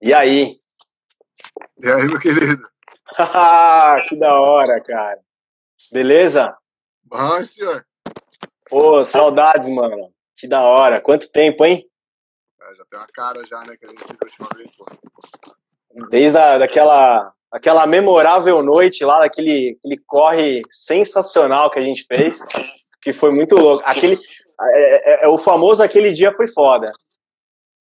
E aí? E aí, meu querido? que da hora, cara. Beleza? Bom, senhor. Pô, saudades, mano. Que da hora. Quanto tempo, hein? É, já tem uma cara já, né, que a gente se viu a última vez, pô. Desde a, daquela, aquela memorável noite lá, daquele aquele corre sensacional que a gente fez, que foi muito louco. Aquele, é, é, é, o famoso aquele dia foi foda.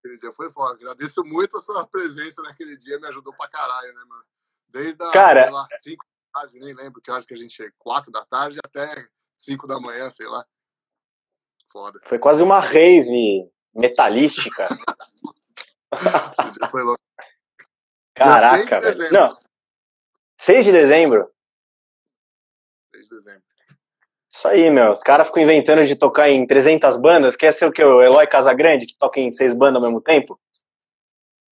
Aquele dia foi foda. Agradeço muito a sua presença naquele dia, me ajudou pra caralho, né, mano? Desde a, Cara, sei lá, 5 da tarde, nem lembro que horas que a gente chegou, 4 da tarde até 5 da manhã, sei lá. Foda. Foi quase uma rave metalística. Foi louco. Caraca, Dia 6 de velho. Não. 6 de dezembro? 6 de dezembro. Isso aí, meu. Os caras ficam inventando de tocar em 300 bandas. Quer ser o que? O Eloy Casagrande, que toca em seis bandas ao mesmo tempo?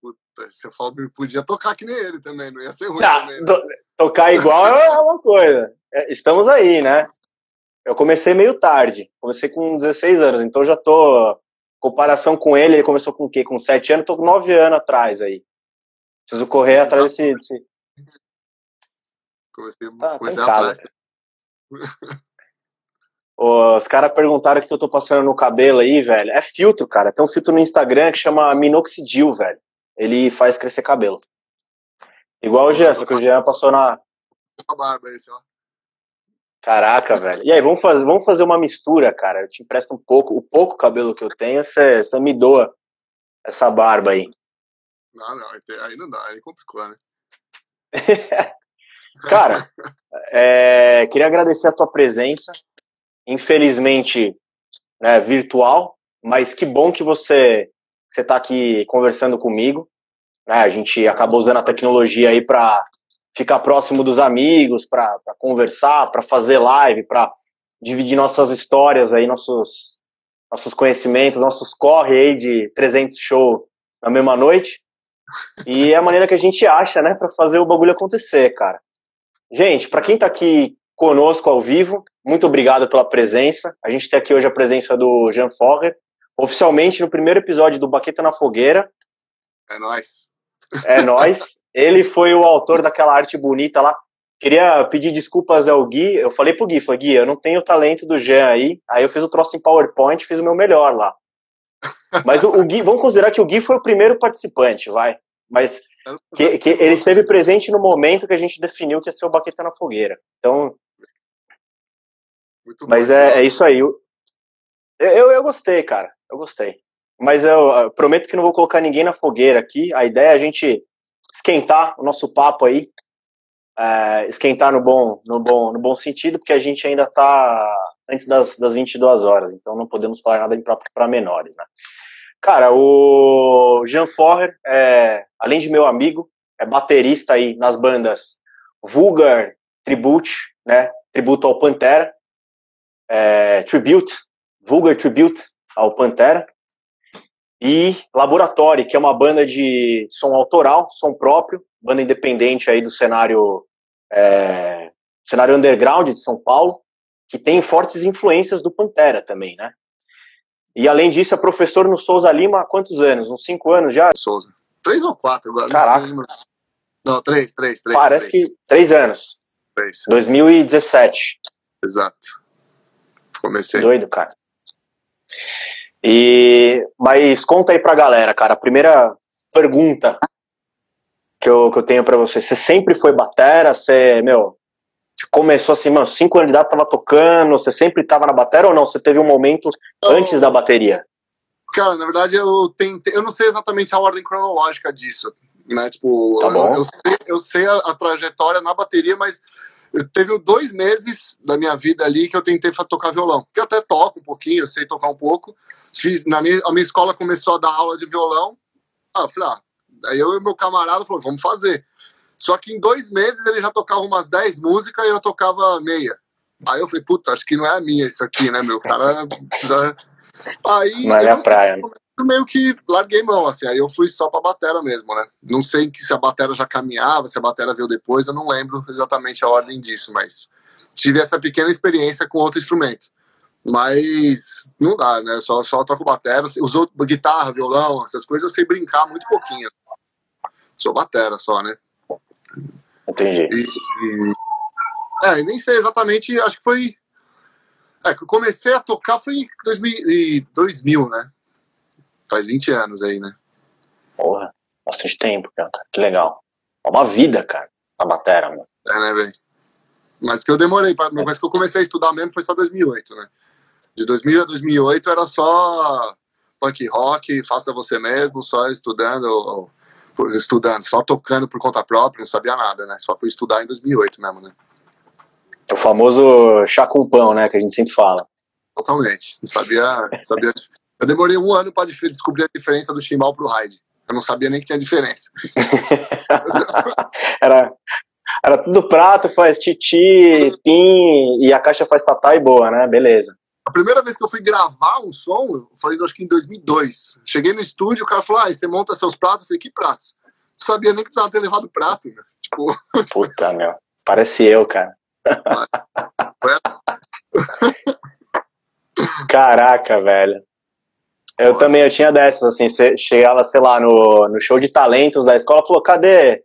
Puta, Você falou, podia tocar que nem ele também, não ia ser ruim Ah, também. né? to- tocar igual é uma coisa. É, Estamos aí, né? Eu comecei meio tarde. Comecei com 16 anos, então já tô. Comparação com ele, ele começou com o quê? Com 7 anos, tô com 9 anos atrás aí. Preciso correr atrás desse. desse... Comecei, Tá, tá comecei atrás. Os caras perguntaram o que eu tô passando no cabelo aí, velho. É filtro, cara. Tem um filtro no Instagram que chama Minoxidil, velho. Ele faz crescer cabelo. Igual o Jean, só que o Jean passou na. A barba esse, ó. Caraca, velho. E aí, vamos fazer, vamos fazer uma mistura, cara. Eu te empresto um pouco. O pouco cabelo que eu tenho, você me doa essa barba aí. Não, não, aí não dá, aí complicou, né? Cara, é, queria agradecer a tua presença. Infelizmente, né, virtual, mas que bom que você você está aqui conversando comigo. Né, a gente acabou usando a tecnologia aí para ficar próximo dos amigos, para conversar, para fazer live, para dividir nossas histórias aí, nossos nossos conhecimentos, nossos corre aí de 300 show na mesma noite. E é a maneira que a gente acha, né, para fazer o bagulho acontecer, cara. Gente, para quem está aqui conosco ao vivo, muito obrigado pela presença. A gente tem aqui hoje a presença do Jean Forrer, oficialmente no primeiro episódio do Baqueta na Fogueira. É nóis. É nós. Ele foi o autor daquela arte bonita lá. Queria pedir desculpas ao Gui. Eu falei pro Gui, falei, Gui, eu não tenho o talento do Jean aí. Aí eu fiz o troço em PowerPoint, fiz o meu melhor lá. Mas o, o Gui, vamos considerar que o Gui foi o primeiro participante, vai. Mas que, que ele esteve presente no momento que a gente definiu que ia ser o Baqueta na Fogueira. Então, Muito mas bom, é, é isso aí. Eu, eu, eu gostei, cara. Eu gostei. Mas eu, eu prometo que não vou colocar ninguém na fogueira aqui. A ideia é a gente esquentar o nosso papo aí. é, esquentar no bom, no, bom, no bom sentido, porque a gente ainda tá antes das, das 22 horas. Então não podemos falar nada para menores, né? Cara, o Jean Forrer, é, além de meu amigo, é baterista aí nas bandas Vulgar Tribute, né? Tributo ao Pantera, é, Tribute, Vulgar Tribute ao Pantera, e Laboratório, que é uma banda de som autoral, som próprio, banda independente aí do cenário é, cenário underground de São Paulo, que tem fortes influências do Pantera também, né? E além disso, é professor no Souza Lima há quantos anos? Uns cinco anos já? Souza. Três ou quatro agora? Caraca. Não, três, três, três. Parece três, que três anos. Três, 2017. exato. Comecei. Doido, cara. E, mas conta aí pra galera, cara. A primeira pergunta que eu, que eu tenho pra você. Você sempre foi batera? Você, meu, você começou assim, mano, cinco anos de idade tava tocando, você sempre tava na batera ou não? Você teve um momento antes da bateria? Cara, na verdade eu tentei, eu não sei exatamente a ordem cronológica disso, né? Tipo, Tá bom. eu, eu sei, eu sei a, a trajetória na bateria, mas teve dois meses da minha vida ali que eu tentei tocar violão. Que eu até toco um pouquinho, eu sei tocar um pouco. Fiz, na minha, a minha escola começou a dar aula de violão. Ah, eu falei, ah, aí eu e meu camarada falou, vamos fazer. Só que em dois meses ele já tocava umas 10 músicas e eu tocava meia. Aí eu falei, puta, acho que não é a minha isso aqui, né, meu? Cara já... Aí Não é sei, praia, né? Eu meio que larguei mão, assim, aí eu fui só pra batera mesmo, né? Não sei se a batera já caminhava, se a batera veio depois, eu não lembro exatamente a ordem disso, mas tive essa pequena experiência com outro instrumento. Mas não dá, né? Eu só, só toco batera, os outros, guitarra, violão, essas coisas eu sei brincar muito pouquinho. Sou batera só, né? Entendi. E, e, é, nem sei exatamente, acho que foi. É, que eu comecei a tocar foi em 2000, 2000 né? Faz 20 anos aí, né? Porra, bastante tempo, cara. Que legal. É uma vida, cara, a batera, meu. É, né, velho? Mas que eu demorei, pra, mas que eu comecei a estudar mesmo foi só 2008, né? De 2000 a 2008 era só punk rock, faça você mesmo, só estudando, estudando, só tocando por conta própria, não sabia nada, né? Só fui estudar em 2008 mesmo, né? É o famoso chá com pão, né, que a gente sempre fala. Totalmente. Não sabia, sabia. Eu demorei um ano para descobrir a diferença do chimbal pro ride. Eu não sabia nem que tinha diferença. era, era tudo prato, faz titi, pim, e a caixa faz tatá e boa, né? Beleza. A primeira vez que eu fui gravar um som foi acho que em 2002. Cheguei no estúdio, o cara falou: ah, você monta seus pratos. Eu falei: que pratos? Não sabia nem que precisava ter levado prato. Né? Tipo... Puta, meu. Parece eu, cara. Caraca, velho. Eu também, eu tinha dessas, assim, você chegava, sei lá, no, no show de talentos da escola, falou, cadê,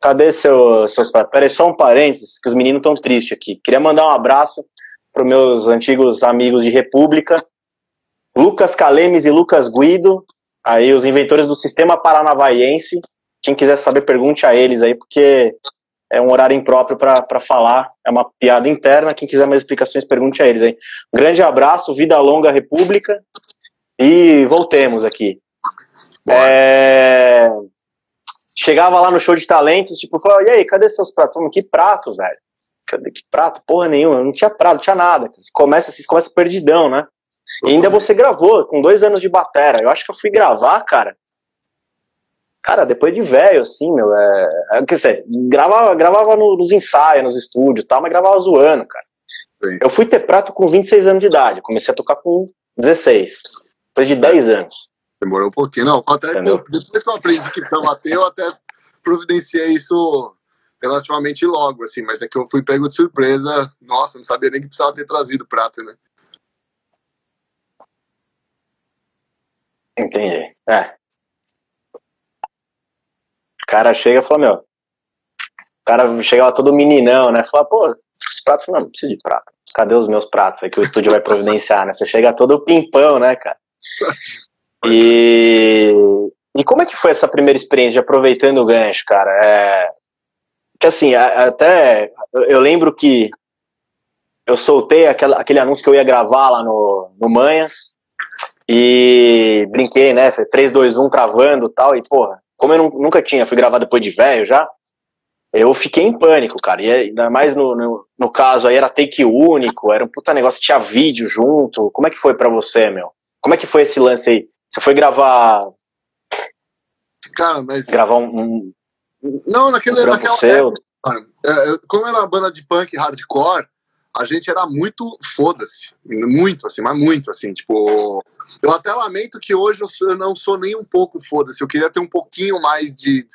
cadê seu, seus? Peraí, só um parênteses, que os meninos estão tristes aqui. Queria mandar um abraço para meus antigos amigos de República, Lucas Calemes e Lucas Guido, aí os inventores do sistema paranavaiense. Quem quiser saber, pergunte a eles aí, porque é um horário impróprio para falar, é uma piada interna. Quem quiser mais explicações, pergunte a eles aí. Grande abraço, vida longa República e voltemos aqui. É... Chegava lá no show de talentos, tipo, falava, e aí, cadê seus pratos? Falando, que prato, velho? Cadê que prato? Porra nenhuma, não tinha prato, não tinha nada. Você começa, você começa perdidão, né? E ainda você gravou, com dois anos de batera. Eu acho que eu fui gravar, cara. Cara, depois de velho, assim, meu, é. é quer dizer, gravava, gravava nos ensaios, nos estúdios e tal, mas gravava zoando, cara. Sim. Eu fui ter prato com 26 anos de idade, comecei a tocar com 16. Depois de 10 anos. Demorou um pouquinho, não. Até depois que eu aprendi que precisa bater, eu até providenciei isso relativamente logo, assim, mas é que eu fui pego de surpresa. Nossa, não sabia nem que precisava ter trazido prato, né? Entendi. É. O cara chega e fala, meu. O cara chega lá todo meninão, né? Fala, pô, esse prato, não, não precisa de prato. Cadê os meus pratos? É que o estúdio vai providenciar, né? Você chega todo pimpão, né, cara? E, e como é que foi essa primeira experiência aproveitando o gancho, cara? É, que assim, até eu lembro que eu soltei aquela, aquele anúncio que eu ia gravar lá no, no Manhas e brinquei, né? 3, 2, 1 travando tal. E, porra, como eu nunca tinha, fui gravar depois de velho já, eu fiquei em pânico, cara. E ainda mais no, no, no, caso aí era take único, era um puta negócio, tinha vídeo junto. Como é que foi para você, meu? Como é que foi esse lance aí? Você foi gravar. Cara, mas. Gravar um. um não, naquele, um naquela. Seu. Época, é, como era uma banda de punk hardcore, a gente era muito foda-se. Muito, assim, mas muito, assim. Tipo. Eu até lamento que hoje eu, sou, eu não sou nem um pouco foda-se. Eu queria ter um pouquinho mais de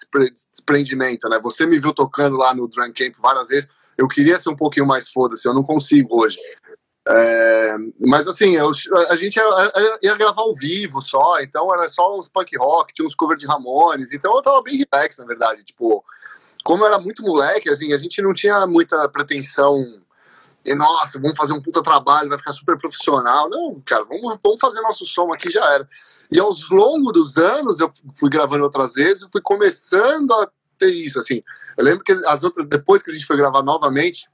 desprendimento, né? Você me viu tocando lá no Drum Camp várias vezes. Eu queria ser um pouquinho mais foda-se. Eu não consigo hoje. É, mas assim, eu, a gente ia, ia, gravar ao vivo só, então era só uns punk rock, tinha uns covers de Ramones, então eu tava bem relax, na verdade. Tipo, como eu era muito moleque, assim, a gente não tinha muita pretensão e nossa, vamos fazer um puta trabalho, vai ficar super profissional. Não, cara, vamos, vamos fazer nosso som aqui já era. E aos longos dos anos, eu fui gravando outras vezes, fui começando a ter isso, assim. Eu lembro que as outras, depois que a gente foi gravar novamente,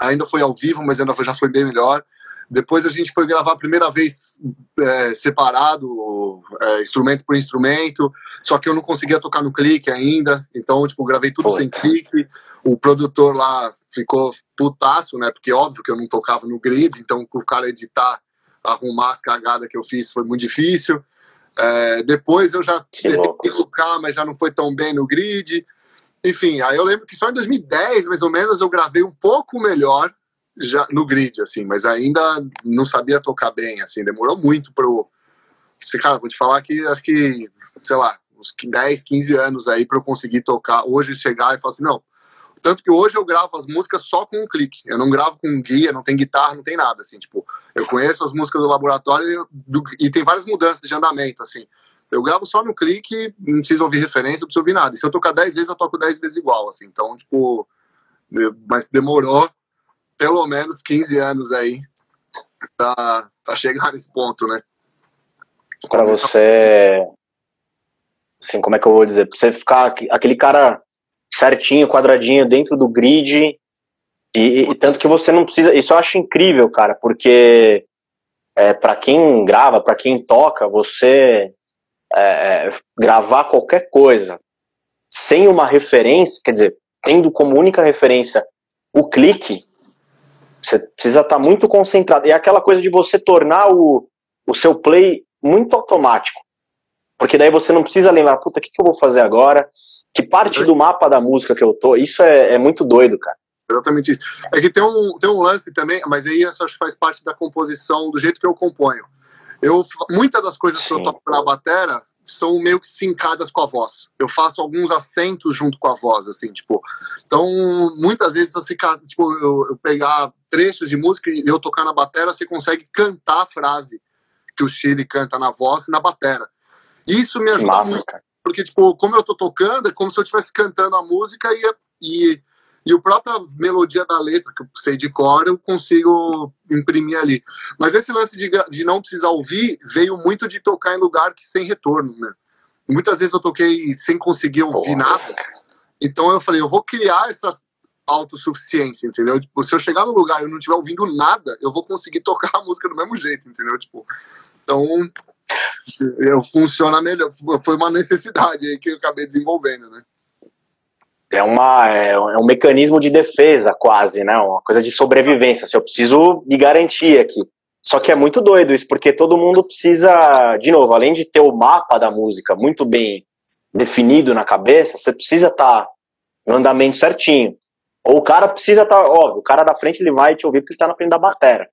ainda foi ao vivo, mas ainda já foi bem melhor. Depois a gente foi gravar a primeira vez é, separado, é, instrumento por instrumento, só que eu não conseguia tocar no clique ainda, então, tipo, gravei tudo Puta. sem clique. O produtor lá ficou putaço, né? Porque óbvio que eu não tocava no grid, então o cara editar, arrumar as cagadas que eu fiz foi muito difícil. É, depois eu já tentei tocar, mas já não foi tão bem no grid. Enfim, aí eu lembro que só em 2010, mais ou menos, eu gravei um pouco melhor já no grid, assim, mas ainda não sabia tocar bem, assim, demorou muito pro. Cara, vou te falar que acho que, sei lá, uns 10, 15 anos aí para eu conseguir tocar. Hoje chegar e falar assim, não. Tanto que hoje eu gravo as músicas só com um clique. Eu não gravo com guia, não tem guitarra, não tem nada, assim, tipo, eu conheço as músicas do laboratório e, do, e tem várias mudanças de andamento, assim. Eu gravo só no clique, não preciso ouvir referência, não preciso ouvir nada. E se eu tocar 10 vezes, eu toco 10 vezes igual, assim. Então, tipo, mas demorou pelo menos 15 anos aí pra, pra chegar nesse ponto, né? Pra você. Assim, como é que eu vou dizer? Pra você ficar aquele cara certinho, quadradinho, dentro do grid. E, e tanto que você não precisa. Isso eu acho incrível, cara, porque é, para quem grava, para quem toca, você é, é, gravar qualquer coisa sem uma referência, quer dizer, tendo como única referência o clique, você precisa estar tá muito concentrado. E é aquela coisa de você tornar o, o seu play muito automático. Porque daí você não precisa lembrar, puta, o que, que eu vou fazer agora? Que parte do mapa da música que eu tô? Isso é, é muito doido, cara. Exatamente isso. É que tem um, tem um lance também, mas aí isso acho que faz parte da composição, do jeito que eu componho. Eu, muitas das coisas Sim. que eu toco na batera são meio que sincadas com a voz. Eu faço alguns acentos junto com a voz, assim, tipo. Então, muitas vezes você, tipo, eu, eu pegar trechos de música e eu tocar na batera, você consegue cantar a frase que o Chile canta na voz e na batera. Isso me ajuda Massa, muito, porque, tipo, como eu tô tocando, é como se eu estivesse cantando a música e, e e a própria melodia da letra, que eu sei de cor, eu consigo imprimir ali. Mas esse lance de, de não precisar ouvir veio muito de tocar em lugar que sem retorno, né? Muitas vezes eu toquei sem conseguir ouvir nada. Então eu falei, eu vou criar essa autossuficiência, entendeu? Tipo, se eu chegar no lugar e eu não estiver ouvindo nada, eu vou conseguir tocar a música do mesmo jeito, entendeu? Tipo, então eu funciona melhor. Foi uma necessidade aí que eu acabei desenvolvendo, né? É, uma, é, é, um mecanismo de defesa, quase, né? Uma coisa de sobrevivência. Se eu preciso de garantia aqui. Só que é muito doido isso, porque todo mundo precisa, de novo, além de ter o mapa da música muito bem definido na cabeça, você precisa estar tá no andamento certinho. Ou o cara precisa estar, tá, óbvio, o cara da frente ele vai te ouvir porque está na frente da batera.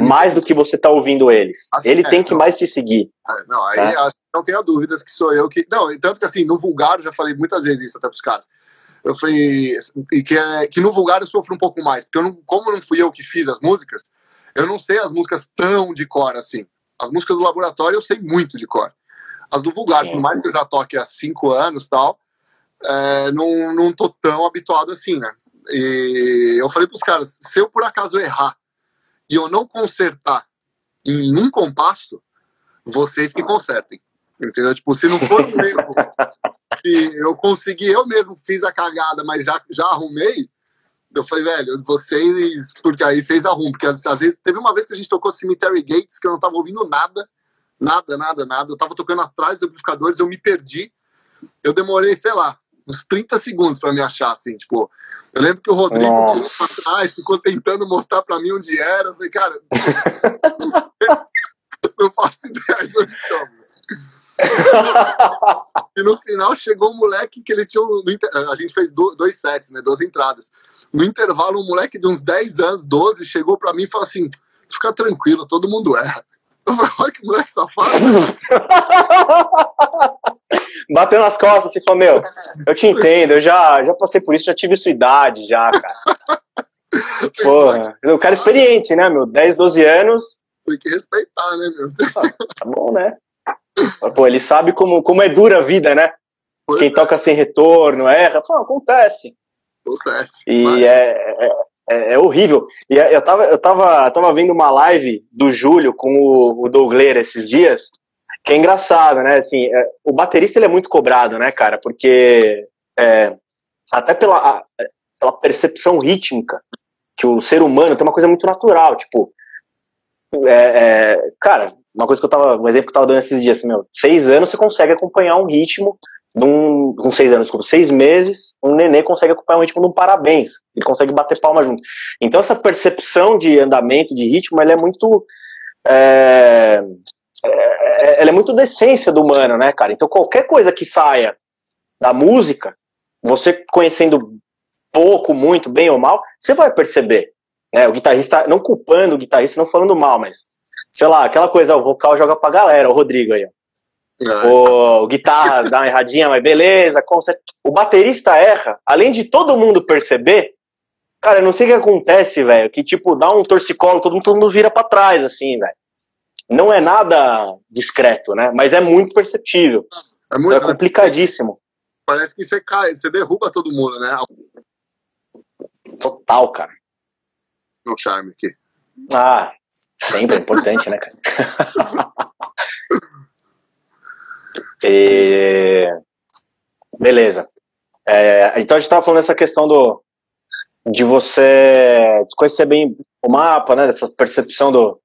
mais do que você está ouvindo eles. Assim, ele é, tem que não. mais te seguir. É, não, aí né? não tenha dúvidas que sou eu que. Não, tanto que assim, no vulgar, eu já falei muitas vezes isso até pros caras eu falei que, é, que no vulgar eu sofro um pouco mais, porque eu não, como não fui eu que fiz as músicas, eu não sei as músicas tão de cor assim. As músicas do laboratório eu sei muito de cor. As do vulgar, Sim. por mais que eu já toque há cinco anos tal, é, não, não tô tão habituado assim, né? E eu falei pros caras, se eu por acaso errar e eu não consertar em um compasso, vocês que consertem. Entendeu? Tipo, se não for um erro que eu consegui, eu mesmo fiz a cagada, mas já, já arrumei, eu falei, velho, vocês, porque aí vocês arrumam, porque às vezes, teve uma vez que a gente tocou Cemetery Gates, que eu não tava ouvindo nada, nada, nada, nada, eu tava tocando atrás dos amplificadores, eu me perdi, eu demorei, sei lá, uns 30 segundos para me achar, assim, tipo, eu lembro que o Rodrigo falou pra trás, ficou tentando mostrar para mim onde era, eu falei, cara, eu não faço ideia de onde estamos. E no final chegou um moleque que ele tinha. Um, a gente fez dois sets, né? Duas entradas. No intervalo, um moleque de uns 10 anos, 12, chegou pra mim e falou assim: fica tranquilo, todo mundo erra. Eu falei, olha que moleque safado. Bateu nas costas, assim, falou, meu, eu te entendo, eu já, já passei por isso, já tive sua idade, já, cara. Porra, o cara é experiente, né, meu? 10, 12 anos. Tem que respeitar, né, meu? Tá bom, né? Pô, ele sabe como, como é dura a vida, né? Pois Quem é. toca sem retorno, erra, pô, acontece. Acontece. E é, é, é, é, horrível. E é, eu tava, eu tava, tava vendo uma live do Júlio com o, o Dougler esses dias, que é engraçado, né? Assim, é, o baterista ele é muito cobrado, né, cara? Porque é, até pela, pela percepção rítmica que o ser humano tem uma coisa muito natural, tipo, é, é, cara, uma coisa que eu tava, um exemplo que eu tava dando esses dias, assim, meu, seis anos você consegue acompanhar um ritmo de um, com seis anos, desculpa, seis meses, um nenê consegue acompanhar um ritmo de um parabéns, ele consegue bater palma junto. Então essa percepção de andamento, de ritmo, ela é muito, é, é, ela é muito da essência do humano, né, cara? Então qualquer coisa que saia da música, você conhecendo pouco, muito, bem ou mal, você vai perceber. Né? O guitarrista, não culpando o guitarrista, não falando mal, mas, sei lá, aquela coisa, o vocal joga pra galera, o Rodrigo aí, ó. É. O, guitarra dá uma erradinha, mas beleza. O baterista erra, além de todo mundo perceber, cara, eu não sei o que acontece, velho, que tipo, dá um torcicolo, todo mundo, todo mundo vira pra trás, assim, velho. não é nada discreto, né? Mas é muito perceptível. É, muito, então é complicadíssimo. Parece que você cai, você derruba todo mundo, né? Total, cara. Um charme aqui. Ah, sempre é importante, né, cara? e... Beleza. É, então a gente estava falando dessa questão do de você desconhecer bem o mapa, né? Dessa percepção do,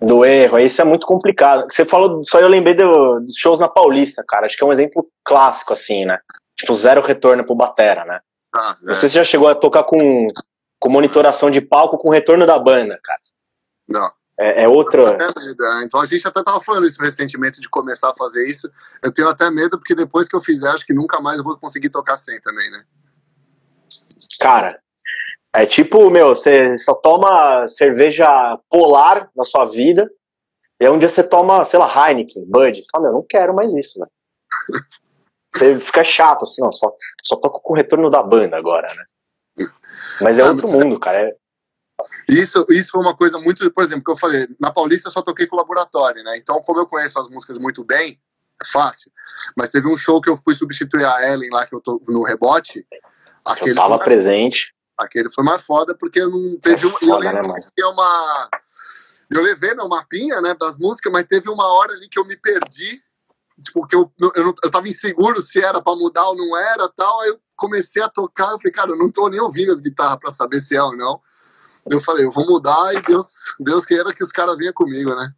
do erro. Isso é muito complicado. Você falou, só eu lembrei do, dos shows na Paulista, cara. Acho que é um exemplo clássico, assim, né? Tipo, zero retorno pro Batera, né? Ah, é. Você já chegou a tocar com, com monitoração de palco com retorno da banda, cara? Não. É, é outra. Né? Então a gente até tava falando isso recentemente de começar a fazer isso. Eu tenho até medo, porque depois que eu fizer, acho que nunca mais eu vou conseguir tocar sem também, né? Cara, é tipo, meu, você só toma cerveja polar na sua vida, e aí um dia você toma, sei lá, Heineken, Bud. Você fala, meu, não quero mais isso, né? você fica chato, assim, não, só, só toco com o retorno da banda agora, né? Mas é ah, outro mundo, cara. É... Isso, isso foi uma coisa muito, por exemplo, que eu falei, na Paulista eu só toquei com o laboratório, né? Então, como eu conheço as músicas muito bem, é fácil. Mas teve um show que eu fui substituir a Ellen lá, que eu tô no rebote. Aquele eu tava presente. Aquele foi mais foda porque não teve é uma. Foda, eu né, que uma. Eu levei meu mapinha, né, das músicas, mas teve uma hora ali que eu me perdi. Tipo, que eu, eu, eu tava inseguro se era para mudar ou não era tal. Aí eu comecei a tocar, eu falei, cara, eu não tô nem ouvindo as guitarras para saber se é ou não. Eu falei, eu vou mudar e Deus, Deus queira que os caras venham comigo, né?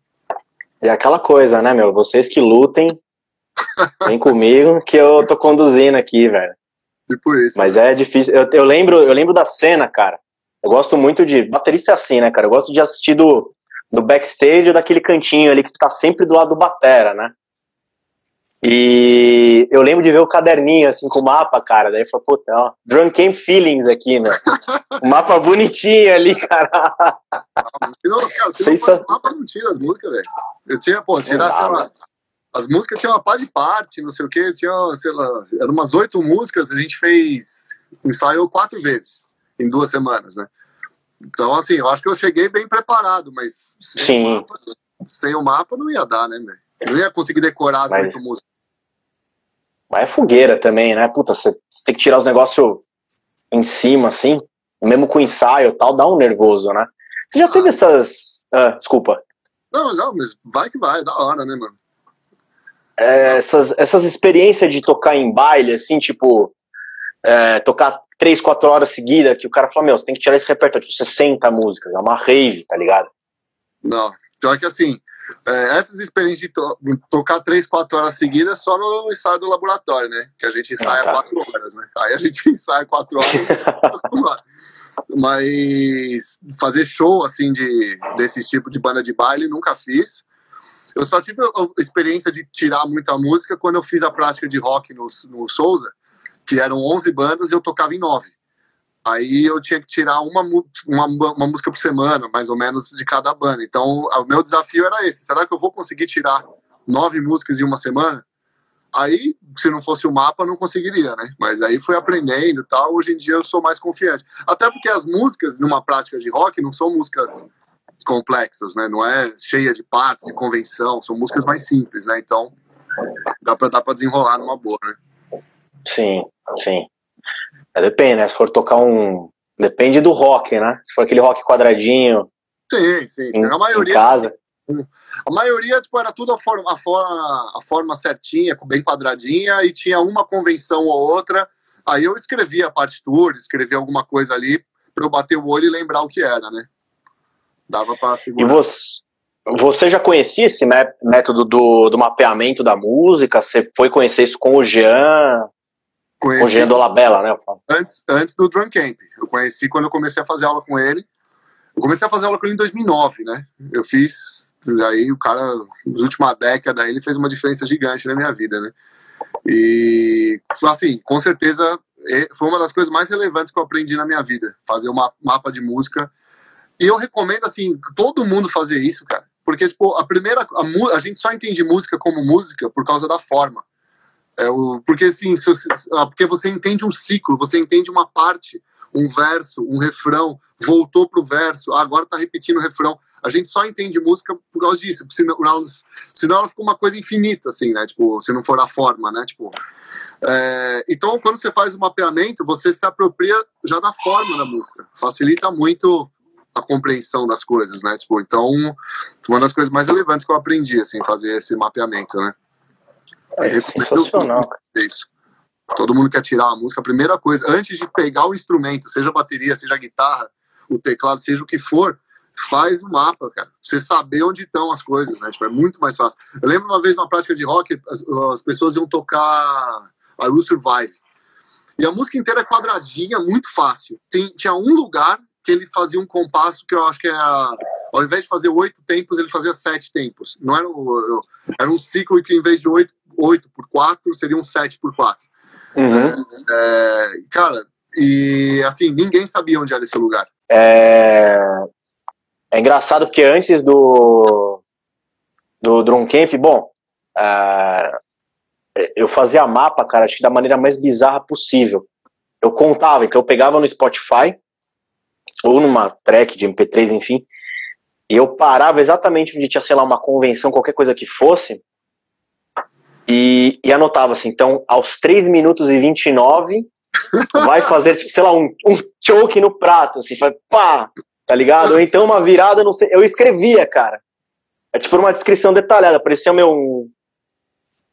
É aquela coisa, né, meu? Vocês que lutem, vem comigo que eu tô conduzindo aqui, velho. Tipo isso. Mas né? é difícil. Eu, eu, lembro, eu lembro da cena, cara. Eu gosto muito de. Baterista é assim, né, cara? Eu gosto de assistir do, do backstage daquele cantinho ali que tá sempre do lado do Batera, né? E eu lembro de ver o caderninho, assim, com o mapa, cara. Daí eu falei, puta, ó, Drunken Feelings aqui, né? o mapa bonitinho ali, cara. Não, cara, não fosse mapa, não tira as músicas, velho. Eu tinha, pô, tirar, sei lá, as músicas tinham uma pá de parte, não sei o que, tinha, sei lá, eram umas oito músicas, a gente fez, ensaiou quatro vezes, em duas semanas, né? Então, assim, eu acho que eu cheguei bem preparado, mas sem, Sim. O, mapa, sem o mapa não ia dar, né, velho? Não ia conseguir decorar as músicas. Mas é fogueira também, né? Puta, você tem que tirar os negócios em cima, assim, mesmo com ensaio e tal, dá um nervoso, né? Você já teve essas. Ah, desculpa. Não, mas, não, mas vai que vai, é da hora, né, mano? é, essas, essas experiências de tocar em baile, assim, tipo, é, tocar três, quatro horas seguidas, que o cara fala, meu, você tem que tirar esse repertório, tipo, 60 músicas, é uma rave, tá ligado? Não, pior que assim, é, essas experiências de to tocar três, quatro horas seguidas só no ensaio do laboratório, né? Que a gente ensaia ah, tá. quatro horas, né? Aí a gente ensaia quatro horas. Mas fazer show, assim, de, desse tipo de banda de baile, nunca fiz. Eu só tive a experiência de tirar muita música quando eu fiz a prática de rock no, no Souza, que eram 11 bandas e eu tocava em 9. Aí eu tinha que tirar uma, uma, uma, música por semana, mais ou menos, de cada banda. Então, o meu desafio era esse: será que eu vou conseguir tirar nove músicas em uma semana? Aí, se não fosse o mapa, não conseguiria, né? Mas aí fui aprendendo e tal. Hoje em dia eu sou mais confiante. Até porque as músicas numa prática de rock não são músicas complexas, né? Não é cheia de partes, de convenção, são músicas mais simples, né? Então dá para dar para desenrolar numa boa, né? Sim, sim. É, depende, né? Se for tocar um, depende do rock, né? Se for aquele rock quadradinho. Sim, sim. sim. Em, a maioria. Em casa. A maioria, tipo, era tudo a forma, a forma, a forma certinha, bem quadradinha, e tinha uma convenção ou outra. Aí eu escrevia a partitura, escrevia alguma coisa ali para eu bater o olho e lembrar o que era, né? Dava para segurar. E você, você já conhecia esse método do, do mapeamento da música? Você foi conhecer isso com o Jean? Conheci, o Jean Dolabella, né? Antes, antes do Drum Camp. Eu conheci quando eu comecei a fazer aula com ele. Eu comecei a fazer aula com ele em 2009, né? Eu fiz. Aí o cara, nas últimas décadas, ele fez uma diferença gigante na minha vida, né? E, assim, com certeza foi uma das coisas mais relevantes que eu aprendi na minha vida. Fazer um mapa de música e eu recomendo, assim, todo mundo fazer isso, cara. Porque, tipo, a primeira. A, a gente só entende música como música por causa da forma. É o, porque, assim, você, ah, porque você entende um ciclo, você entende uma parte, um verso, um refrão, voltou pro verso, agora tá repetindo o refrão. A gente só entende música por causa disso, senão, senão ela fica uma coisa infinita, assim, né? Tipo, se não for a forma, né? Tipo, é, então, quando você faz o mapeamento, você se apropria já da forma da música. Facilita muito a compreensão das coisas, né? Tipo, então, uma das coisas mais relevantes que eu aprendi, assim, fazer esse mapeamento, né? É, é sensacional. Isso. Todo mundo quer tirar a música. A primeira coisa, antes de pegar o instrumento, seja a bateria, seja a guitarra, o teclado, seja o que for, faz o mapa, cara. Você saber onde estão as coisas, né? Tipo, é muito mais fácil. Eu lembro uma vez numa prática de rock, as, as pessoas iam tocar I Will Survive. E a música inteira é quadradinha, muito fácil. Tem, tinha um lugar que ele fazia um compasso que eu acho que era. Ao invés de fazer oito tempos, ele fazia sete tempos. Não era, um, era um ciclo que, em vez de oito, oito por quatro, seria um sete por quatro. Uhum. É, cara, e assim, ninguém sabia onde era esse lugar. É, é engraçado porque antes do, do Drum Camp, bom, é, eu fazia mapa, cara, acho que da maneira mais bizarra possível. Eu contava, então eu pegava no Spotify, ou numa track de MP3, enfim, e eu parava exatamente onde tinha, sei lá, uma convenção, qualquer coisa que fosse, e, e anotava assim, então, aos 3 minutos e 29, vai fazer, tipo, sei lá, um, um choke no prato, assim, faz pá, tá ligado? Ou então uma virada, não sei, eu escrevia, cara. É tipo uma descrição detalhada, parecia meu,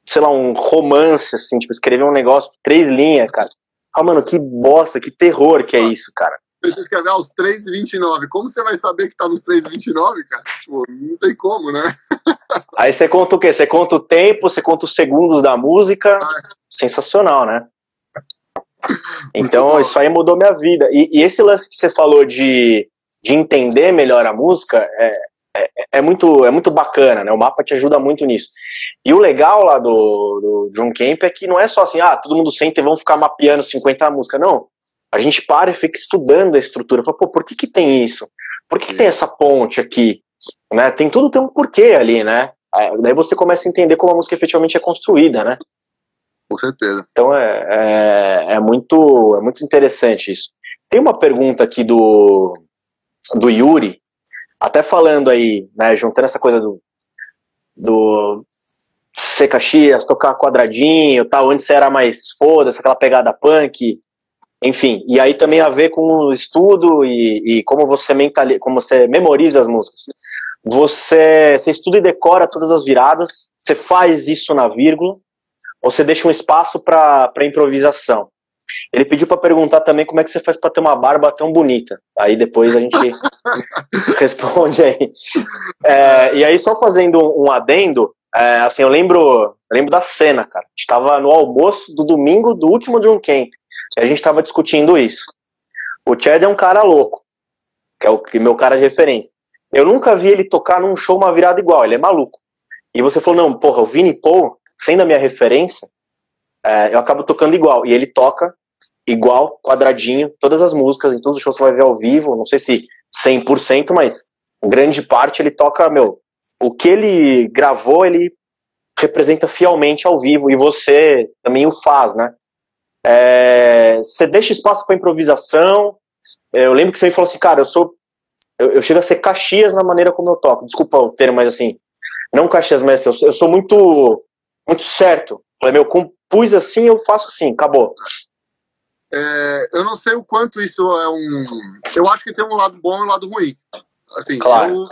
sei lá, um romance, assim, tipo, escrever um negócio, três linhas, cara. Ah, mano, que bosta, que terror que é isso, cara. Você escrever aos 3,29. Como você vai saber que tá nos 3,29, cara? Tipo, não tem como, né? Aí você conta o quê? Você conta o tempo, você conta os segundos da música. Ah. Sensacional, né? Então, isso aí mudou minha vida. E, e, esse lance que você falou de, de entender melhor a música é, é, é, muito, é muito bacana, né? O mapa te ajuda muito nisso. E o legal lá do, do Drum Camp é que não é só assim, ah, todo mundo senta e vamos ficar mapeando 50 músicas. Não. A gente para e fica estudando a estrutura. Fala, pô, por que, que tem isso? Por que, que tem essa ponte aqui? Né? Tem tudo tem um porquê ali, né? Daí você começa a entender como a música efetivamente é construída, né? Com certeza. Então é, é, é, muito, é muito interessante isso. Tem uma pergunta aqui do, do Yuri, até falando aí, né, juntando essa coisa do, do ser Caxias, tocar quadradinho, tal, onde você era mais foda-se, aquela pegada punk, enfim, e aí também a ver com o estudo e, e como você mentaliza, como você memoriza as músicas. Você, você estuda e decora todas as viradas, você faz isso na vírgula, ou você deixa um espaço para improvisação. Ele pediu para perguntar também como é que você faz para ter uma barba tão bonita. Aí depois a gente responde aí. É, e aí, só fazendo um adendo, é, assim, eu lembro, lembro da cena, cara. A gente tava no almoço do domingo do último Drum Camp. E a gente tava discutindo isso. O Chad é um cara louco, que é o meu cara de referência. Eu nunca vi ele tocar num show uma virada igual, ele é maluco. E você falou, não, porra, o Vini Paul, sendo a minha referência, é, eu acabo tocando igual. E ele toca igual, quadradinho, todas as músicas, em todos os shows você vai ver ao vivo, não sei se 100%, mas grande parte ele toca, meu, o que ele gravou, ele representa fielmente ao vivo, e você também o faz, né? É, você deixa espaço para improvisação. Eu lembro que você me falou assim, cara, eu sou. Eu, eu, chego a ser Caxias na maneira como eu toco. Desculpa o termo, mas assim. Não Caxias, mas eu, eu sou muito. Muito certo. Falei, meu, compus assim, eu faço assim, acabou. É, eu não sei o quanto isso é um. Eu acho que tem um lado bom e um lado ruim. Assim, claro. eu...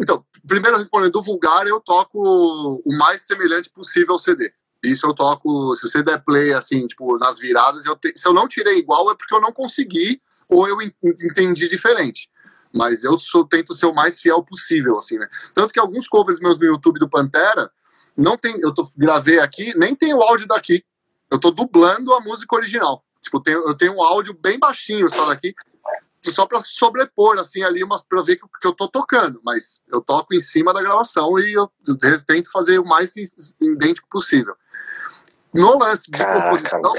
Então, primeiro respondendo, do vulgar eu toco o mais semelhante possível ao CD. Isso eu toco, se você der play, assim, tipo, nas viradas, eu te, se eu não tirei igual é porque eu não consegui ou eu entendi diferente. Mas eu sou, tento ser o mais fiel possível, assim, né? Tanto que alguns covers meus no YouTube do Pantera, não tem, eu tô, gravei aqui, nem tem o áudio daqui. Eu tô dublando a música original. Tipo, eu tenho um áudio bem baixinho só daqui, só para sobrepor, assim, ali, umas, pra ver que, que, eu tô tocando. Mas eu toco em cima da gravação e eu tento fazer o mais idêntico possível. No lance de Caraca, composição,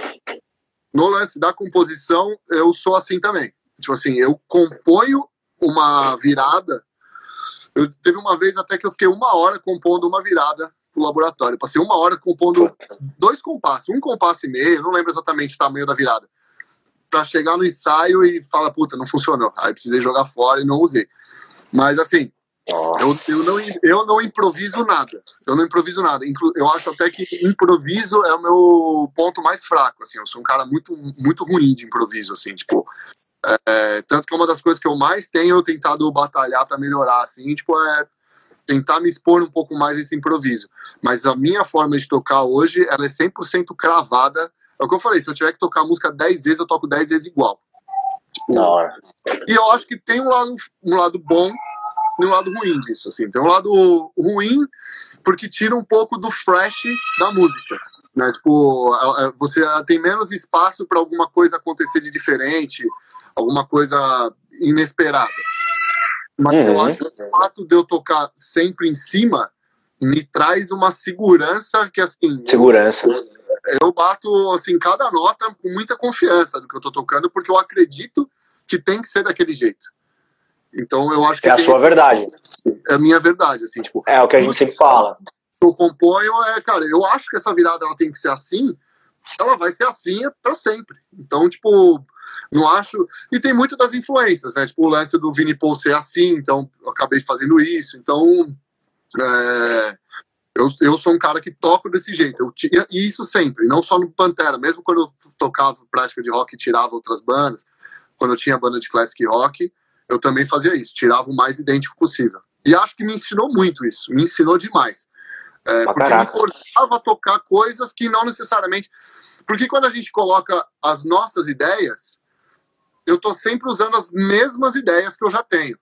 no lance da composição, eu sou assim também. Tipo assim, eu componho uma virada. Eu teve uma vez até que eu fiquei uma hora compondo uma virada pro laboratório. Passei uma hora compondo Puta. dois compassos, um compasso e meio, não lembro exatamente o tamanho da virada. Para chegar no ensaio e falar, puta, não funcionou. Aí precisei jogar fora e não usei. Mas assim, eu, eu, não, eu não improviso nada. Eu não improviso nada. Eu acho até que improviso é o meu ponto mais fraco. Assim, eu sou um cara muito, muito ruim de improviso. Assim, tipo, é, tanto que uma das coisas que eu mais tenho tentado batalhar para melhorar, assim, tipo, é tentar me expor um pouco mais esse improviso. Mas a minha forma de tocar hoje, ela é 100% cravada. É o que eu falei, se eu tiver que tocar a música 10 vezes, eu toco 10 vezes igual. Tipo, e eu acho que tem um lado, um lado bom e um lado ruim disso, assim. Tem um lado ruim porque tira um pouco do fresh da música, né? Tipo, você tem menos espaço para alguma coisa acontecer de diferente, alguma coisa inesperada. Mas uhum. eu acho que o fato de eu tocar sempre em cima me traz uma segurança que, assim... Segurança. Eu, eu bato, assim, cada nota com muita confiança do que eu tô tocando, porque eu acredito que tem que ser daquele jeito. Então eu acho que. É a sua verdade. É a minha verdade, assim, tipo. É o que a gente sempre fala. Eu componho, é, cara, eu acho que essa virada ela tem que ser assim, ela vai ser assim para sempre. Então, tipo, não acho. E tem muito das influências, né? Tipo, o lance do Vini Paul ser assim, então eu acabei fazendo isso. Então, é, eu, eu sou um cara que toco desse jeito. Eu, e isso sempre, não só no Pantera, mesmo quando eu tocava prática de rock e tirava outras bandas, quando eu tinha banda de classic rock, eu também fazia isso, tirava o mais idêntico possível. E acho que me ensinou muito isso, me ensinou demais. É, porque caraca. me forçava a tocar coisas que não necessariamente. Porque quando a gente coloca as nossas ideias, eu tô sempre usando as mesmas ideias que eu já tenho.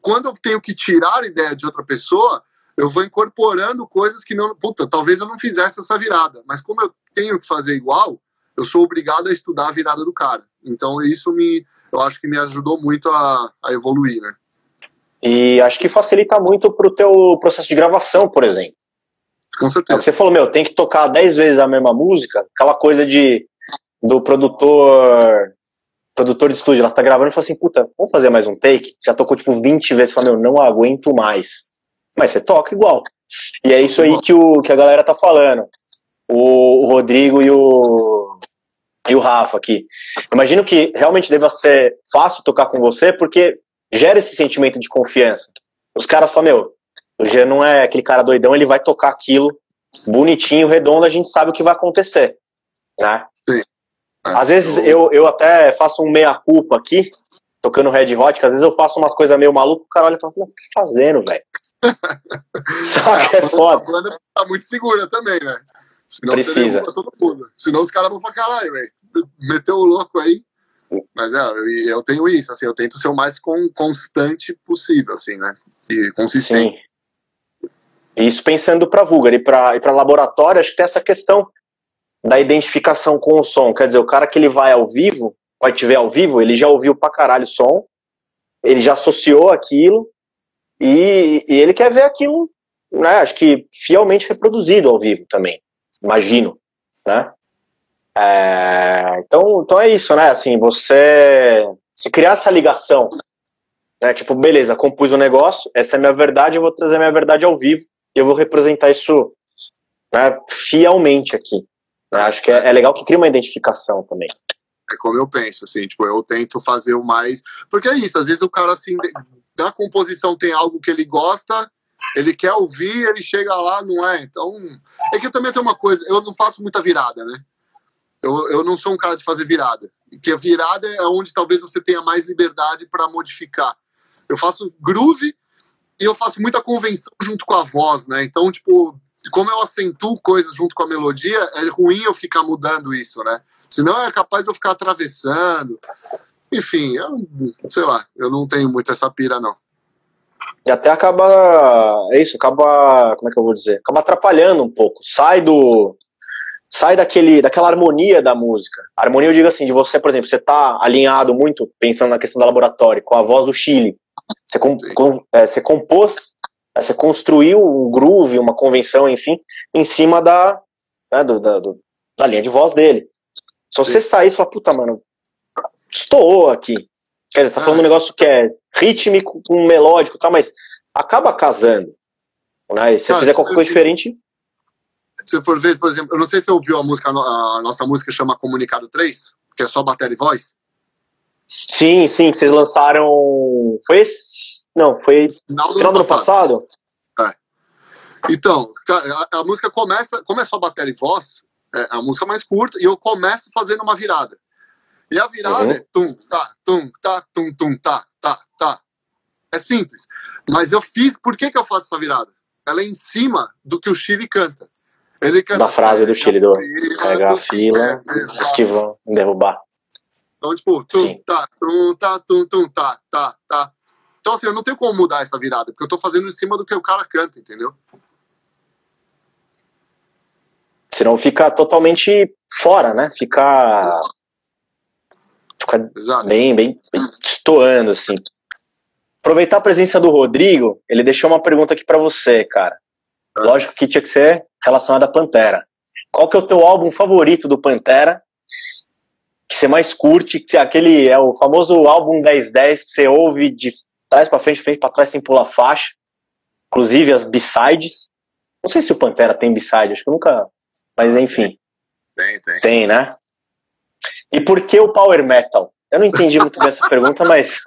Quando eu tenho que tirar a ideia de outra pessoa, eu vou incorporando coisas que não. Puta, talvez eu não fizesse essa virada, mas como eu tenho que fazer igual, eu sou obrigado a estudar a virada do cara. Então isso me, eu acho que me ajudou muito a, a evoluir, né? E acho que facilita muito pro teu processo de gravação, por exemplo. Com certeza. É você falou, meu, tem que tocar 10 vezes a mesma música, aquela coisa de do produtor produtor de estúdio, ela está gravando e fala assim, puta, vamos fazer mais um take? Já tocou tipo 20 vezes, fala, meu, não aguento mais. Mas você toca igual. E é isso aí que, o, que a galera tá falando. O, o Rodrigo e o, e o Rafa aqui. Imagino que realmente deva ser fácil tocar com você, porque gera esse sentimento de confiança. Os caras falam, meu, o Jean não é aquele cara doidão, ele vai tocar aquilo bonitinho, redondo, a gente sabe o que vai acontecer, né? Sim. Às vezes eu, eu até faço um meia-culpa aqui, tocando Red Hot, que às vezes eu faço umas coisas meio malucas, o cara olha e fala, o que você tá fazendo, velho? Saca, é, é foda. Tá muito segura também, né? Senão Precisa. todo mundo. Senão os caras vão falar, caralho, velho, meteu o louco aí. Mas é, eu, eu, tenho isso, assim, eu tento ser o mais con constante possível, assim, né? E consistente. Sim. Isso pensando para Vulgar e para e pra laboratório, acho que tem essa questão da identificação com o som. Quer dizer, o cara que ele vai ao vivo, vai te ver ao vivo, ele já ouviu pra caralho o som, ele já associou aquilo, e, e ele quer ver aquilo, né, acho que fielmente reproduzido ao vivo também imagino, né? É, então, então é isso, né? Assim, você se criar essa ligação, né? Tipo, beleza, compus o um negócio, essa é minha verdade, eu vou trazer minha verdade ao vivo e eu vou representar isso né, fielmente aqui. Né? Acho que é, é legal que cria uma identificação também. É como eu penso, assim, tipo, eu tento fazer o mais. Porque é isso, às vezes o cara, assim, da composição tem algo que ele gosta, ele quer ouvir, ele chega lá, não é? Então, é que eu também tenho uma coisa, eu não faço muita virada, né? Eu, eu não sou um cara de fazer virada. Que a virada é onde talvez você tenha mais liberdade para modificar. Eu faço groove e eu faço muita convenção junto com a voz, né? Então, tipo, como eu acentuo coisas junto com a melodia, é ruim eu ficar mudando isso, né? Senão é capaz de eu ficar atravessando. Enfim, eu, sei lá, eu não tenho muito essa pira, não. E até acaba. É isso, acaba. Como é que eu vou dizer? Acaba atrapalhando um pouco. Sai do. Sai daquele, daquela harmonia da música. A harmonia, eu digo assim, de você, por exemplo, você tá alinhado muito, pensando na questão do laboratório, com a voz do Chile. Você, com, com, é, você compôs, você construiu um groove, uma convenção, enfim, em cima da, né, do, da, do, da linha de voz dele. Se você Sim. sair e falar, puta, mano, estou aqui. Quer dizer, você tá falando ah. um negócio que é rítmico com melódico e tal, mas acaba casando. Né? E se você fizer qualquer coisa diferente. Se for ver, por exemplo, eu não sei se você ouviu a música, a nossa música chama Comunicado 3, que é só bateria e voz? Sim, sim, que vocês lançaram. Foi esse? Não, foi Final do final do ano passado? Então, cara, a, a música começa, como é só bateria e voz, é a música mais curta, e eu começo fazendo uma virada. E a virada Uhum. é tum, tá, tum, tá, tum, tum, tá, tá, tá. É simples. Mas eu fiz, por que, que eu faço essa virada? Ela é em cima do que o Chile canta. Ele canta. Da frase do Chile, do Pegar a fila, é, os que vão derrubar. Então, tipo, tum, tá, tum, tá, tum, tum, tá, tá, tá. Então, assim, eu não tenho como mudar essa virada, porque eu tô fazendo em cima do que o cara canta, entendeu? Senão fica totalmente fora, né? Fica. Fica Exato. bem, bem, bem estoando, assim. Aproveitar a presença do Rodrigo, ele deixou uma pergunta aqui pra você, cara. Lógico que tinha que ser relacionada à Pantera. Qual que é o teu álbum favorito do Pantera? Que você mais curte? Que aquele é o famoso álbum 1010 que você ouve de trás pra frente, frente pra trás sem pular faixa. Inclusive as B-sides. Não sei se o Pantera tem B-side, acho que nunca. Mas enfim. Tem, tem. Tem, né? E por que o power metal? Eu não entendi muito bem essa pergunta, mas.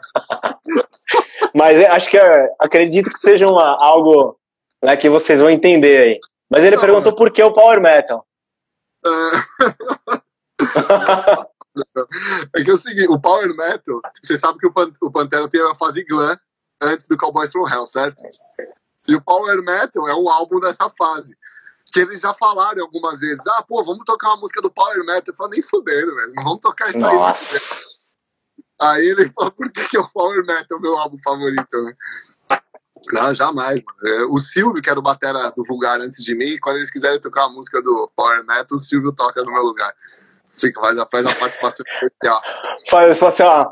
mas eu acho que é- acredito que seja uma- algo né, que vocês vão entender aí. Mas ele Não, perguntou por que o power metal. É que é o seguinte, o Power Metal, você sabe que o, Pan- o Pantera tem a fase glam antes do Cowboys from Hell, certo? E o Power Metal é um álbum dessa fase. Que eles já falaram algumas vezes, ah, pô, vamos tocar uma música do Power Metal. Eu falei, nem fudendo, velho, não vamos tocar isso aí. Nossa. Aí ele falou, por que, que o Power Metal é o meu álbum favorito, né? Não, jamais, mano. É, O Silvio, que era o batera do Vulgar antes de mim, quando eles quiserem tocar a música do Power Metal, o Silvio toca no meu lugar. Fica, faz, a, faz a participação especial. Faz, faz assim, ó.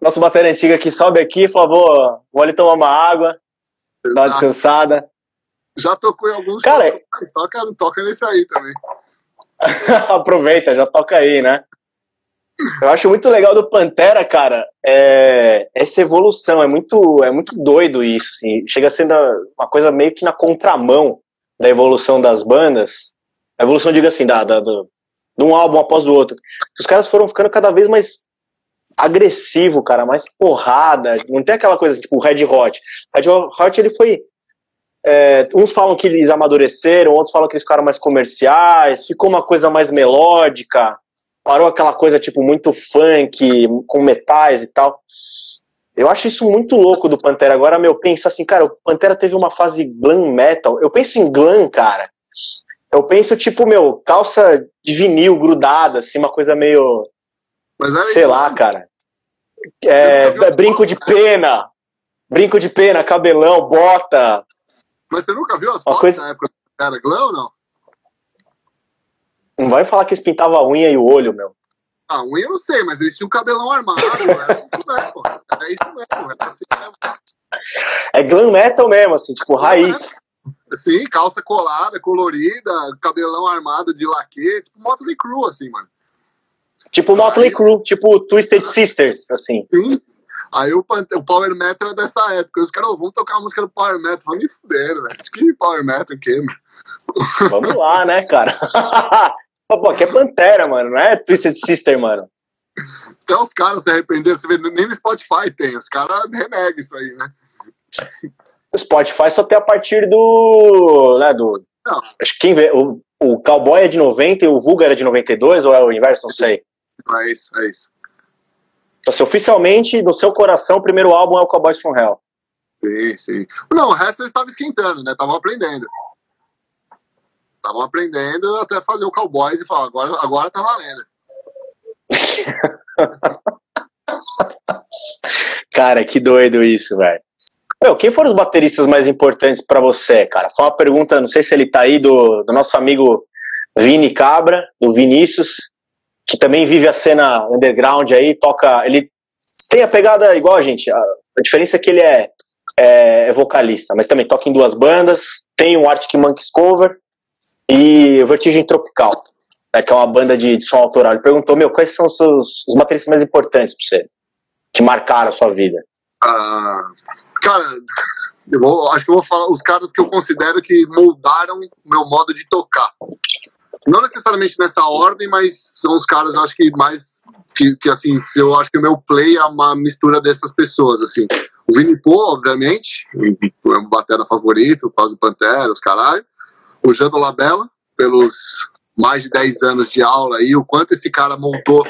Nosso bateria antiga que sobe aqui, por favor, vou ali tomar uma água, dar uma Exato. descansada. Já tocou em alguns Cara, shows, mas toca, toca nesse aí também. Aproveita, já toca aí, né? Eu acho muito legal do Pantera, cara, é essa evolução, é muito, é muito doido isso, assim, chega sendo uma coisa meio que na contramão da evolução das bandas, a evolução, digo assim, da, da, do, de um álbum após o outro. Os caras foram ficando cada vez mais agressivo, cara, mais porrada, não tem aquela coisa tipo Red Hot. Red Hot, ele foi é, uns falam que eles amadureceram, outros falam que eles ficaram mais comerciais, ficou uma coisa mais melódica, parou aquela coisa tipo muito funk, com metais e tal. Eu acho isso muito louco do Pantera. Agora, meu, pensa assim, cara, o Pantera teve uma fase glam metal. Eu penso em glam, cara. Eu penso, tipo, meu, calça de vinil grudada, assim, uma coisa meio. Mas era Sei lá, né? cara. É, viu- brinco de pena. Brinco de pena, cabelão, bota. Mas você nunca viu as fotos coisa- na época do Era Glam ou não? Não vai falar que eles pintavam a unha e o olho, meu. Ah, unha eu não sei, mas eles tinham cabelão armado. era isso mesmo. Era isso mesmo. Era assim mesmo. É glam metal mesmo, assim, tipo, raiz. Sim, calça colada, colorida, cabelão armado de laque, tipo Motley Crue, assim, mano. Tipo Motley Crue, tipo Twisted Sisters, assim. Sim. Aí o, o Power Metal é dessa época. Os caras, "Ô, vamos tocar a música do Power Metal. Vamos me fuder, velho. Que Power Metal, o quê, mano? Vamos lá, né, cara? Pô, aqui é Pantera, mano, não é Twisted Sister, mano. Até os caras se arrependeram. Você vê, nem no Spotify tem. Os caras renegam isso aí, né? O Spotify só tem a partir do. Né, do Não. acho que quem vê. O, o Cowboy é de 90 e o Vulgar é de 92, ou é o inverso? Não sei. É isso, é isso. Então, oficialmente, no seu coração, o primeiro álbum é o Cowboys from Hell. Sim, sim. Não, o resto eles estavam esquentando, né? Estavam aprendendo. Estavam aprendendo até fazer o Cowboys e falar, agora, agora tá valendo. Cara, que doido isso, velho. Meu, quem foram os bateristas mais importantes pra você, cara? Foi uma pergunta, não sei se ele tá aí, do, do nosso amigo Vini Cabra, do Vinícius, que também vive a cena underground aí, toca. Ele tem a pegada igual a gente. A, a diferença é que ele é, é, é vocalista, mas também toca em duas bandas, tem um Arctic Monkeys cover e o Vertigem Tropical, né, que é uma banda de, de som autoral. Ele perguntou, meu, quais são os, os bateristas mais importantes pra você? Que marcaram a sua vida? Ah, cara, eu vou- acho que eu vou falar os caras que eu considero que moldaram meu modo de tocar. Não necessariamente nessa ordem, mas são os caras, acho que mais que, que assim, eu acho que o meu play é uma mistura dessas pessoas, assim. O Vini Pô, obviamente, é um batera favorito, por causa do Pantera, os caralho. O Jando Labella, pelos mais de 10 anos de aula aí, o quanto esse cara montou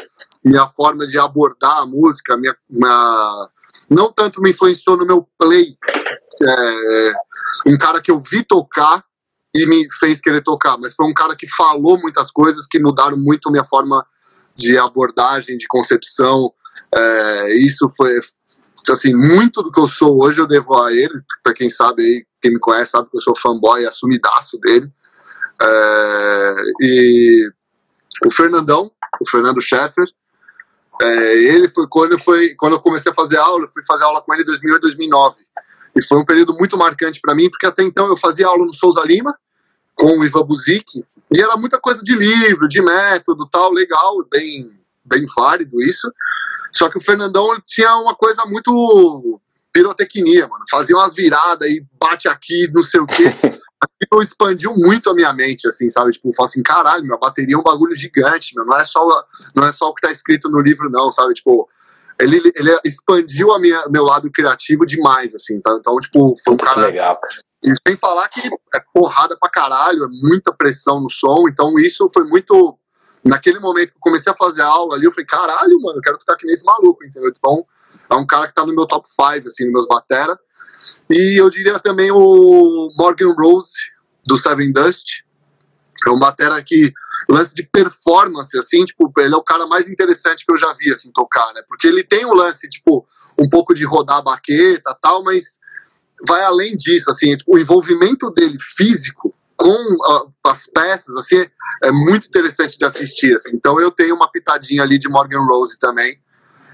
minha forma de abordar a música, minha, minha não tanto me influenciou no meu play, é, um cara que eu vi tocar e me fez querer tocar, mas foi um cara que falou muitas coisas que mudaram muito minha forma de abordagem, de concepção. É, isso foi assim muito do que eu sou hoje eu devo a ele. Para quem sabe aí, quem me conhece sabe que eu sou fanboy assumidaço dele. É, e o Fernandão, o Fernando Scheffer, é, ele foi quando, foi quando eu comecei a fazer aula, eu fui fazer aula com ele em 2008, 2009. E foi um período muito marcante para mim, porque até então eu fazia aula no Souza Lima, com o Ivan Buzik, e era muita coisa de livro, de método, tal, legal, bem, bem válido isso. Só que o Fernandão tinha uma coisa muito pirotecnia, mano. Fazia umas viradas e bate aqui, não sei o quê. Aquilo expandiu muito a minha mente, assim, sabe? Tipo, eu falo assim, caralho, minha bateria é um bagulho gigante, meu. Não é só, não é só o que tá escrito no livro, não, sabe? Tipo, ele, ele expandiu a minha, meu lado criativo demais, assim, tá? Então, tipo, foi um cara. Legal, cara. E sem falar que é porrada pra caralho, é muita pressão no som, então isso foi muito. Naquele momento que eu comecei a fazer a aula ali, eu falei, caralho, mano, eu quero tocar que nem esse maluco, entendeu? Então, é um cara que tá no meu top 5, assim, nos meus batera. E eu diria também o Morgan Rose, do Seven Dust. É um batera que, lance de performance, assim, tipo, ele é o cara mais interessante que eu já vi, assim, tocar, né? Porque ele tem um lance, tipo, um pouco de rodar a baqueta tal, mas vai além disso, assim, tipo, o envolvimento dele físico com as peças, assim, é muito interessante de assistir, assim. Então eu tenho uma pitadinha ali de Morgan Rose também.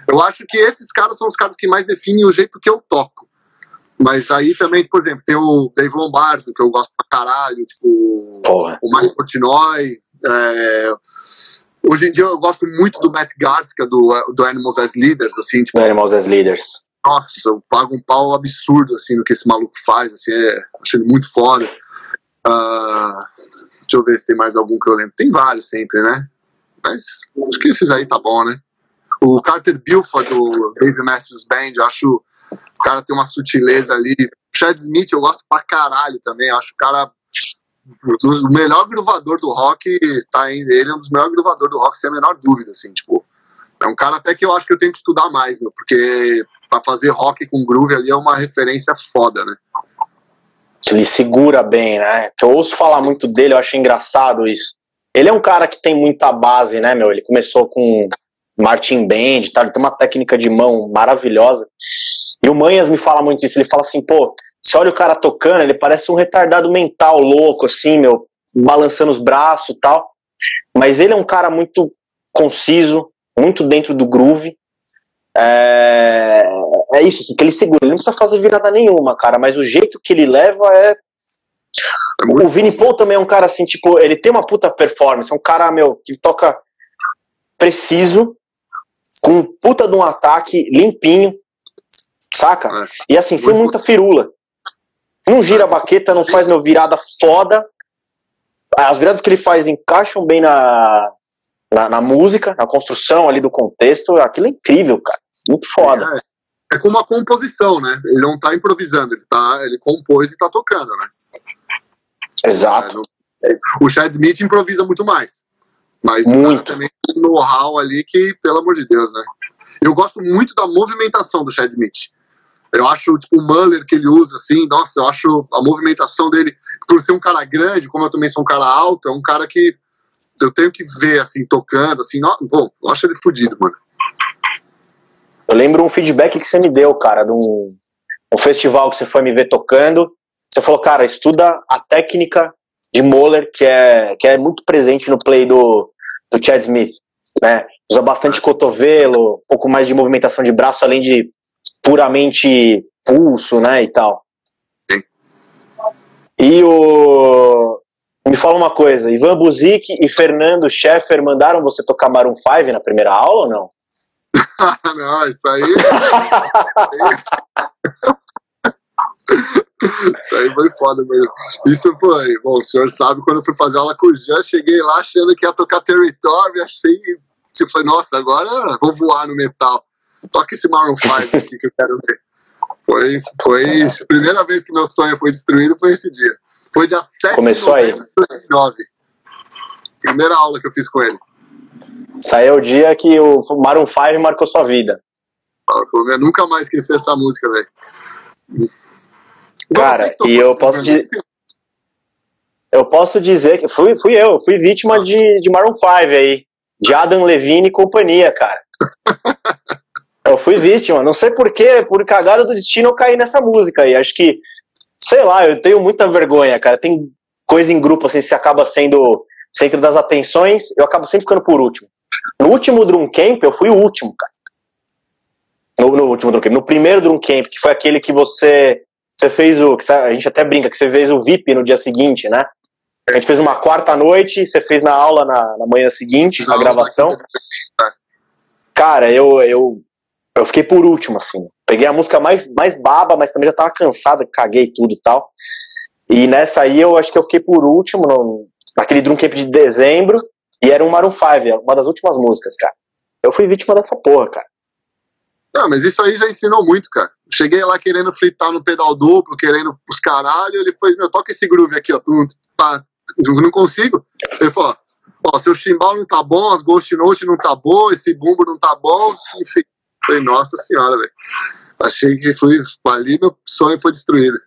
Eu acho que esses caras são os caras que mais definem o jeito que eu toco. Mas aí também, por exemplo, tem o Dave Lombardo, que eu gosto pra caralho, tipo, Porra. o Mike Portnoy. É... Hoje em dia eu gosto muito do Matt Garska, do, do Animals as Leaders, assim, tipo. Animals as Leaders. Nossa, eu pago um pau absurdo, assim, no que esse maluco faz, assim, é, acho ele muito foda. Uh, deixa eu ver se tem mais algum que eu lembro. Tem vários sempre, né? Mas acho que esses aí tá bom, né? O Carter Bilford, do Dave Masters Band, eu acho o cara tem uma sutileza ali. Chad Smith eu gosto pra caralho também. Eu acho o cara o melhor gruvador do rock, tá ele é um dos melhores gruvadores do rock, sem a menor dúvida, assim, tipo. É um cara até que eu acho que eu tenho que estudar mais, meu, porque para fazer rock com groove ali é uma referência foda, né? Ele segura bem, né? Que eu ouço falar muito dele, eu acho engraçado isso. Ele é um cara que tem muita base, né, meu? Ele começou com Martin Band, tá? ele tem uma técnica de mão maravilhosa. E o Manhas me fala muito isso. Ele fala assim, pô, você olha o cara tocando, ele parece um retardado mental louco, assim, meu, balançando os braços e tal. Mas ele é um cara muito conciso, muito dentro do groove. É, é isso, assim, que ele segura. Ele não precisa fazer virada nenhuma, cara, mas o jeito que ele leva é. O Vini Paul também é um cara assim, tipo, ele tem uma puta performance, é um cara, meu, que toca preciso, com um puta de um ataque limpinho, saca? É. E assim, sem muita firula. Não gira a baqueta, não faz meu virada foda. As viradas que ele faz encaixam bem na, na, na, música, na construção ali do contexto. Aquilo é incrível, cara. Muito foda. É, é como uma composição, né? Ele não tá improvisando, ele, tá, ele compôs e tá tocando, né? Exato. É, o Chad Smith improvisa muito mais. Mas muito. também tem um know-how ali que, pelo amor de Deus, né? Eu gosto muito da movimentação do Chad Smith. Eu acho, tipo, o Muller que ele usa, assim, nossa, eu acho a movimentação dele, por ser um cara grande, como eu também sou um cara alto, é um cara que eu tenho que ver, assim, tocando, assim, não, bom, eu acho ele fodido, mano. Eu lembro um feedback que você me deu, cara, de um, um festival que você foi me ver tocando. Você falou, cara, estuda a técnica de Moller, que é, que é muito presente no play do, do Chad Smith. Né? Usa bastante cotovelo, um pouco mais de movimentação de braço, além de puramente pulso, né, e tal. E o... Me fala uma coisa, Ivan Buzik e Fernando Scheffer mandaram você tocar Maroon 5 na primeira aula ou não? não, isso aí... Isso aí foi foda mesmo. Isso foi. Bom, o senhor sabe, quando eu fui fazer aula com o Jean, cheguei lá achando que ia tocar Territory, achei Tipo, falei, nossa, agora vou voar no metal. Toca esse Maroon 5 aqui que eu quero ver. Foi, foi a primeira vez que meu sonho foi destruído foi esse dia. Foi dia 7 Começou de novembro de 2009. Primeira aula que eu fiz com ele. Saiu o dia que o Maroon 5 marcou sua vida. Eu nunca mais esqueci essa música, velho. Cara, e eu posso dizer. Eu posso dizer que fui, fui eu, fui vítima de, de Maroon 5 aí. De Adam Levine e companhia, cara. eu fui vítima. Não sei porquê, por cagada do destino eu caí nessa música aí. Acho que, sei lá, eu tenho muita vergonha, cara. Tem coisa em grupo assim, você acaba sendo centro das atenções, eu acabo sempre ficando por último. No último Drum Camp, eu fui o último, cara. No, no último Drum Camp. No primeiro Drum Camp, que foi aquele que você, você fez o. Que a gente até brinca que você fez o VIP no dia seguinte, né? A gente fez uma quarta noite, você fez na aula na, na manhã seguinte, na gravação. Cara, eu, eu, eu fiquei por último, assim. Peguei a música mais, mais baba, mas também já tava cansada, caguei tudo e tal. E nessa aí eu acho que eu fiquei por último, no, naquele Drum Camp de dezembro, e era um Maroon 5, uma das últimas músicas, cara. Eu fui vítima dessa porra, cara. Não, mas isso aí já ensinou muito, cara. Cheguei lá querendo fritar no pedal duplo, querendo os caralho, ele foi, meu, toca esse groove aqui, ó. Tá, não consigo. Ele falou, ó, seu chimbal não tá bom, as Ghost Note não tá bom, esse bumbo não tá bom, enfim. Falei, nossa senhora, velho. Achei que fui ali, meu sonho foi destruído.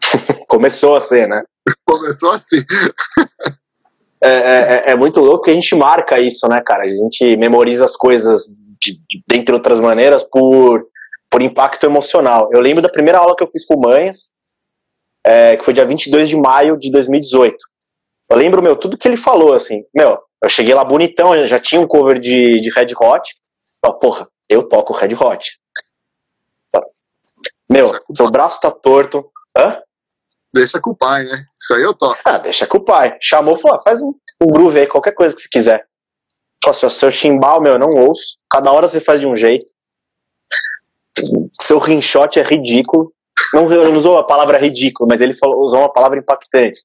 Começou assim, né? Começou assim. É, é, é, muito louco que a gente marca isso, né, cara? A gente memoriza as coisas, de, de, dentre outras maneiras, por, por impacto emocional. Eu lembro da primeira aula que eu fiz com o Manhas, é, que foi dia 22 de maio de 2018. Eu lembro, meu, tudo que ele falou, assim, meu, eu cheguei lá bonitão, já tinha um cover de, de Red Hot. Oh, porra, eu toco Red Hot. Meu, seu braço tá torto. Hã? Deixa com o pai, né? Isso aí eu toco. Ah, deixa com o pai. Chamou, falou, faz um, um groove aí, qualquer coisa que você quiser. Falou assim, seu chimbal, meu, eu não ouço. Cada hora você faz de um jeito. Seu rinshot é ridículo. Não, não usou a palavra ridículo, mas ele falou, usou uma palavra impactante.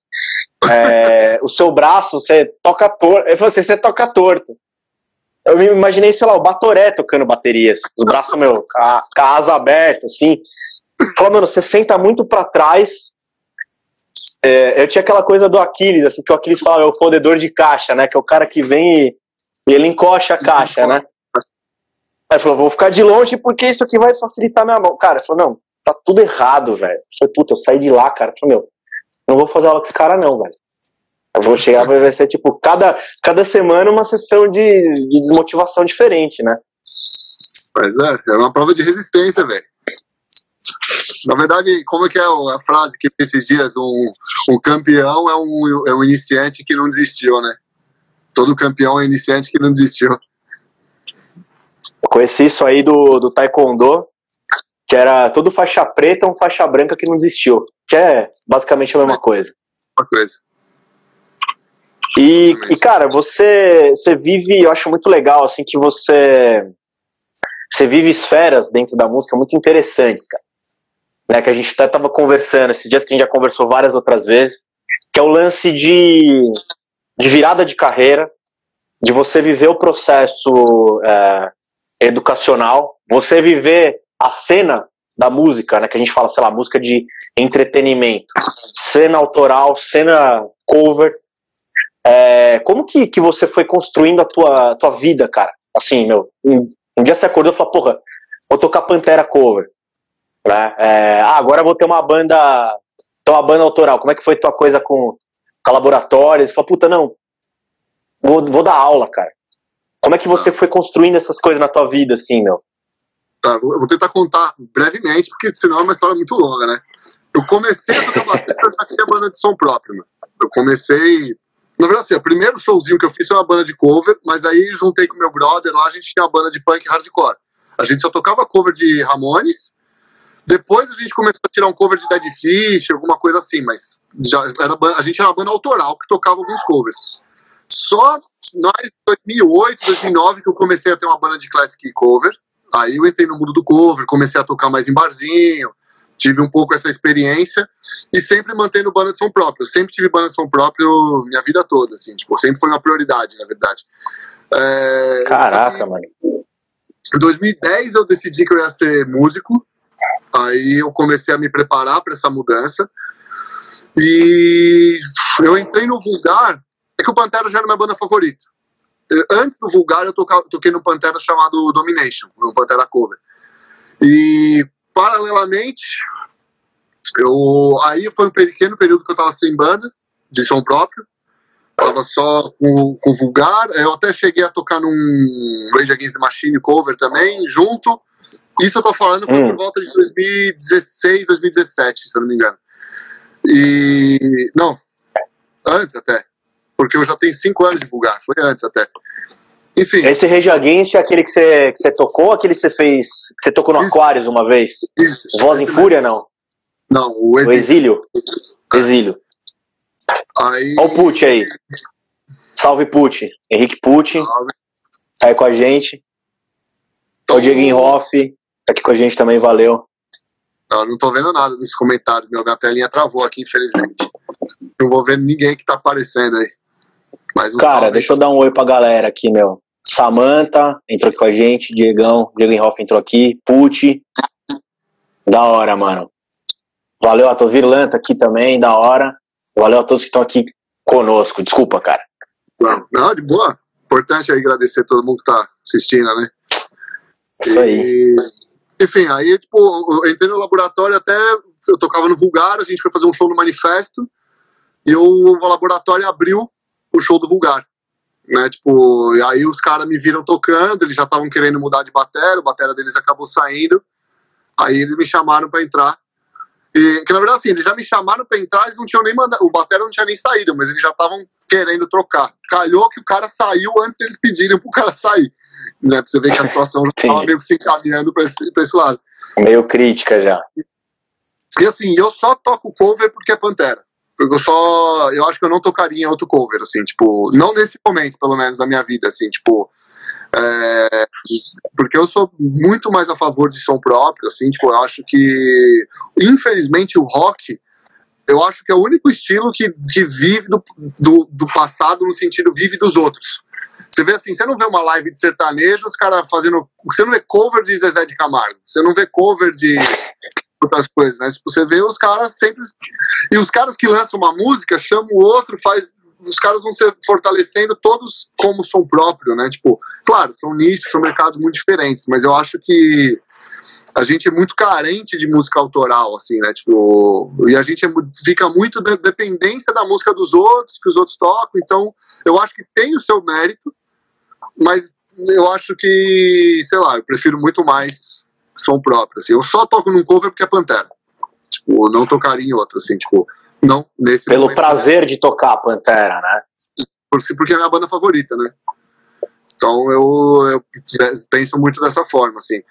É, o seu braço, você toca torto. Ele falou assim, você toca torto. Eu me imaginei, sei lá, o Batoré tocando baterias. Os braços, meu, com a, com a asa aberta, assim. Falou, mano, você senta muito para trás. É, eu tinha aquela coisa do Aquiles, assim, que o Aquiles falava, é o fodedor de caixa, né? Que é o cara que vem e, e ele encoxa a caixa, né? Aí falou, vou ficar de longe porque isso aqui vai facilitar minha mão. Cara, falou, não, tá tudo errado, velho. Falei, puta, eu saí de lá, cara. Falei, meu, não vou fazer aula com esse cara, não, velho. Eu vou chegar, vai ser tipo, cada, cada semana uma sessão de, de desmotivação diferente, né? Pois é, é uma prova de resistência, velho. Na verdade, como é que é a frase que esses dias? Um, um campeão é um, é um iniciante que não desistiu, né? Todo campeão é iniciante que não desistiu. Eu conheci isso aí do, do Taekwondo, que era todo faixa preta um faixa branca que não desistiu. Que é basicamente a mesma coisa. Uma coisa. E, e, cara, você, você vive, eu acho muito legal, assim, que você, você vive esferas dentro da música muito interessantes, cara. Né, que a gente até tava conversando, esses dias que a gente já conversou várias outras vezes, que é o lance de, de virada de carreira, de você viver o processo é, educacional, você viver a cena da música, né, que a gente fala, sei lá, música de entretenimento, cena autoral, cena cover, é, como que, que você foi construindo a tua, tua vida, cara? Assim, meu, um, um dia você acordou e falou, porra, vou tocar Pantera cover. Né? É, ah, agora vou ter uma banda, ter uma banda autoral. Como é que foi tua coisa com, com laboratórios? Você falou, puta, não, vou, vou dar aula, cara. Como é que você foi construindo essas coisas na tua vida, assim, meu? Tá, vou tentar contar brevemente, porque senão é uma história muito longa, né? Eu comecei a tocar bateria, eu já tinha banda de som próprio, meu. Eu comecei na verdade, assim, o primeiro showzinho que eu fiz foi uma banda de cover, mas aí juntei com meu brother lá, a gente tinha uma banda de punk hardcore. A gente só tocava cover de Ramones. Depois a gente começou a tirar um cover de Dead Fish, alguma coisa assim, mas já era, a gente era uma banda autoral que tocava alguns covers. Só em 2008, 2009 que eu comecei a ter uma banda de classic cover. Aí eu entrei no mundo do cover, comecei a tocar mais em barzinho, tive um pouco essa experiência e sempre mantendo banda de som próprio. Eu sempre tive som próprio minha vida toda, assim, tipo, sempre foi uma prioridade, na verdade. É, Caraca, mano. Em 2010 eu decidi que eu ia ser músico. Aí eu comecei a me preparar para essa mudança. E eu entrei no Vulgar. É que o Pantera já era minha banda favorita. Antes do Vulgar, eu toquei num Pantera chamado Domination, um Pantera cover. E, paralelamente, eu, aí foi um pequeno período que eu tava sem banda, de som próprio. Tava só com, com Vulgar. Eu até cheguei a tocar num Rage Against the Machine cover também, junto. Isso eu tô falando foi hum. por volta de 2016, 2017, se eu não me engano. E. Não, antes até. Porque eu já tenho cinco anos de Vulgar, foi antes até. Enfim. Esse Against é aquele que você, que tocou, aquele que você fez. que você tocou no isso, Aquarius uma vez? Isso. Voz em Fúria, não? Não, o Exílio. O Exílio. Aí... Olha o Pucci aí. Salve Pucci. Henrique Pucci. Salve. Tá aí com a gente. Tô... O Diego Hoff. Tá aqui com a gente também, valeu. Eu não tô vendo nada dos comentários, meu. Minha telinha travou aqui, infelizmente. Não vou ver ninguém que tá aparecendo aí. Mas Cara, deixa eu dar um oi pra galera aqui, meu. Samanta entrou aqui com a gente, Diegão, Diego Hoff entrou aqui, Pucci. Da hora, mano. Valeu a Tovirlan tá aqui também, da hora. Valeu a todos que estão aqui conosco. Desculpa, cara. Não, de boa. Importante aí agradecer todo mundo que tá assistindo, né? Isso aí. enfim, aí, tipo, eu entrei no laboratório até. Eu tocava no Vulgar, a gente foi fazer um show no Manifesto. E o laboratório abriu o show do Vulgar. Né, tipo, e aí os caras me viram tocando, eles já estavam querendo mudar de bateria, o bateria deles acabou saindo. Aí eles me chamaram para entrar e, que na verdade, assim, eles já me chamaram pra entrar, eles não tinham nem mandado. O Batera não tinha nem saído, mas eles já estavam querendo trocar. Calhou que o cara saiu antes deles pedirem pro cara sair. Né, pra você ver que a situação estava meio que se encaminhando pra esse, pra esse lado. Meio crítica já. E assim, eu só toco cover porque é Pantera. Eu só. Eu acho que eu não tocaria em outro cover, assim, tipo. Não nesse momento, pelo menos, da minha vida, assim, tipo. É, porque eu sou muito mais a favor de som próprio, assim, tipo, eu acho que, infelizmente, o rock, eu acho que é o único estilo que, que vive do, do, do passado no sentido vive dos outros. Você vê assim, você não vê uma live de sertanejo, os caras fazendo. Você não vê cover de Zezé de Camargo, você não vê cover de outras coisas, né? Tipo, você vê os caras sempre. E os caras que lançam uma música, chamam o outro, faz os caras vão se fortalecendo todos como som próprio, né? Tipo, claro, são nichos, são mercados muito diferentes, mas eu acho que a gente é muito carente de música autoral, assim, né? Tipo, e a gente é, fica muito de dependência da música dos outros, que os outros tocam. Então, eu acho que tem o seu mérito, mas eu acho que, sei lá, eu prefiro muito mais som próprio. Assim. Eu só toco num cover porque é Pantera. Tipo, não tocaria em outro, assim, tipo. Não, nesse Pelo momento, prazer de tocar Pantera, né? Porque é a minha banda favorita, né? Então eu, eu, penso muito dessa forma, assim.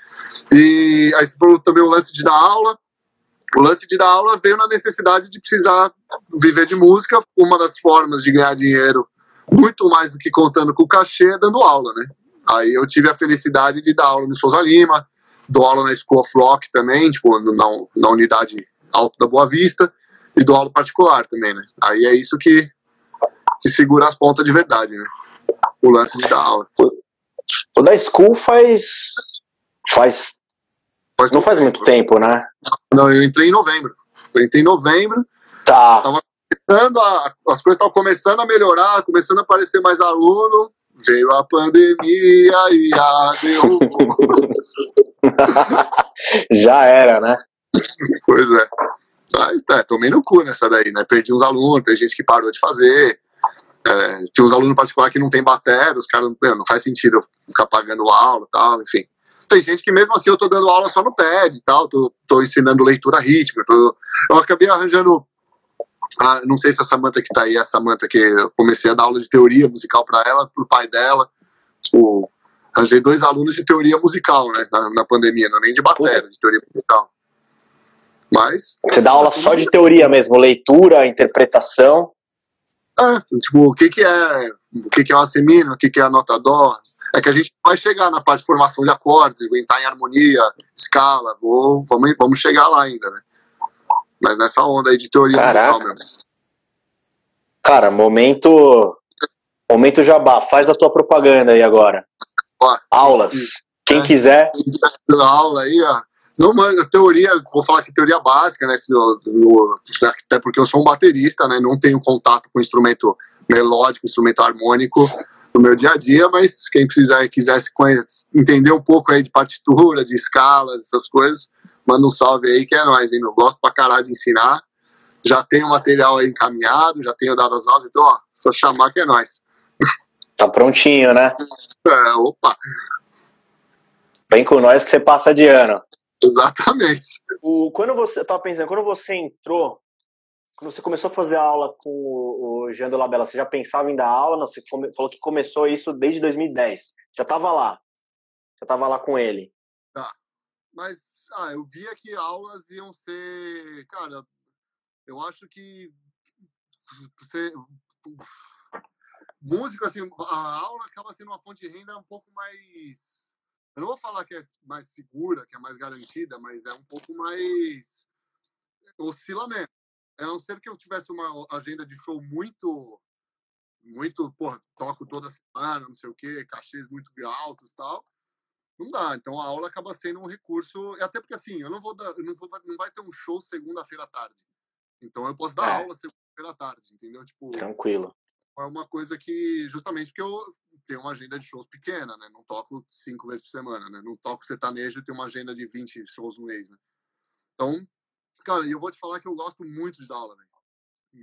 E aí você falou também o lance de dar aula. O lance de dar aula veio na necessidade de precisar viver de música. Uma das formas de ganhar dinheiro, muito mais do que contando com o cachê, é dando aula, né? Aí eu tive a felicidade de dar aula no Souza Lima, dou aula na School of Rock também, tipo, na, na unidade Alto da Boa Vista e do aula particular também, né? Aí é isso que, que segura as pontas de verdade, né? O lance de dar aula. O, o da school faz. faz. faz não faz muito tempo, né? Não, eu entrei em novembro. Eu entrei em novembro. Tá. Tava começando a, as coisas estavam começando a melhorar, começando a aparecer mais aluno. Veio a pandemia e a. Já era, né? Pois é. Mas, é, tomei no cu nessa daí, né? Perdi uns alunos, tem gente que parou de fazer. É, tinha uns alunos particulares que não tem bateria, os caras, não faz sentido eu ficar pagando aula e tal, enfim. Tem gente que mesmo assim eu tô dando aula só no pad e tal, tô, tô ensinando leitura rítmica, tô, eu acabei arranjando, ah, não sei se a Samanta que tá aí, a Samanta que eu comecei a dar aula de teoria musical para ela, pro pai dela, tipo, arranjei dois alunos de teoria musical, né, na, na pandemia, não nem de bateria, de teoria musical. Mas. Você dá aula só de teoria mesmo, leitura, interpretação. É, tipo, o que, que é o que, que é uma semina, o que, que é a nota dó. É que a gente vai chegar na parte de formação de acordes, aguentar em harmonia, escala, vou, vamos, vamos chegar lá ainda, né? Mas nessa onda aí de teoria Caraca. musical mesmo. Cara, momento Momento Jabá, faz a tua propaganda aí agora. Ó, Aulas. Quem é, quiser. Aula aí, ó. Não, mano, teoria, vou falar que teoria básica, né? No, no, até porque eu sou um baterista, né? Não tenho contato com instrumento melódico, instrumento harmônico no meu dia a dia, mas quem precisar quisesse entender um pouco aí de partitura, de escalas, essas coisas, manda um salve aí que é nóis, hein? Eu gosto pra caralho de ensinar. Já tenho material aí encaminhado, já tenho dado as aulas, então, ó, só chamar que é nóis. Tá prontinho, né? É, opa. Vem com nós que você passa de ano. Exatamente. O, quando você, tava pensando, quando você entrou, quando você começou a fazer aula com o, Jean de Labella, você já pensava em dar aula? Não, você falou que começou isso desde 2010. Já estava lá. Já estava lá com ele. Tá. Mas, ah, eu via que aulas iam ser. Cara, eu acho que. Você. Músico, assim, a aula acaba sendo uma fonte de renda um pouco mais eu não vou falar que é mais segura, que é mais garantida, mas é um pouco mais oscilamento. A não ser que eu tivesse uma agenda de show muito, muito, porra, toco toda semana, não sei o quê, cachês muito altos tal. Não dá. Então a aula acaba sendo um recurso, até porque assim, eu não vou dar, não vou, não vai ter um show segunda-feira à tarde. Então eu posso dar é. aula segunda-feira à tarde, entendeu? Tipo, tranquilo. É uma coisa que justamente porque eu tenho uma agenda de shows pequena, né? Não toco cinco vezes por semana, né? Não toco sertanejo e tenho uma agenda de 20 shows no mês, né? Então, cara, eu vou te falar que eu gosto muito de dar aula, velho.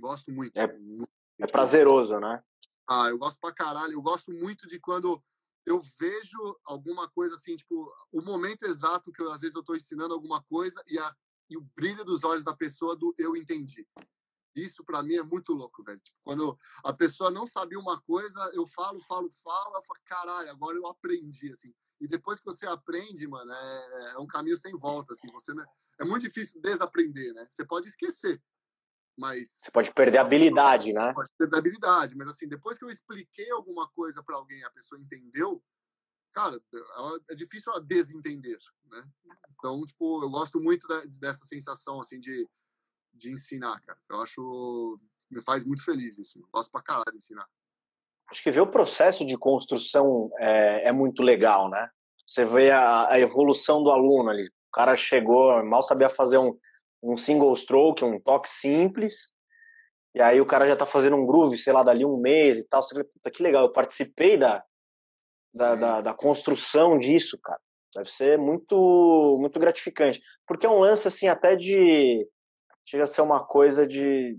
Gosto muito. É, muito, é prazeroso, né? Ah, eu gosto pra caralho. Eu gosto muito de quando eu vejo alguma coisa assim, tipo, o momento exato que eu, às vezes eu tô ensinando alguma coisa e, a, e o brilho dos olhos da pessoa do eu entendi. Isso para mim é muito louco, velho. Tipo, quando a pessoa não sabia uma coisa, eu falo, falo, falo, ela fala, caralho, agora eu aprendi, assim. E depois que você aprende, mano, é, é um caminho sem volta, assim. Você não, é muito difícil desaprender, né? Você pode esquecer, mas você pode perder a habilidade, né? Pode perder a habilidade, mas assim, depois que eu expliquei alguma coisa para alguém, a pessoa entendeu, cara, ela, é difícil ela desentender, né? Então, tipo, eu gosto muito da, dessa sensação, assim, de de ensinar, cara. Eu acho. Me faz muito feliz isso. Eu gosto pra caralho de ensinar. Acho que ver o processo de construção é, é muito legal, né? Você vê a, a, evolução do aluno ali. O cara chegou, mal sabia fazer um, um single stroke, um toque simples, e aí o cara já tá fazendo um groove, sei lá, dali um mês e tal. Você vê, puta, que legal, eu participei da, da, da, da, construção disso, cara. Deve ser muito, muito gratificante. Porque é um lance, assim, até de chega a ser uma coisa de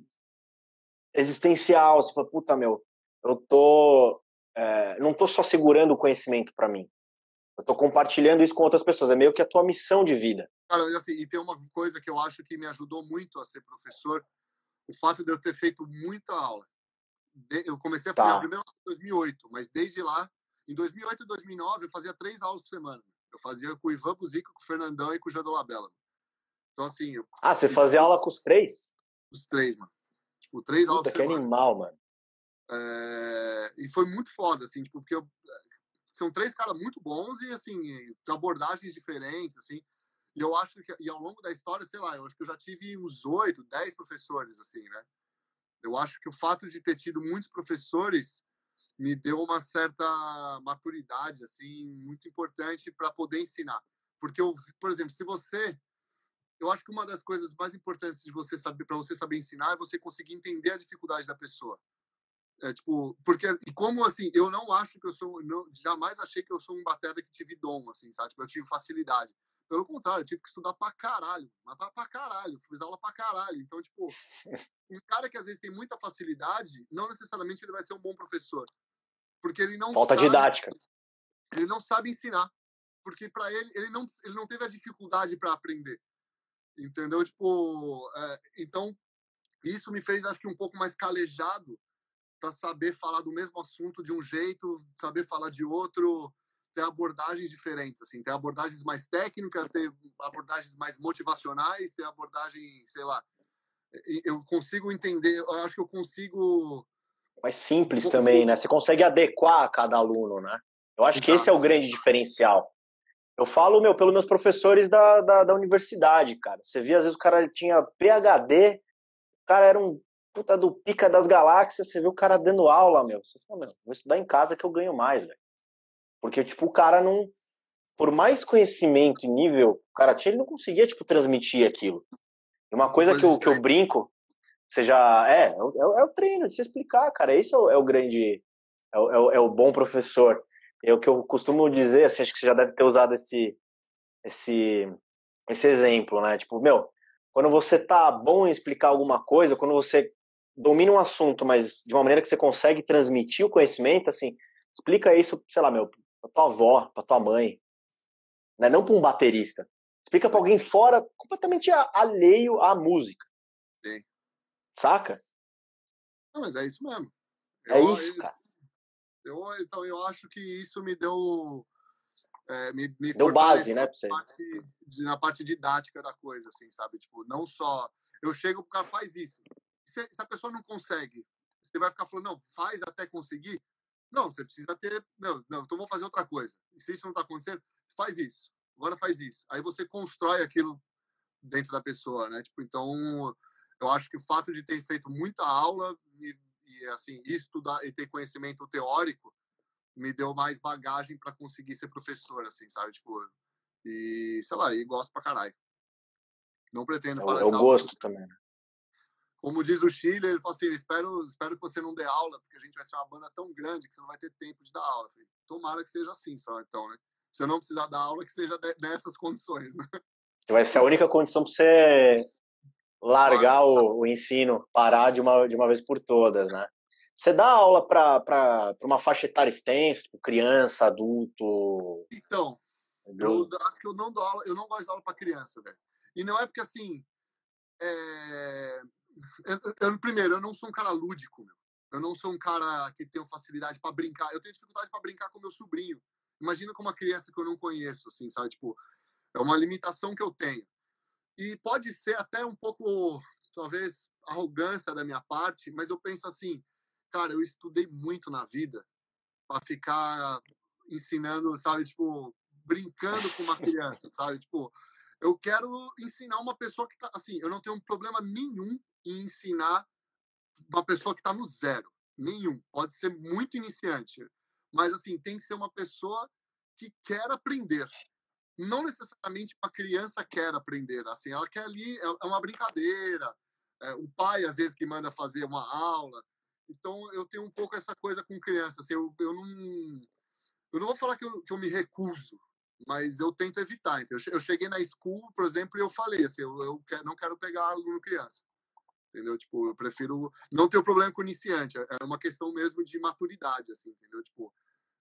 existencial. Você fala, puta, meu, eu tô. É, não tô só segurando o conhecimento para mim. Eu tô compartilhando isso com outras pessoas. É meio que a tua missão de vida. Cara, assim, e tem uma coisa que eu acho que me ajudou muito a ser professor: o fato de eu ter feito muita aula. Eu comecei a fazer tá. primeiro em 2008, mas desde lá, em 2008 e 2009, eu fazia três aulas por semana. Eu fazia com o Ivan Buzico, com o Fernandão e com o Jadon Labella. Então, assim. Eu... Ah, você fazia aula com os três? Os três, mano. Tipo, três Puta, aulas. que animal, mano. É... E foi muito foda, assim, tipo, porque eu... são três caras muito bons e, assim, abordagens diferentes, assim. E eu acho que, e ao longo da história, sei lá, eu acho que eu já tive uns oito, dez professores, assim, né? Eu acho que o fato de ter tido muitos professores me deu uma certa maturidade, assim, muito importante para poder ensinar. Porque, eu, por exemplo, se você eu acho que uma das coisas mais importantes de você saber para você saber ensinar é você conseguir entender a dificuldade da pessoa. É, tipo, porque e como assim, eu não acho que eu sou, não, jamais achei que eu sou um batera que tive dom, assim, sabe? Tipo, eu tive facilidade. Pelo contrário, eu tive que estudar pra caralho, matar pra caralho, fiz aula pra caralho. Então, tipo, um cara que às vezes tem muita facilidade, não necessariamente ele vai ser um bom professor. Porque ele não Falta sabe, didática. Ele não sabe ensinar. Porque para ele, ele não, ele não teve a dificuldade para aprender entendeu? Tipo, é, então isso me fez, acho que, um pouco mais calejado para saber falar do mesmo assunto de um jeito, saber falar de outro, ter abordagens diferentes, assim, ter abordagens mais técnicas, ter abordagens mais motivacionais, ter abordagem, sei lá, eu consigo entender, eu acho que eu consigo mais simples um também, né? Você consegue adequar a cada aluno, né? Eu acho Exato. que esse é o grande diferencial. Eu falo, meu, pelos meus professores da, da, da, universidade, cara. Você via, às vezes, o cara tinha PHD, o cara era um puta do pica das galáxias, você vê o cara dando aula, meu. Você fala, meu, vou estudar em casa que eu ganho mais, velho. Porque, tipo, o cara não. Por mais conhecimento e nível o cara tinha, ele não conseguia, tipo, transmitir aquilo. E uma coisa que eu, que eu brinco, seja. É, é, é, é o treino, de se explicar, cara. Esse é o, é o grande. É o, é o, bom professor. É o que eu costumo dizer, assim, acho que você já deve ter usado esse, esse, esse exemplo, né? Tipo, meu, quando você tá bom em explicar alguma coisa, quando você domina um assunto, mas de uma maneira que você consegue transmitir o conhecimento, assim, explica isso, sei lá, meu, pra tua avó, pra tua mãe, né? não para um baterista. Explica para alguém fora, completamente alheio à música. Sim. Saca? Não, mas é isso mesmo. É eu, é isso, cara. Eu, então, eu acho que isso me deu. É, me, me deu base, né, pra você? Parte, na parte didática da coisa, assim, sabe? Tipo, não só. Eu chego, o cara faz isso. Se, se a pessoa não consegue, você vai ficar falando, não, faz até conseguir. Não, você precisa ter. Não, não, então vou fazer outra coisa. E se isso não está acontecendo, faz isso. Agora faz isso. Aí você constrói aquilo dentro da pessoa, né? Tipo, então, eu acho que o fato de ter feito muita aula e, e assim, estudar e ter conhecimento teórico me deu mais bagagem para conseguir ser professor, assim, sabe? Tipo, e sei lá, e gosto pra caralho. Não pretendo parar. Eu, eu gosto também. Né? Como diz o Chile, ele falou assim: espero, espero que você não dê aula, porque a gente vai ser uma banda tão grande que você não vai ter tempo de dar aula. Falei, Tomara que seja assim só, então, né? Se eu não precisar dar aula, que seja nessas condições, né? Vai ser a única condição para você largar o, o, ensino, parar de uma, de uma vez por todas, né? Você dá aula para uma faixa etária extensa, tipo criança, adulto? Então, eu acho que eu não dou aula, eu não gosto de aula para criança, velho. E não é porque assim, é, eu, eu, primeiro, eu não sou um cara lúdico, meu. Eu não sou um cara que tem facilidade para brincar. Eu tenho dificuldade para brincar com meu sobrinho. Imagina com uma criança que eu não conheço, assim, sabe? Tipo, é uma limitação que eu tenho. E pode ser até um pouco, talvez, arrogância da minha parte, mas eu penso assim, cara, eu estudei muito na vida para ficar ensinando, sabe? Tipo, brincando com uma criança, sabe? Tipo, eu quero ensinar uma pessoa que tá assim, eu não tenho um problema nenhum e ensinar uma pessoa que está no zero. Nenhum. Pode ser muito iniciante. Mas, assim, tem que ser uma pessoa que quer aprender. Não necessariamente uma criança quer aprender. Assim, ela quer ali, é, é uma brincadeira. É, o pai, às vezes, que manda fazer uma aula. Então, eu tenho um pouco essa coisa com criança. Assim, eu, eu não. Eu não vou falar que eu, que eu me recuso, mas eu tento evitar. Então, eu cheguei na school, por exemplo, e eu falei assim, eu, eu não quero pegar aluno criança entendeu? Tipo, eu prefiro não ter problema com o iniciante, é, é uma questão mesmo de maturidade, assim, entendeu? Tipo,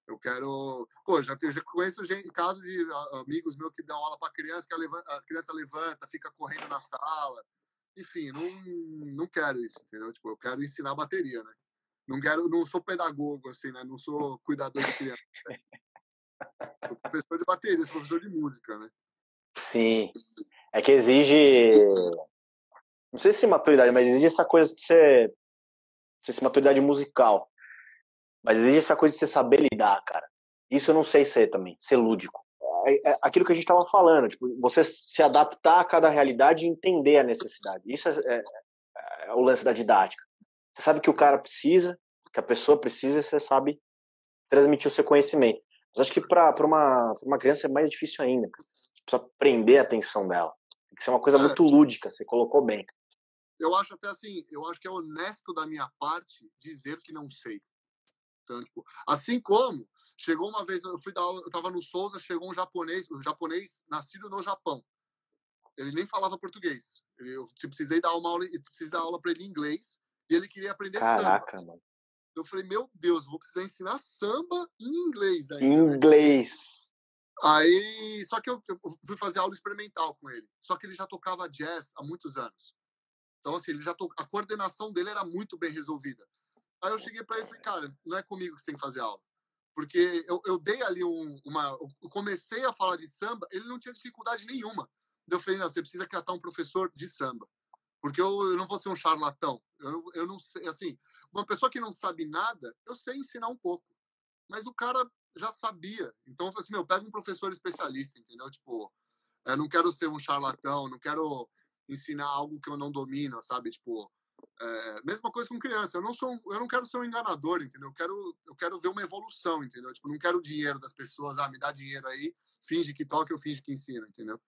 eu quero, pô, já, já conheço gente, caso de amigos meus que dão aula para criança, que a, levanta, a, criança levanta, fica correndo na sala, enfim, não, não quero isso, entendeu? Tipo, eu quero ensinar bateria, né? Não quero, não sou pedagogo, assim, né? Não sou cuidador de criança. Sou professor de bateria, sou professor de música, né? Sim. É que exige não sei se maturidade, mas exige essa coisa de ser. Não sei se maturidade musical. Mas exige essa coisa de você saber lidar, cara. Isso eu não sei ser também, ser lúdico. É, é aquilo que a gente estava falando, tipo, você se adaptar a cada realidade e entender a necessidade. Isso é, é, é, o lance da didática. Você sabe que o cara precisa, que a pessoa precisa, você sabe transmitir o seu conhecimento. Mas acho que para uma, uma criança é mais difícil ainda. Cara. Você precisa prender a atenção dela. Tem que ser uma coisa muito lúdica, você colocou bem eu acho até assim, eu acho que é honesto da minha parte dizer que não sei. Então, tipo, assim como chegou uma vez, eu fui dar aula, eu tava no Souza, chegou um japonês, um japonês nascido no Japão. Ele nem falava português. Eu precisei dar uma aula, precisei dar aula para ele em inglês e ele queria aprender Caraca, samba. mano. Eu falei, meu Deus, vou precisar ensinar samba em inglês ainda. Né? Inglês. Aí, só que eu, eu fui fazer aula experimental com ele. Só que ele já tocava jazz há muitos anos. Então, assim, ele já a coordenação dele era muito bem resolvida. Aí eu cheguei para ele e falei, cara, não é comigo que você tem que fazer aula. Porque eu, eu dei ali um, uma. Eu comecei a falar de samba, ele não tinha dificuldade nenhuma. Eu falei, não, você precisa catar um professor de samba. Porque eu, eu não vou ser um charlatão. Eu, eu não sei, assim, uma pessoa que não sabe nada, eu sei ensinar um pouco. Mas o cara já sabia. Então eu falei assim, meu, pega um professor especialista, entendeu? Tipo, eu não quero ser um charlatão, não quero ensinar algo que eu não domino, sabe? Tipo, É, mesma coisa com criança. Eu não sou, eu não quero ser um enganador, entendeu? Eu quero, eu quero ver uma evolução, entendeu? Tipo, não quero o dinheiro das pessoas. Ah, me dá dinheiro aí, finge que toca, eu finge que ensino, entendeu?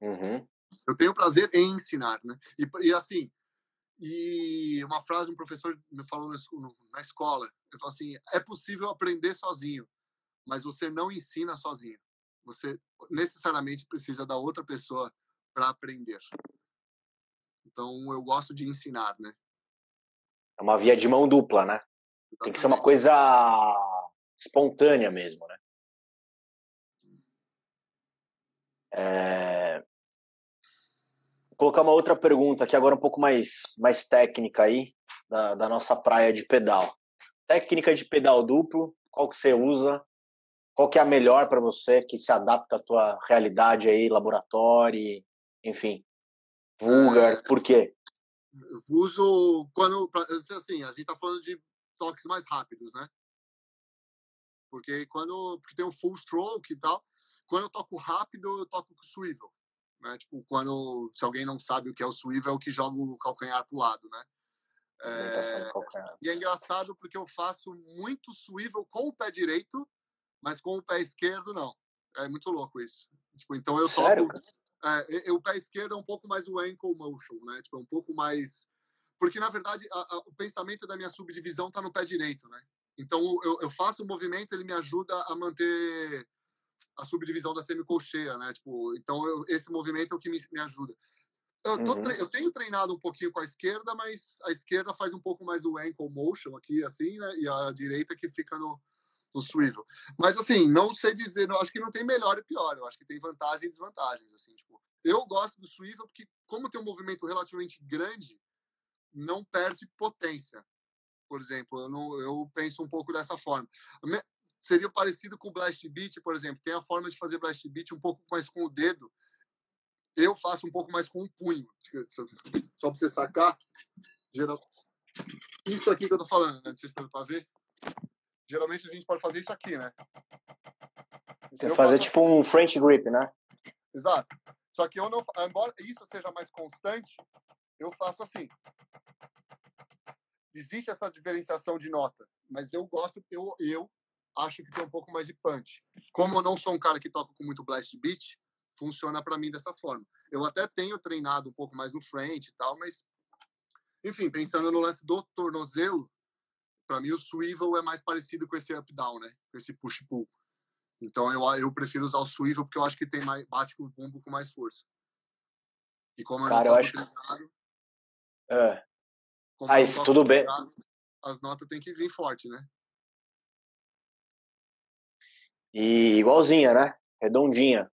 Uhum. Eu tenho prazer em ensinar, né? E, e assim, e uma frase um professor me falou na escola, ele falou assim: é possível aprender sozinho, mas você não ensina sozinho. Você necessariamente precisa da outra pessoa para aprender. Então, eu gosto de ensinar, né? É uma via de mão dupla, né? Exatamente. Tem que ser uma coisa espontânea mesmo, né? É... Vou colocar uma outra pergunta aqui agora um pouco mais, mais técnica aí, da, da nossa praia de pedal. Técnica de pedal duplo, qual que você usa? Qual que é a melhor para você, que se adapta à tua realidade aí, laboratório, enfim. Vulgar, por quê? Uso quando, assim, a gente tá falando de toques mais rápidos, né? Porque quando porque tem o full stroke e tal, quando eu toco rápido, eu toco com swivel, né? Tipo, quando se alguém não sabe o que é o swivel, é o que joga o calcanhar pro lado, né? É, e é engraçado porque eu faço muito swivel com o pé direito, mas com o pé esquerdo não. É muito louco isso. Tipo, então eu toco Sério, é, o pé esquerdo é um pouco mais o ankle motion, né? Tipo, é um pouco mais. Porque, na verdade, a, a, o pensamento da minha subdivisão está no pé direito, né? Então, eu, eu faço o movimento, ele me ajuda a manter a subdivisão da semicolcheia, né? Tipo, então, eu, esse movimento é o que me, me ajuda. Eu, uhum. eu, tenho treinado um pouquinho com a esquerda, mas a esquerda faz um pouco mais o ankle motion aqui, assim, né? E a direita que fica no, no swivel. Mas assim, não sei dizer, acho que não tem melhor e pior, eu acho que tem vantagens e desvantagens, assim, tipo, eu gosto do swivel porque como tem um movimento relativamente grande, não perde potência. Por exemplo, eu, não, eu penso um pouco dessa forma. Seria parecido com o blast beat, por exemplo, tem a forma de fazer blast beat um pouco mais com o dedo. Eu faço um pouco mais com o punho. Só para você sacar, geral... Isso aqui que eu tô falando, né? Vocês estão para ver? Geralmente a gente pode fazer isso aqui, né? Você fazer tipo um French grip, né? Exato. Só que eu não, embora isso seja mais constante, eu faço assim. Existe essa diferenciação de nota, mas eu gosto, eu, eu acho que tem um pouco mais de punch. Como eu não sou um cara que toca com muito blast beat, funciona para mim dessa forma. Eu até tenho treinado um pouco mais no French e tal, mas enfim, pensando no lance do tornozelo, para mim o swivel é mais parecido com esse up down, né? Com esse push pull. Então eu, eu prefiro usar o swivel porque eu acho que tem mais bate com o bumbo com mais força. E como Cara, eu, eu acho treinado, é. Ah, isso tudo bem. As notas têm que vir forte, né? E igualzinha, né? Redondinha.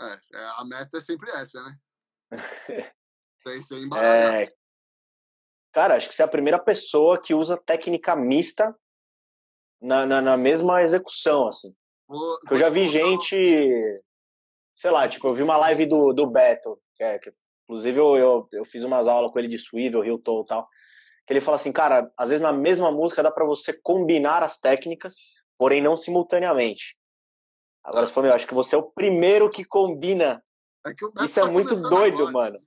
É, é a meta é sempre essa, né? Tem que ser É, Cara, acho que você é a primeira pessoa que usa técnica mista na, na, na mesma execução, assim. Vou, eu já vi gente, sei lá, tipo, eu vi uma live do, do Beto, que é, que, inclusive eu, eu, eu, fiz umas aulas com ele de swivel, Hilton e tal, que ele fala assim, cara, às vezes na mesma música dá para você combinar as técnicas, porém não simultaneamente. Agora, você falou, eu acho que você é o primeiro que combina. É que Isso é tá muito doido, agora, mano.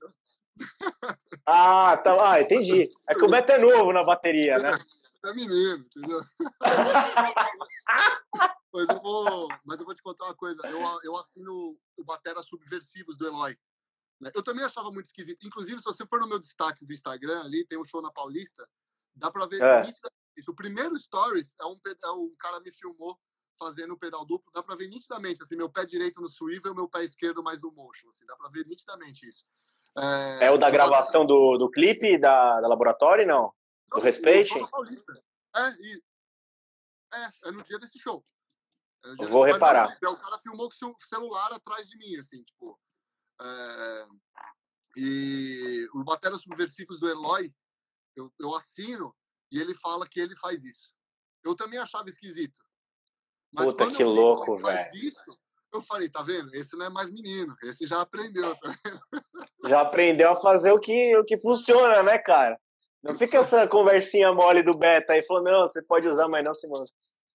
Ah, tá. Ah, entendi. É que o Beto é novo na bateria, né? É menino, entendeu? mas, eu vou, mas eu vou te contar uma coisa. Eu, eu assino o Batera Subversivos do Eloy. Né? Eu também achava muito esquisito. Inclusive, se você for no meu destaque do Instagram, ali tem um show na Paulista, dá pra ver é. isso. O primeiro stories é um, é um cara me filmou fazendo o pedal duplo, dá pra ver nitidamente, assim, meu pé direito no swivel, meu pé esquerdo mais no motion, assim, dá pra ver nitidamente isso. É, é o da gravação do, do clipe da, da laboratório, não? Do não, Respeite? É, e, é, é no dia desse show. É Vou reparar. o cara filmou com o celular atrás de mim, assim, tipo. É, e o Batera Subversivos do Eloy, eu, eu assino e ele fala que ele faz isso. Eu também achava esquisito. Mas Puta que louco, velho. Eu falei, tá vendo? Esse não é mais menino, esse já aprendeu, tá Já aprendeu a fazer o que, o que funciona, né, cara? Não fica essa conversinha mole do beta aí, falou, não, você pode usar, mas não se manda.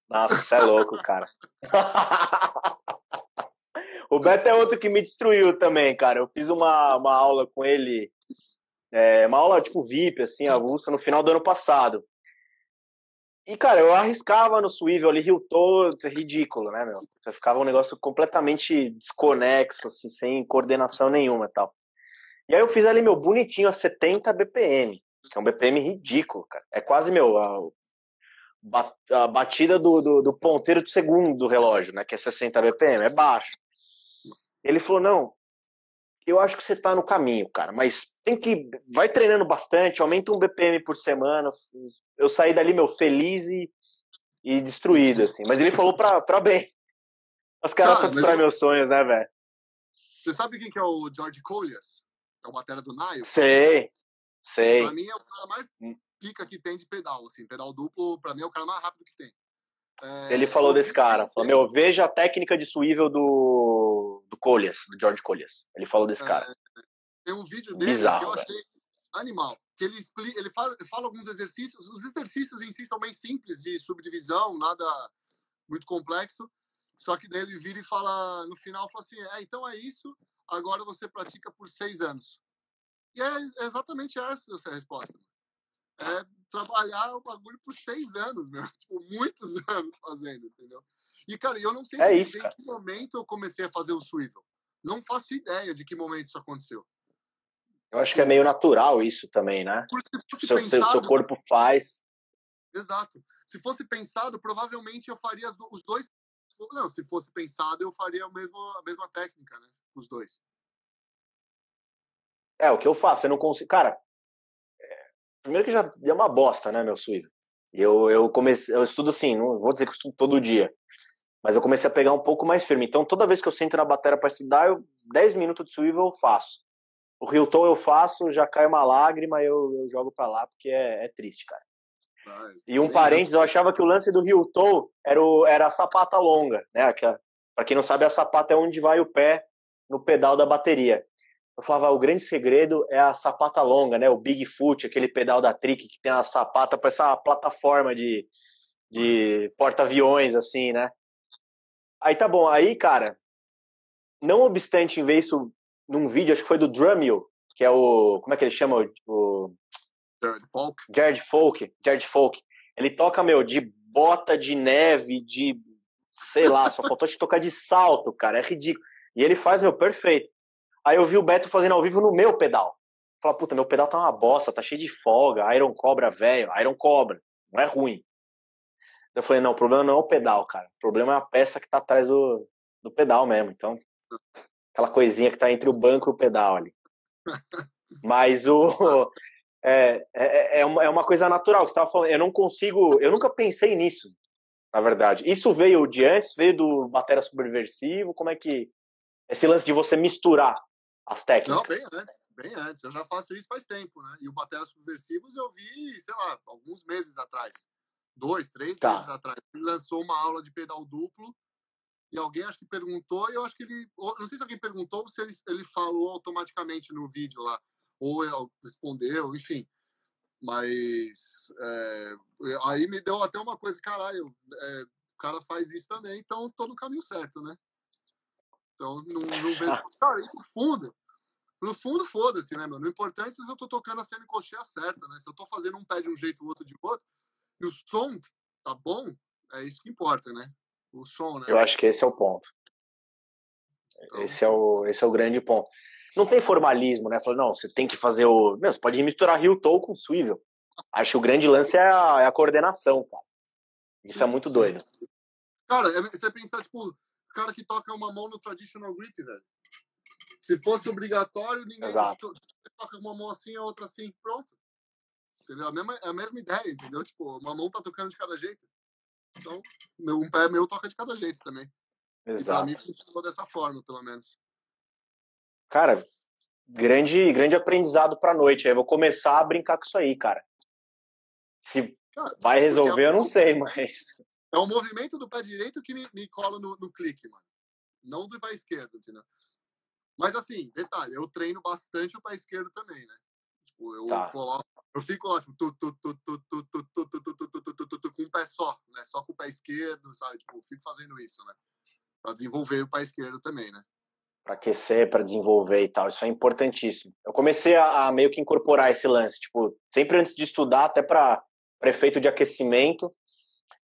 Nossa, você é louco, cara. o Beto é outro que me destruiu também, cara. Eu fiz uma, uma aula com ele É uma aula, tipo, VIP, assim, avulsa, no final do ano passado. E, cara, eu arriscava no swivel ali, Hilton, ridículo, né, meu? Você ficava um negócio completamente desconexo, assim, sem coordenação nenhuma e tal. E aí eu fiz ali, meu, bonitinho, a 70 BPM, que é um BPM ridículo, cara. É quase, meu, a, a batida do, do, do ponteiro de segundo do relógio, né, que é 60 BPM, é baixo. Ele falou, não, eu acho que você tá no caminho, cara, mas tem que. Vai treinando bastante, aumenta um BPM por semana. Eu saí dali, meu, feliz e, e destruído, assim. Mas ele falou pra, pra bem. Os caras só destroem meus sonhos, né, velho? Você sabe quem que é o George Collias? É o batera do Nile? Sei, sei. Pra mim é o cara mais hum. pica que tem de pedal, assim. Pedal duplo, pra mim é o cara mais rápido que tem. É, ele falou desse cara. Falou, meu, veja a técnica de swivel do, do Collias, do George Collias. Ele falou desse é, cara. Tem um vídeo dele Bizarro, que eu achei animal. Que ele, explica, ele fala, fala alguns exercícios. Os exercícios em si são bem simples, de subdivisão, nada muito complexo. Só que daí ele vira e fala, no final, fala assim: é, então é isso, agora você pratica por seis anos. E é exatamente essa a resposta é trabalhar o bagulho por seis anos, meu. Tipo, muitos anos fazendo, entendeu? E, cara, eu não sei é isso, em que momento eu comecei a fazer o swivel. Não faço ideia de que momento isso aconteceu. Eu acho que é meio natural isso também, né? Se seu, pensado, seu corpo faz. Exato. Se fosse pensado, provavelmente eu faria os dois. Não, se fosse pensado, eu faria a mesma, a mesma técnica, né? Os dois. É, o que eu faço, eu não consigo. Cara, primeiro que já é uma bosta, né, meu swivel. Eu, eu comecei, eu estudo assim, não vou dizer que eu estudo todo dia, mas eu comecei a pegar um pouco mais firme. Então, toda vez que eu sento na bateria para estudar, eu 10 minutos de swivel eu faço. O Hilton eu faço, já cai uma lágrima, eu, eu jogo para lá porque é, é, triste, cara. Ah, e um parênteses, eu achava que o lance do Hilton era, o, era a sapata longa, né? Para quem não sabe, a sapata é onde vai o pé no pedal da bateria eu falava, o grande segredo é a sapata longa, né? O Bigfoot, aquele pedal da Trick que tem a sapata para essa plataforma de, de porta-aviões, assim, né? Aí tá bom, aí, cara, não obstante em ver isso num vídeo, acho que foi do Drummill, que é o. Como é que ele chama? O. Jared Folk. Jared Folk. Jared Folk. Ele toca, meu, de bota de neve, de. Sei lá, só faltou te tocar de salto, cara. É ridículo. E ele faz, meu, perfeito. Aí eu vi o Beto fazendo ao vivo no meu pedal. Falei, puta, meu pedal tá uma bosta, tá cheio de folga, Iron Cobra velho, Iron Cobra, não é ruim. Eu falei, não, o problema não é o pedal, cara. O problema é a peça que tá atrás do, do pedal mesmo. Então, aquela coisinha que tá entre o banco e o pedal ali. Mas o. É, é, é, uma, é uma coisa natural que você estava falando. Eu não consigo. Eu nunca pensei nisso, na verdade. Isso veio de antes, veio do Batera Subversivo. Como é que. Esse lance de você misturar as técnicas. Não, bem antes, bem antes. Eu já faço isso faz tempo, né? E o Batera Subversivos eu vi, sei lá, alguns meses atrás. Dois, três tá. meses atrás. Ele lançou uma aula de pedal duplo e alguém acho que perguntou, e eu acho que ele. Não sei se alguém perguntou ou se ele, ele falou automaticamente no vídeo lá, ou respondeu, enfim. Mas é, aí me deu até uma coisa, caralho, é, o cara faz isso também, então tô no caminho certo, né? Então, não, não vejo. Cara, e no fundo, no fundo, foda-se, né, meu? No importante é se eu tô tocando a semicocheia certa, né? Se eu tô fazendo um pé de um jeito, o outro de outro, e o som tá bom, é isso que importa, né? O som, né? Eu acho que esse é o ponto. Então... Esse, é o, esse é o grande ponto. Não tem formalismo, né? Falou, não, você tem que fazer o. Meu, você pode misturar Rio Toe com Swivel. Acho que o grande lance é a, é a coordenação, cara. Isso sim, é muito sim. doido. Cara, é, você pensar, tipo, cara que toca uma mão no traditional grip, velho. Se fosse obrigatório, ninguém Exato. toca uma mão assim, a outra assim, pronto. Entendeu? A mesma, é a mesma ideia, entendeu? Tipo, uma mão tá tocando de cada jeito. Então, meu, um pé meu toca de cada jeito também. Exato. E pra mim funcionou dessa forma, pelo menos. Cara, grande, grande aprendizado pra noite. Eu vou começar a brincar com isso aí, cara. Se cara, vai resolver, é eu não sei, mas. É o movimento do pé direito que me, me cola no, no clique, mano. Não do pé esquerdo, entendeu? Mas assim, detalhe, eu treino bastante o pé esquerdo também, né? Tipo, eu tá. coloco, eu fico lá, tipo, tu, tu, tu, tu, tu, tu, tu, tu, tu, tu, tu, tu, tu, com um pé só, né? Só com o pé esquerdo, sabe? Tipo, eu fico fazendo isso, né? Pra desenvolver o pé esquerdo também, né? para aquecer, para desenvolver e tal. Isso é importantíssimo. Eu comecei a, a, meio que incorporar esse lance, tipo, sempre antes de estudar, até para prefeito de aquecimento,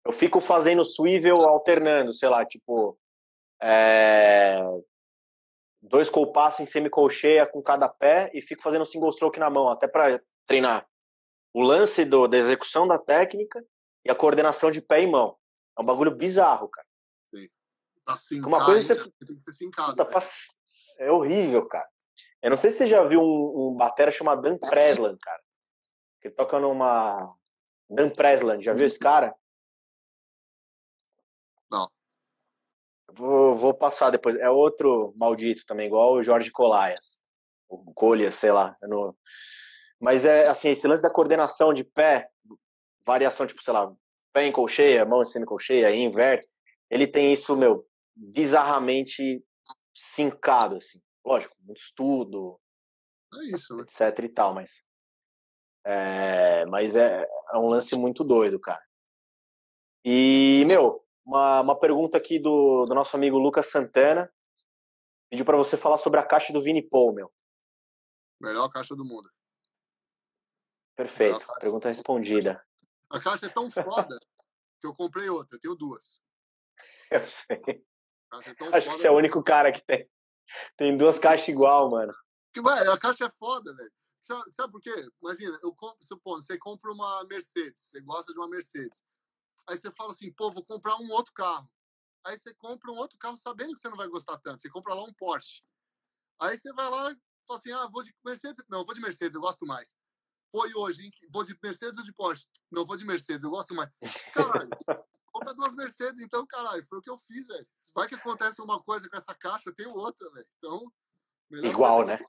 eu fico fazendo swivel alternando, sei lá, tipo, é, dois compassos em semicolcheia com cada pé e fico fazendo single stroke na mão, até para treinar o lance do, da execução da técnica e a coordenação de pé e mão. É um bagulho bizarro, cara. Sim. Assim, Uma coisa você... tem que ser sincado. Puta, pra... É horrível, cara. Eu não sei se você já viu um, um batera chamado Dan Presland, cara. Que toca numa. Dan Presland, já viu esse cara? Não. Vou, vou passar depois. É outro maldito também, igual o Jorge Colaias. O Colhas, sei lá. Não... Mas é assim, esse lance da coordenação de pé, variação, tipo, sei lá, pé em colcheia, mão em semicolcheia, inverte. Ele tem isso, meu, bizarramente sincado, assim. Lógico, muito estudo, é isso, né? etc e tal, mas. É, mas é, é um lance muito doido, cara. E, meu, uma, uma pergunta aqui do, do nosso amigo Lucas Santana. Pediu para você falar sobre a caixa do Vini Paul, meu. Melhor caixa do mundo. Perfeito. Pergunta respondida. A caixa é tão foda que eu comprei outra. Eu tenho duas. Eu sei. É Acho que você é o único cara que tem. Tem duas caixas igual, mano. Que, ué, a caixa é foda, velho. Sabe, sabe, por quê? Imagina, eu compro, supondo, você compra uma Mercedes, você gosta de uma Mercedes. Aí você fala assim, pô, vou comprar um outro carro. Aí você compra um outro carro sabendo que você não vai gostar tanto. Você compra lá um Porsche. Aí você vai lá e fala assim, ah, vou de Mercedes. Não, vou de Mercedes, eu gosto mais. E hoje, vou de Mercedes ou de Porsche? Não, vou de Mercedes, eu gosto mais. Caralho, compra duas Mercedes, então, caralho, foi o que eu fiz, velho. Vai que acontece uma coisa com essa caixa, eu tenho outra, velho. Então. Igual, né?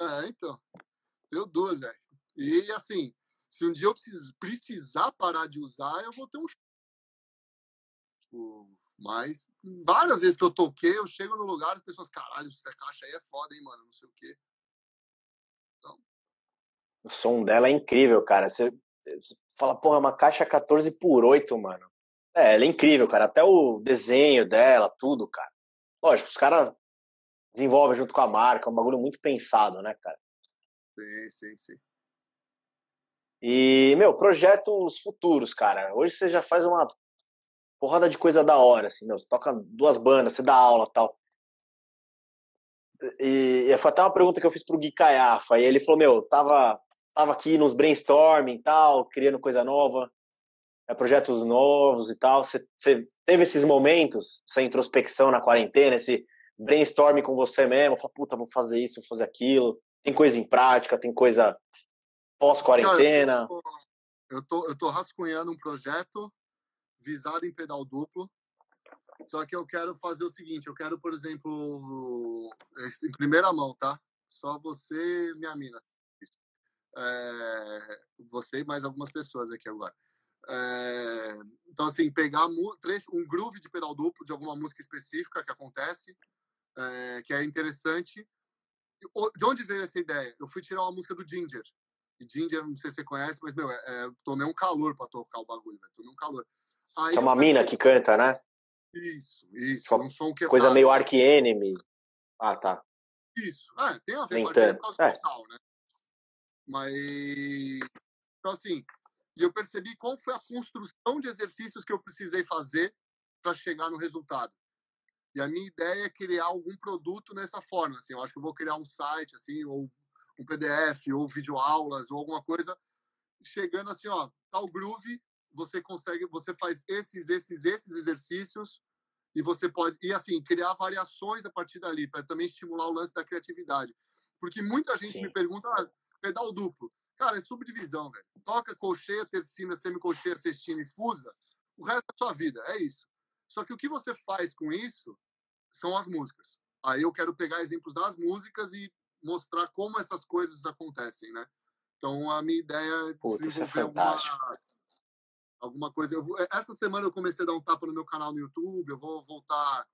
É, então. Tenho duas, velho. E assim, se um dia eu precisar parar de usar, eu vou ter um. Tipo, mas várias vezes que eu toquei, eu chego no lugar, as pessoas, caralho, essa caixa aí é foda, hein, mano, não sei o quê. Então. O som dela é incrível, cara. Você, você fala, porra, é uma caixa 14 por 8, mano. É, ela é incrível, cara. Até o desenho dela, tudo, cara. Lógico, os caras desenvolvem junto com a marca, é um bagulho muito pensado, né, cara? Sim, sim, sim. E, meu, projetos futuros, cara. Hoje você já faz uma porrada de coisa da hora, assim, meu. Você toca duas bandas, você dá aula tal. E, e foi até uma pergunta que eu fiz pro Gui Caiafa. E ele falou, meu, tava, tava aqui nos brainstorming tal, criando coisa nova é, projetos novos e tal. Você, teve esses momentos, essa introspecção na quarentena, esse brainstorming com você mesmo, fala, puta, vou fazer isso, vou fazer aquilo. Tem coisa em prática, tem coisa pós-quarentena. Eu tô, eu tô rascunhando um projeto visado em pedal duplo. Só que eu quero fazer o seguinte, eu quero, por exemplo, em primeira mão, tá? Só você, minha mina. É, você e mais algumas pessoas aqui agora. É, então, assim, pegar um groove de pedal duplo de alguma música específica que acontece, é, que é interessante. De onde veio essa ideia? Eu fui tirar uma música do Ginger. E Ginger, não sei se você conhece, mas, meu, é, tomei um calor para tocar o bagulho, véio. tomei um calor. Aí é uma mina que canta, né? Isso, isso. Um som que Coisa meio Ark Enemy. Ah, tá. Isso. É, tem a ver com a por causa é. Total, né? Mas. Então, assim, e eu percebi qual foi a construção de exercícios que eu precisei fazer para chegar no resultado. E a minha ideia é criar algum produto nessa forma. Assim, eu acho que eu vou criar um site, assim, ou um PDF, ou videoaulas, ou alguma coisa, chegando assim, ó, tal groove, você consegue, você faz esses, esses, esses exercícios e você pode e assim criar variações a partir dali para também estimular o lance da criatividade. Porque muita gente Sim. me pergunta, ah, pedal duplo. Cara, é subdivisão, velho. Toca colcheia, tercina, semicolcheia, cestina e fusa, o resto da sua vida, é isso. Só que o que você faz com isso são as músicas. Aí eu quero pegar exemplos das músicas e mostrar como essas coisas acontecem, né? Então a minha ideia é, é desenvolver é alguma, alguma coisa. Eu vou, essa semana eu comecei a dar um tapa no meu canal no YouTube, eu vou voltar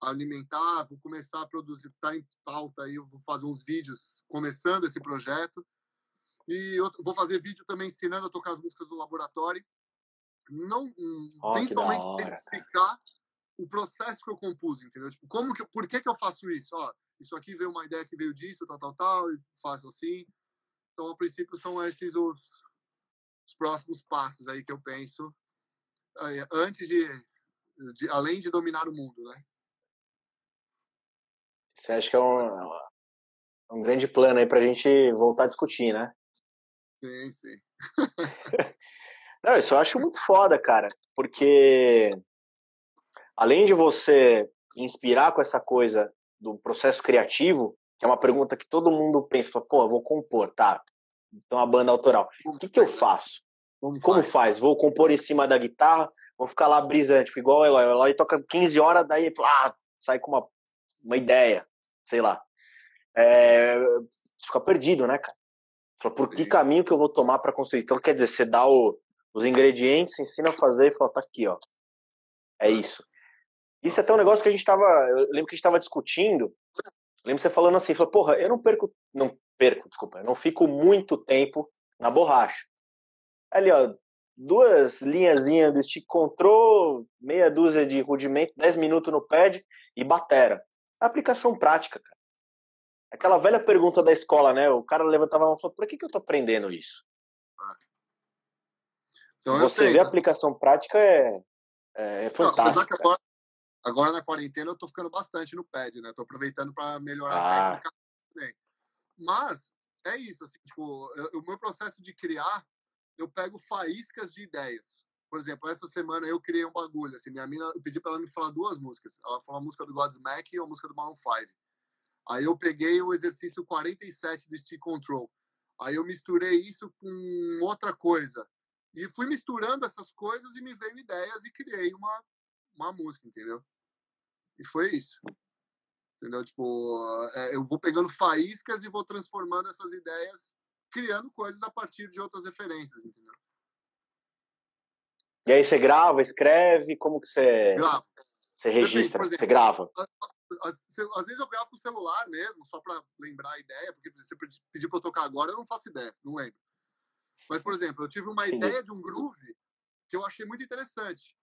a alimentar, vou começar a produzir, tá em pauta aí, eu vou fazer uns vídeos começando esse projeto. E eu vou fazer vídeo também ensinando a tocar as músicas do laboratório. Não, oh, principalmente explicar o processo que eu compus, entendeu? Tipo, como que, por que que eu faço isso? Ó, isso aqui veio uma ideia que veio disso, tal, tal, tal, e faço assim. Então, a princípio, são esses os, os próximos passos aí que eu penso antes de, de, além de dominar o mundo, né? Você acha que é um, um grande plano aí pra gente voltar a discutir, né? Sim, sim. Não, isso eu acho muito foda, cara, porque além de você inspirar com essa coisa do processo criativo, que é uma pergunta que todo mundo pensa, pô, eu vou compor, tá? Então a banda autoral. O que, que eu faço? Como, Como faz? Vou compor em cima da guitarra, vou ficar lá brisando, tipo, igual o Eloy. O Eloy toca 15 horas, daí ah, sai com uma, uma ideia, sei lá. É, fica perdido, né, cara? Por que caminho que eu vou tomar para construir? Então, quer dizer, você dá o, os ingredientes, ensina a fazer e fala, tá aqui, ó. É isso. Isso é até um negócio que a gente tava. Eu lembro que a gente tava discutindo. lembro você falando assim, falou, porra, eu não perco. Não perco, desculpa, eu não fico muito tempo na borracha. Ali, ó, duas linhazinhas do stick control, meia dúzia de rudimento, 10 minutos no pad e batera. Aplicação prática, cara. Aquela velha pergunta da escola, né? O cara levantava a mão e falou, por que, que eu tô aprendendo isso? Então, você vê a aplicação prática é, é, é fantástica. Agora, agora, na quarentena eu tô ficando bastante no pad, né? Tô aproveitando para melhorar ah. a técnica. Mas é isso, assim, tipo, o meu processo de criar eu pego faíscas de ideias. Por exemplo, essa semana eu criei um bagulho, assim, minha mina, eu pedi para ela me falar duas músicas. Ela falou a música do Godsmack e a música do Maroon 5. Aí eu peguei o exercício 47 do Stick Control. Aí eu misturei isso com outra coisa. E fui misturando essas coisas e me veio ideias e criei uma, uma música, entendeu? E foi isso. Entendeu? Tipo, é, eu vou pegando faíscas e vou transformando essas ideias criando coisas a partir de outras referências, entendeu? E aí você grava, escreve, como que você Gravo. você registra, exemplo, você grava? Às, às, vezes eu gravo com o celular mesmo, só para lembrar a ideia, porque se você pedir para eu tocar agora, eu não faço ideia, não lembro. Mas, por exemplo, eu tive uma Entendi. ideia de um groove que eu achei muito interessante.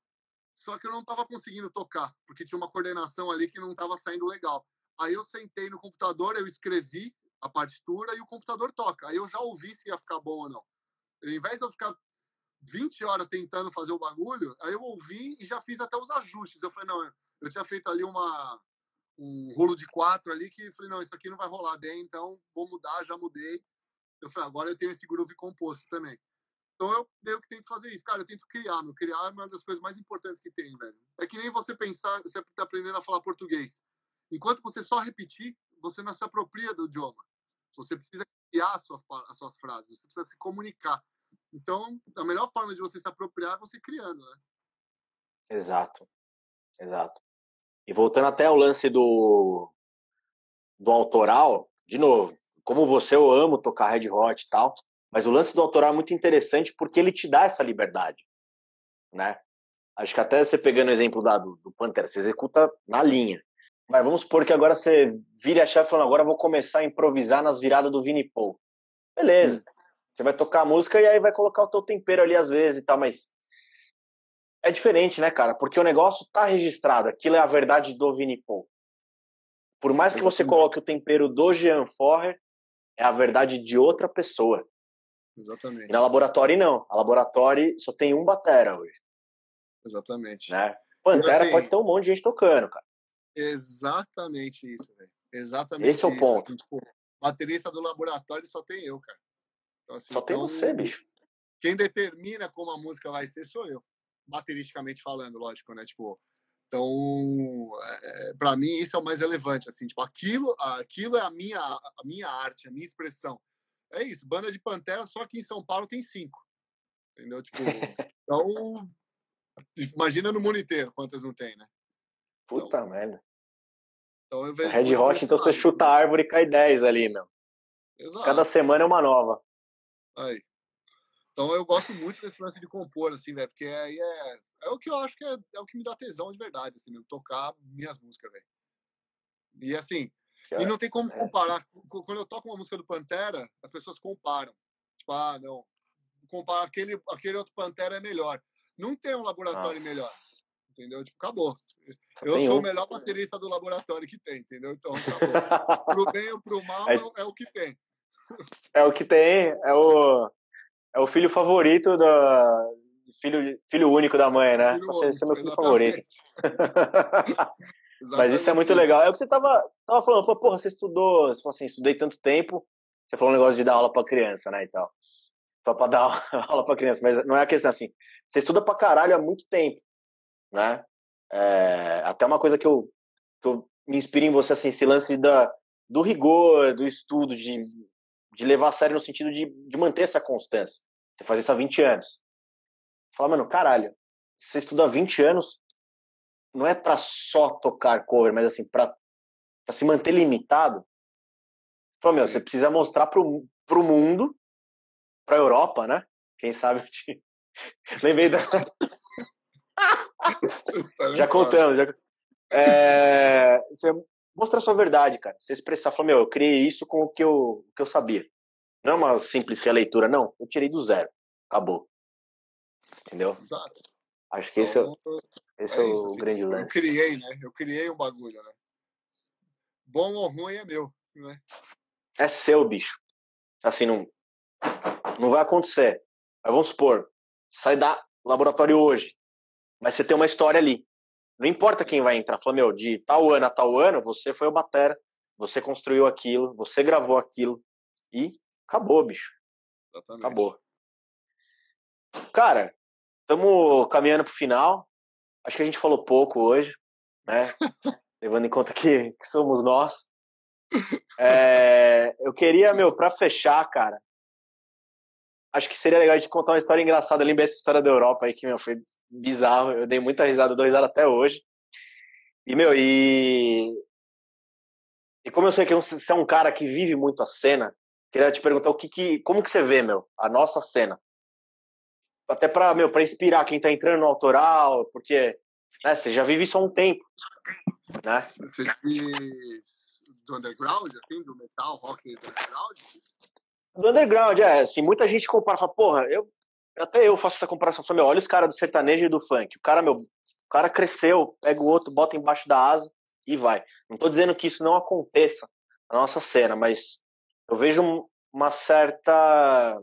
Só que eu não estava conseguindo tocar, porque tinha uma coordenação ali que não estava saindo legal. Aí eu sentei no computador, eu escrevi a partitura e o computador toca. Aí eu já ouvi se ia ficar bom ou não. Ao invés de eu ficar 20 horas tentando fazer o bagulho, aí eu ouvi e já fiz até os ajustes. Eu falei, não, eu tinha feito ali uma, um rolo de quatro ali que falei, não, isso aqui não vai rolar bem, então vou mudar, já mudei. Eu falei, agora eu tenho esse groove composto também. Então eu meio que tento fazer isso. Cara, eu tento criar, meu. Criar é uma das coisas mais importantes que tem, velho. É que nem você pensar, você tá aprendendo a falar português. Enquanto você só repetir, você não se apropria do idioma. Você precisa criar as suas, as suas frases, você precisa se comunicar. Então, a melhor forma de você se apropriar é você criando, né? Exato. Exato. E voltando até ao lance do, do autoral, de novo, como você, eu amo tocar Red Hot e tal, mas o lance do autoral é muito interessante porque ele te dá essa liberdade, né? Acho que até você pegando o exemplo da, do, do Pantera, você executa na linha. Mas vamos supor que agora você vire a chave falando, agora vou começar a improvisar nas viradas do Vini Paul. Beleza. Você vai tocar a música e aí vai colocar o teu tempero ali às vezes e tal, mas é diferente, né, cara? Porque o negócio tá registrado, aquilo é a verdade do Vini Paul. Por mais que você coloque o tempero do Jean Forrer, é a verdade de outra pessoa. Exatamente. E na laboratório não. A laboratório só tem um batera hoje. Exatamente. Né? Pantera assim, pode ter um monte de gente tocando, cara. Exatamente isso, velho. Exatamente Esse é o ponto. Assim, tipo, baterista do laboratório só tem eu, cara. Então, assim, só tem então, você, bicho. Quem determina como a música vai ser sou eu. Bateristicamente falando, lógico, né? Tipo, então, é, para mim isso é o mais relevante, assim, tipo, aquilo, aquilo é a minha, a minha arte, a minha expressão. É isso, banda de Pantera só aqui em São Paulo tem cinco, entendeu? Tipo, então, imagina no mundo inteiro quantas não tem, né? Puta então, merda. Então eu vejo. Red Hot, então você chuta a árvore e cai 10 ali, meu. Exato. Cada semana é uma nova. Aí. Então eu gosto muito desse lance de compor, assim, velho, porque aí é, é o que eu acho que é, é o que me dá tesão de verdade, assim, mesmo, tocar minhas músicas, velho. E assim, e não tem como é. comparar. Quando eu toco uma música do Pantera, as pessoas comparam. Tipo, ah, não, comparar aquele, aquele outro Pantera é melhor. Não tem um laboratório Nossa. melhor. entendeu? Tipo, acabou. Só eu sou um. o melhor baterista do laboratório que tem, entendeu? Então, acabou. pro bem ou pro mal, é... é o que tem. É o que tem, é o, é o filho favorito da, filho, filho único da mãe, né? Filho você, você é meu filho favorito. Mas isso é muito legal. É o que você tava, tava falando, falou, porra, você estudou, você falou assim, estudei tanto tempo, você falou um negócio de dar aula pra criança, né, e tal. Só pra dar aula pra criança, mas não é a questão assim. Você estuda pra caralho há muito tempo, né? É, até uma coisa que eu, que eu me inspiro em você, assim, esse lance da, do rigor, do estudo, de, de levar a sério no sentido de, de manter essa constância. Você faz isso há 20 anos. Você fala, mano, caralho, você estuda há 20 anos, não é para só tocar cover, mas assim, para se manter limitado. Falou, meu, você precisa mostrar pro, pro mundo, pra Europa, né? Quem sabe eu te... Lembrei da. já contamos, já. É... Você mostrar sua verdade, cara. Você expressar, falar, meu, eu criei isso com o que eu, o que eu sabia. Não é uma simples releitura, não. Eu tirei do zero. Acabou. Entendeu? Exato. Acho que esse é, então, esse é, é isso, o assim, grande lance. Eu criei, né? Eu criei um bagulho, né? Bom ou ruim é meu, né? É seu, bicho. Assim, não, não vai acontecer. Mas vamos supor, sai da laboratório hoje, mas você tem uma história ali. Não importa quem vai entrar. Fala, meu, de tal ano a tal ano, você foi o batera, você construiu aquilo, você gravou aquilo e acabou, bicho. Exatamente. Acabou. Cara, Estamos caminhando para o final. Acho que a gente falou pouco hoje, né? Levando em conta que, que somos nós. É, eu queria, meu, para fechar, cara. Acho que seria legal a gente contar uma história engraçada. Eu lembrei essa história da Europa aí, que, meu, foi bizarro. Eu dei muita risada, dou risada até hoje. E, meu, e. E como eu sei que você é um cara que vive muito a cena, queria te perguntar o que, que como que você vê, meu, a nossa cena até para meu para inspirar quem está entrando no autoral, porque né, você já vive isso há um tempo, né? Você diz do underground, assim, do metal, rock do underground? Do underground, é. Assim, muita gente compara, fala, porra, eu até eu faço essa comparação, falo, meu, olha os caras do sertanejo e do funk. O cara, meu, o cara cresceu, pega o outro, bota embaixo da asa e vai. Não estou dizendo que isso não aconteça na nossa cena, mas eu vejo uma certa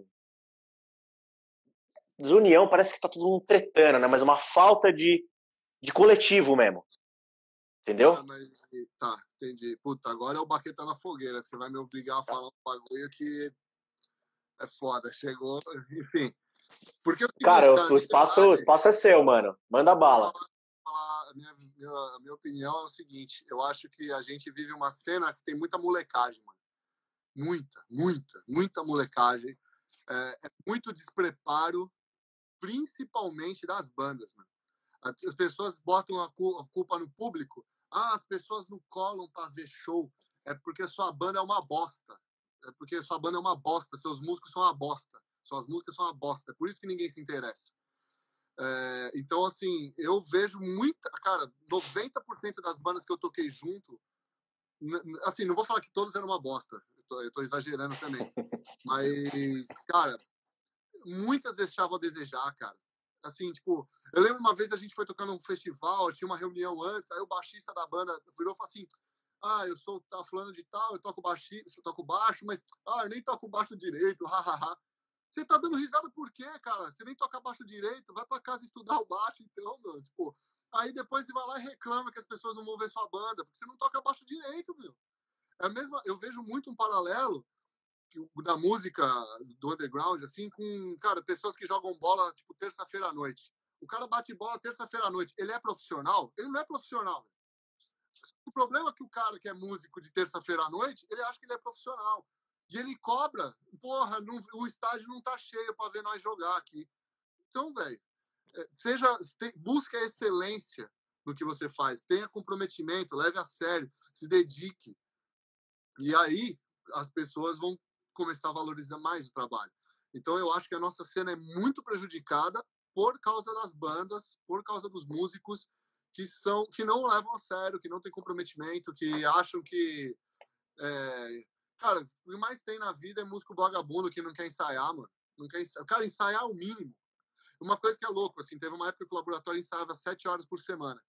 desunião, parece que tá todo mundo tretando, né? Mas uma falta de, de coletivo mesmo. Entendeu? Ah, mas, tá, entendi. Puta, agora é o baqueta na fogueira, que você vai me obrigar a falar um bagulho que é foda. Chegou, enfim. Porque cara, o espaço, o espaço é seu, mano. Manda bala. a, minha, minha, a minha opinião é o seguinte: eu acho que a gente vive uma cena que tem muita molecagem, mano. Muita, muita, muita molecagem. É, é muito despreparo principalmente das bandas, mano. As pessoas botam a culpa no público. Ah, as pessoas não colam para ver show. É porque sua banda é uma bosta. É porque sua banda é uma bosta. Seus músicos são uma bosta. Suas músicas são uma bosta. É por isso que ninguém se interessa. É, então, assim, eu vejo muita. Cara, 90% das bandas que eu toquei junto. Assim, não vou falar que todos eram uma bosta. Eu tô, eu tô exagerando também. Mas, cara, muitas deixavam a desejar, cara. Assim, tipo, eu lembro uma vez a gente foi tocar num festival, tinha uma reunião antes, aí o baixista da banda virou e falou assim: Ah, eu sou tá falando de tal, eu toco baixo, eu toco baixo, mas ah, eu nem toco baixo direito, hahaha. Você tá dando risada por quê, cara? Você nem toca baixo direito, vai para casa estudar o baixo, então, meu. Tipo, aí depois você vai lá e reclama que as pessoas não vão ver sua banda, porque você não toca baixo direito, meu. É a mesma, eu vejo muito um paralelo da música do underground, assim, com, cara, pessoas que jogam bola, tipo, terça-feira à noite. O cara bate bola terça-feira à noite. Ele é profissional? Ele não é profissional. O problema é que o cara que é músico de terça-feira à noite, ele acha que ele é profissional. E ele cobra. Porra, não, o estádio não tá cheio para ver nós jogar aqui. Então, velho, é, seja, busque a excelência no que você faz. Tenha comprometimento, leve a sério, se dedique. E aí as pessoas vão começar a valorizar mais o trabalho. Então eu acho que a nossa cena é muito prejudicada por causa das bandas, por causa dos músicos que são que não levam a sério, que não têm comprometimento, que acham que é... cara, o que mais tem na vida é músico vagabundo que não quer ensaiar, mano. Não quer ensaiar. Cara ensaiar é o mínimo. uma coisa que é louco, assim, teve uma época que o laboratório ensaiava sete horas por semana.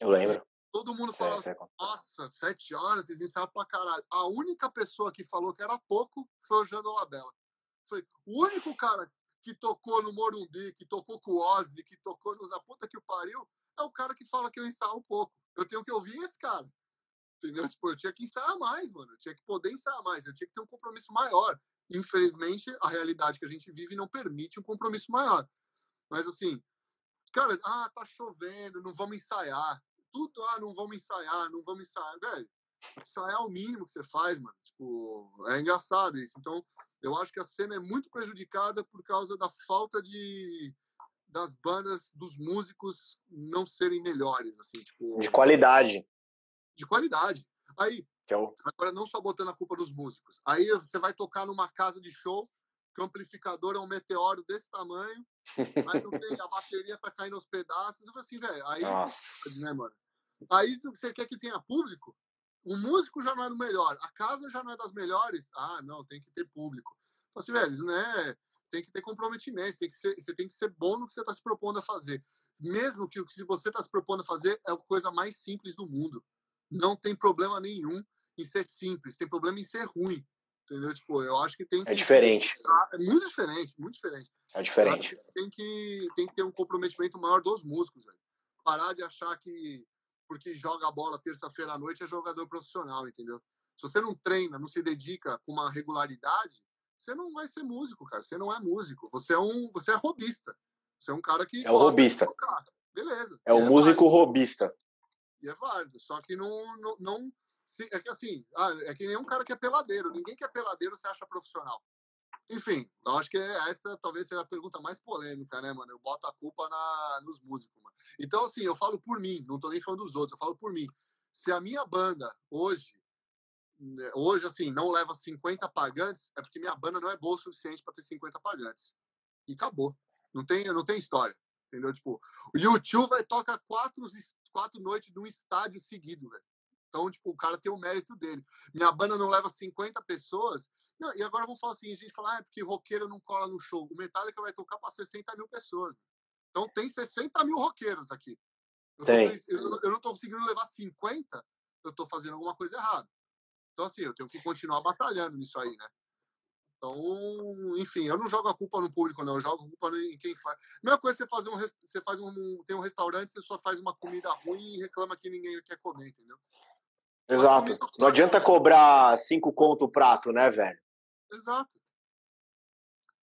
Eu lembro. Todo mundo falava assim, nossa, sete horas, vocês ensaiam pra caralho. A única pessoa que falou que era pouco foi o Jano Labella. Foi o único cara que tocou no Morumbi, que tocou com o Ozzy, que tocou nos a puta que o pariu, é o cara que fala que eu ensaio um pouco. Eu tenho que ouvir esse cara. Entendeu? Tipo, eu tinha que ensaiar mais, mano. Eu tinha que poder ensaiar mais. Eu tinha que ter um compromisso maior. Infelizmente, a realidade que a gente vive não permite um compromisso maior. Mas assim, cara, ah, tá chovendo, não vamos ensaiar. Tudo, ah, não vamos ensaiar, não vamos ensaiar. Velho, ensaiar é o mínimo que você faz, mano. Tipo, é engraçado isso. Então, eu acho que a cena é muito prejudicada por causa da falta de das bandas, dos músicos não serem melhores, assim, tipo, De qualidade. de qualidade. Aí, Que é o... agora não só botando a culpa dos músicos. Aí você vai tocar numa casa de show, que o amplificador é um meteoro desse tamanho, aí não tem, a bateria tá caindo aos pedaços. Eu falei assim, velho, aí, Nossa. né, mano? Aí você quer que tenha público? O músico já não é do melhor, a casa já não é das melhores. Ah, não, tem que ter público. Falei assim, velho, isso não é. Tem que ter comprometimento, tem que ser, você tem que ser bom no que você está se propondo a fazer. Mesmo que o que você está se propondo a fazer é a coisa mais simples do mundo. Não tem problema nenhum em ser simples, tem problema em ser ruim. Entendeu? Tipo, eu acho que tem que. É diferente. É muito diferente, muito diferente. É diferente. tem que, tem que ter um comprometimento maior dos músicos, velho. Parar de achar que porque joga a bola terça-feira à noite é jogador profissional, entendeu? Se você não treina, não se dedica com uma regularidade, você não vai ser músico, cara. Você não é músico. Você é um, você é robista. Você é um cara que É o robista. Beleza. É o E músico válido, robista. E é válido. Só que não, não, não é que assim, ah, é que nem um cara que é peladeiro. Ninguém que é peladeiro se acha profissional. Enfim, eu acho que essa talvez seja a pergunta mais polêmica, né, mano? Eu boto a culpa na, nos músicos, mano. Então, assim, eu falo por mim, não tô nem falando dos outros, eu falo por mim. Se a minha banda hoje, né, hoje, assim, não leva 50 pagantes, é porque minha banda não é boa o suficiente para ter 50 pagantes. E acabou. Não tem, não tem história. Entendeu? Tipo, o YouTube vai tocar quatro, quatro noites num estádio seguido, velho. Então, tipo, o cara tem o mérito dele. Minha banda não leva 50 pessoas. Não, e agora vamos falar assim, a gente fala, ah, é porque roqueiro não cola no show. O Metallica vai tocar para 60 mil pessoas. Então tem 60 mil roqueiros aqui. Eu, tô- Tem. eu, eu não tô conseguindo levar 50, eu tô fazendo alguma coisa errada. Então, assim, eu tenho que continuar batalhando nisso aí, né? Então, enfim, eu não jogo a culpa no público, não. Eu jogo a culpa em quem faz. Mesma coisa você fazer um, você faz um, tem um restaurante, você só faz uma comida ruim e reclama que ninguém quer comer, entendeu? Exato. Não adianta cobrar cinco conto o prato, né, velho? Exato.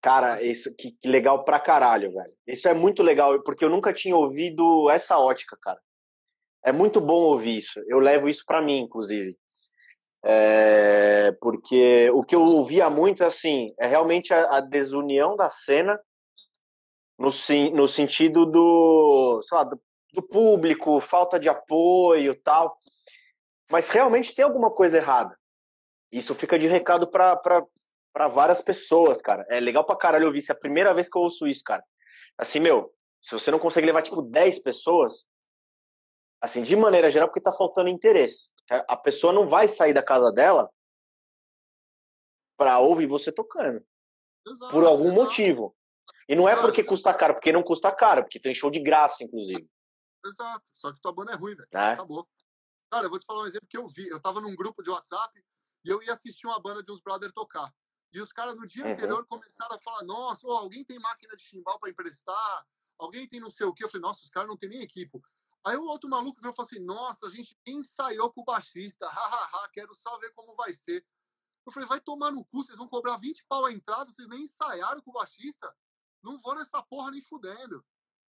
Cara, isso que, que legal pra caralho, velho. Isso é muito legal, porque eu nunca tinha ouvido essa ótica, cara. É muito bom ouvir isso. Eu levo isso pra mim, inclusive. É, porque o que eu ouvia muito, assim, é realmente a, a desunião da cena no, no sentido do, sei lá, do, do público, falta de apoio tal. Mas realmente tem alguma coisa errada. Isso fica de recado pra, pra, pra várias pessoas, cara. É legal pra caralho ouvir isso. É a primeira vez que eu ouço isso, cara. Assim, meu, se você não consegue levar, tipo, 10 pessoas, assim, de maneira geral, porque tá faltando interesse. A pessoa não vai sair da casa dela pra ouvir você tocando. exato Por algum exato, motivo. E não é porque custa caro, porque não custa caro, porque tem show de graça, inclusive. Exato. Só que tua banda é ruim, velho. Né? Acabou. Cara, eu vou te falar um exemplo que eu vi. Eu tava num grupo de WhatsApp e eu ia assistir uma banda de uns brother tocar. E os caras no dia Uhum. anterior começaram a falar: Nossa, ô, alguém tem máquina de chimbal pra emprestar? Alguém tem não sei o quê? Eu falei: Nossa, os caras não tem nem equipe. Aí o outro maluco virou e falou assim: Nossa, a gente ensaiou com o baixista, hahaha, quero só ver como vai ser. Eu falei: Vai tomar no cu, vocês vão cobrar 20 pau a entrada, vocês nem ensaiaram com o baixista? Não vou nessa porra nem fudendo.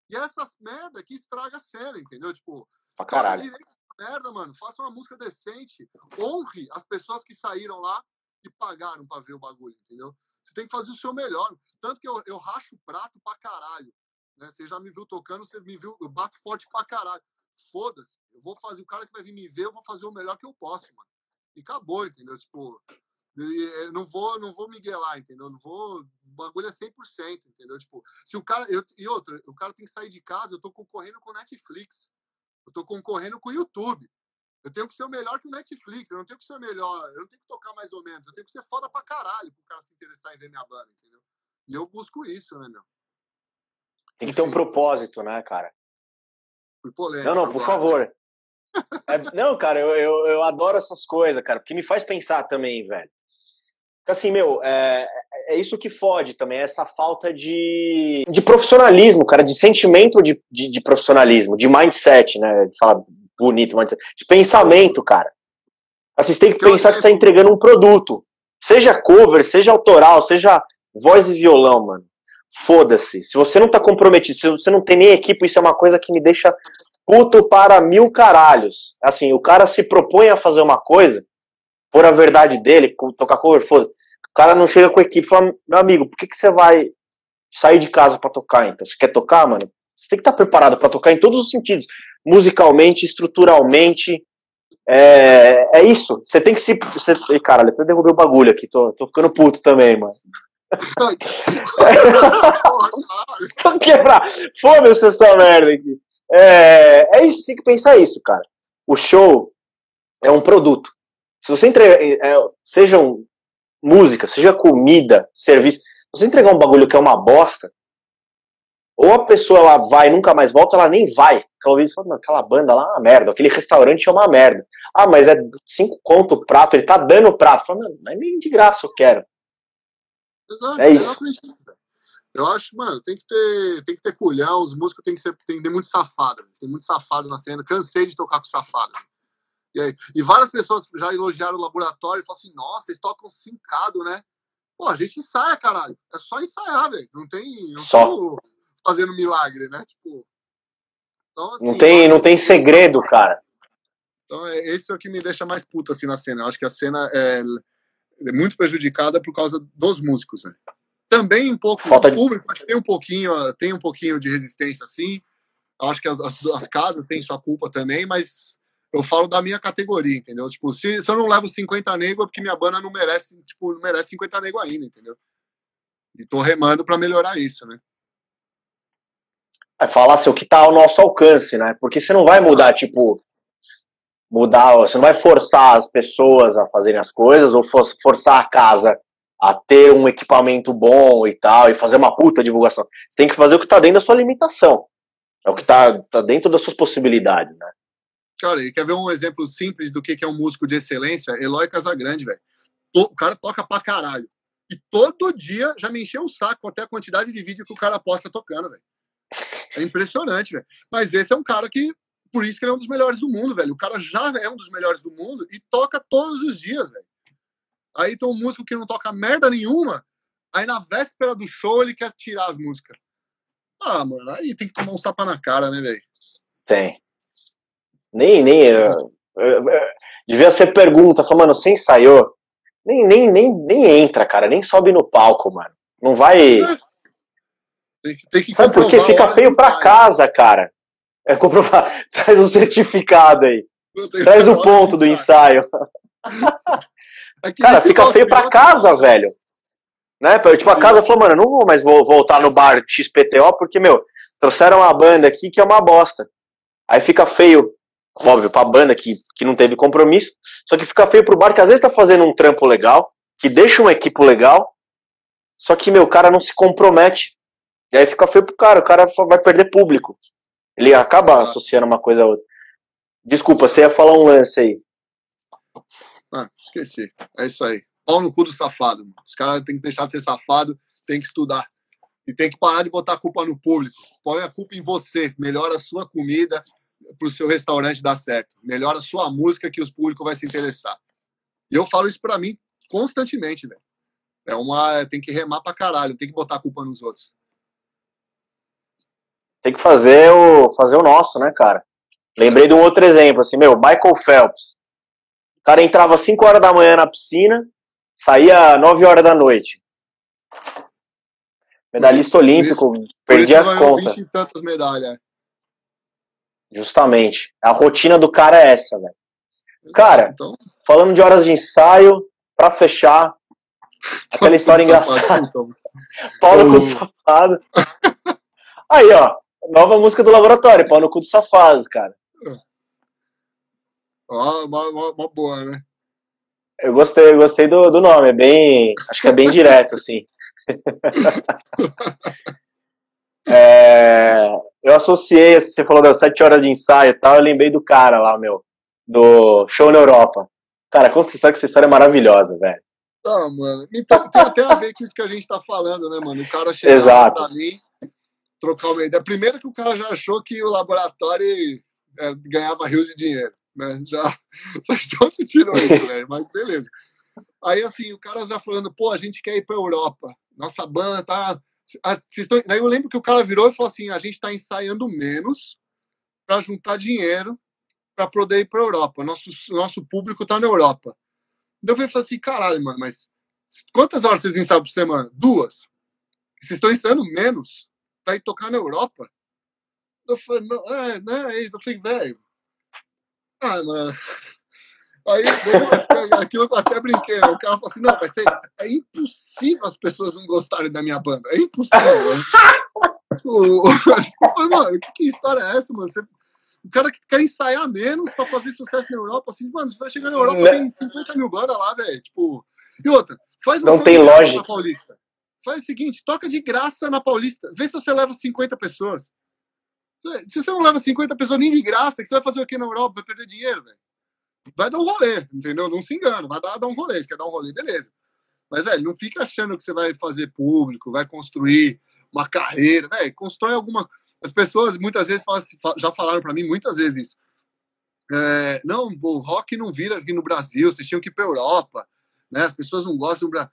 E essas merda que estraga a cena, entendeu? Tipo, Pra caralho. direito essa merda, mano. Faça uma música decente. Honre as pessoas que saíram lá e pagaram pra ver o bagulho, entendeu? Você tem que fazer o seu melhor. Tanto que eu, eu racho o prato pra caralho. Né? Você já me viu tocando, você me viu, eu bato forte pra caralho. Foda-se. Eu vou fazer, o cara que vai vir me ver, eu vou fazer o melhor que eu posso, mano. E acabou, entendeu? Tipo, não vou, não vou miguelar, entendeu? Não vou, o bagulho é 100%, entendeu? Tipo, se o cara, eu, e outra, o cara tem que sair de casa, eu tô concorrendo com Netflix. Eu tô concorrendo com o YouTube. Eu tenho que ser o melhor que o Netflix. Eu não tenho que ser o melhor. Eu não tenho que tocar mais ou menos. Eu tenho que ser foda pra caralho pro cara se interessar em ver minha banda, entendeu? E eu busco isso, né, meu? Tem que ter um propósito, né, cara? Fui polêmico. Não, não, por agora. favor. É, não, cara, eu, eu, eu adoro essas coisas, cara, porque me faz pensar também, velho. Assim, meu, é, é isso que fode também, essa falta de, de profissionalismo, cara, de sentimento de, de, de profissionalismo, de mindset, né? De falar bonito, mindset, de pensamento, cara. Assim, você tem que pensar que você tá entregando um produto. Seja cover, seja autoral, seja voz e violão, mano. Foda-se. Se você não tá comprometido, se você não tem nem equipe, isso é uma coisa que me deixa puto para mil caralhos. Assim, o cara se propõe a fazer uma coisa, por a verdade dele, tocar cover, foda O cara não chega com a equipe e fala, meu amigo, por que, que você vai sair de casa pra tocar, então? Você quer tocar, mano? Você tem que estar preparado pra tocar em todos os sentidos. Musicalmente, estruturalmente. É, é isso. Você tem que se. Você, caralho, eu derrubei o bagulho aqui. Tô, tô ficando puto também, mano. Vou quebrar. Foda-se essa merda aqui. É, é isso, tem que pensar isso, cara. O show é um produto. Se você entregar, é, sejam música, seja comida, serviço, se você entregar um bagulho que é uma bosta, ou a pessoa ela vai e nunca mais volta, ela nem vai. Ela ouve fala, "Mano, aquela banda lá é uma merda, aquele restaurante é uma merda. Ah, mas é cinco conto o prato, ele tá dando o prato. Fala, "Mano, mas nem de graça eu quero. Exato, É isso. Eu acho, mano, tem que ter, tem que ter culhão, os músicos tem que, ser, tem que ter muito safado, tem muito safado na cena, cansei de tocar com safado. E, aí, e várias pessoas já elogiaram o laboratório e falaram assim, nossa, eles tocam cincado, né? Pô, a gente ensaia, caralho. É só ensaiar, velho. Não tem. Não Só. tô fazendo milagre, né? Tipo. Então, assim, Não tem, não tem segredo, cara. Então, é, esse é o que me deixa mais puto assim na cena. Eu acho que a cena é, é muito prejudicada por causa dos músicos, né? Também um pouco Falta do de- público, acho que tem um pouquinho, tem um pouquinho de resistência, assim. Eu Acho que as, as casas têm sua culpa também, mas eu falo da minha categoria, entendeu? Tipo, se, se eu não levo 50 nego é porque minha banda não merece, tipo, não merece 50 nego ainda, entendeu? E tô remando pra melhorar isso, né? É falar assim, o que tá ao nosso alcance, né? Porque você não vai mudar, tipo, mudar, você não vai forçar as pessoas a fazerem as coisas ou for- forçar a casa a ter um equipamento bom e tal, e fazer uma puta divulgação. Você tem que fazer o que tá dentro da sua limitação. É o que tá, tá dentro das suas possibilidades, né? Cara, e quer ver um exemplo simples do que é um músico de excelência? Eloy Casagrande, velho. O cara toca pra caralho. E todo dia já me encheu o saco até a quantidade de vídeo que o cara posta tocando, velho. É impressionante, velho. Mas esse é um cara que, por isso que ele é um dos melhores do mundo, velho. O cara já é um dos melhores do mundo e toca todos os dias, velho. Aí tem um músico que não toca merda nenhuma, aí na véspera do show ele quer tirar as músicas. Ah, mano, aí tem que tomar um tapa na cara, né, velho? Tem. Nem, nem. eu- eu- eu- devia ser pergunta, fala, mano, você ensaiou? Nem, nem, nem, nem entra, cara, nem sobe no palco, mano. Não vai. Tem que, tem que Sabe por quê? Fica feio pra casa, cara. É comprovar. Traz o certificado aí. Traz o ponto do ensaio. É Cara, fica feio pra casa, velho. Né? Tipo, a casa falou, mano, eu não vou mais vo- voltar no bar XPTO, porque, meu, trouxeram uma banda aqui que é uma bosta. Aí fica feio, óbvio, pra banda que, que não teve compromisso, só que fica feio pro bar que às vezes tá fazendo um trampo legal, que deixa uma equipe legal, só que, meu, o cara não se compromete. E aí fica feio pro cara, o cara só vai perder público. Ele acaba associando uma coisa a outra. Desculpa, você ia falar um lance aí. Ah, esqueci. É isso aí. Pau no cu do safado. Mano. Os caras têm que deixar de ser safado, tem que estudar. E tem que parar de botar a culpa no público. Põe a culpa em você. Melhora a sua comida pro seu restaurante dar certo. Melhora a sua música que os públicos vai se interessar. E eu falo isso pra mim constantemente, velho. É uma. Tem que remar pra caralho, tem que botar a culpa nos outros. Tem que fazer o, fazer o nosso, né, cara? Lembrei de um outro exemplo, assim, meu, Michael Phelps. O cara entrava às 5 horas da manhã na piscina, saía às 9 horas da noite. Medalhista olímpico, perdi Por as isso ganhou contas. 20 e tantas medalhas. Justamente. A rotina do cara é essa, velho. Cara, então, Falando de horas de ensaio, pra fechar, aquela história engraçada. então. Pau no cu Oh. do safado. Aí, ó, nova música do laboratório, pau no cu do safado, cara. Ó, uma, uma- uma boa, né? Eu gostei, eu gostei do, do nome, é bem. Acho que é bem direto, assim. É, eu associei, você falou das sete horas de ensaio e tal, eu lembrei do cara lá, meu, do show na Europa. Cara, conta essa história, que essa história é maravilhosa, velho. Ah, mano. Então, tem até a ver com isso que a gente tá falando, né, mano? O cara Exato. ali, trocar uma ideia. Primeiro que o cara já achou que o laboratório é, ganhava rios de dinheiro, né? Já, estão sentindo isso, velho. Mas beleza. Aí, assim, o cara já falando, pô, a gente quer ir pra Europa. Nossa banda tá. Estão... Daí eu lembro que o cara virou e falou assim: a gente tá ensaiando menos para juntar dinheiro para poder ir para Europa. Nosso, nosso público tá na Europa. Então eu falei assim: caralho, mano, mas quantas horas vocês ensaiam por semana? Duas. Vocês estão ensaiando menos para ir tocar na Europa? Eu falei: não, é, é isso. Eu falei: velho. Ah, mano. Aí, aquilo eu até brinquei, né? o cara falou assim, não, vai ser, é impossível as pessoas não gostarem da minha banda, é impossível. Né? o, mano, que, que história é essa, mano? Você, o cara que quer ensaiar menos pra fazer sucesso na Europa, assim, mano, você vai chegar na Europa, não. tem 50 mil bandas lá, velho, tipo... E outra, faz um Não tem lógica. Paulista. Faz o seguinte, toca de graça na Paulista, vê se você leva 50 pessoas. Se você não leva 50 pessoas nem de graça, que você vai fazer o que na Europa? Vai perder dinheiro, velho vai dar um rolê, entendeu? Não se engana, vai dar, dar um rolê. Se quer dar um rolê, beleza. Mas, velho, não fica achando que você vai fazer público, vai construir uma carreira, velho, constrói alguma. As pessoas muitas vezes falam, assim, já falaram para mim muitas vezes isso. É, não, o rock não vira aqui no Brasil, vocês tinham que ir pra Europa, né? As pessoas não gostam do Brasil.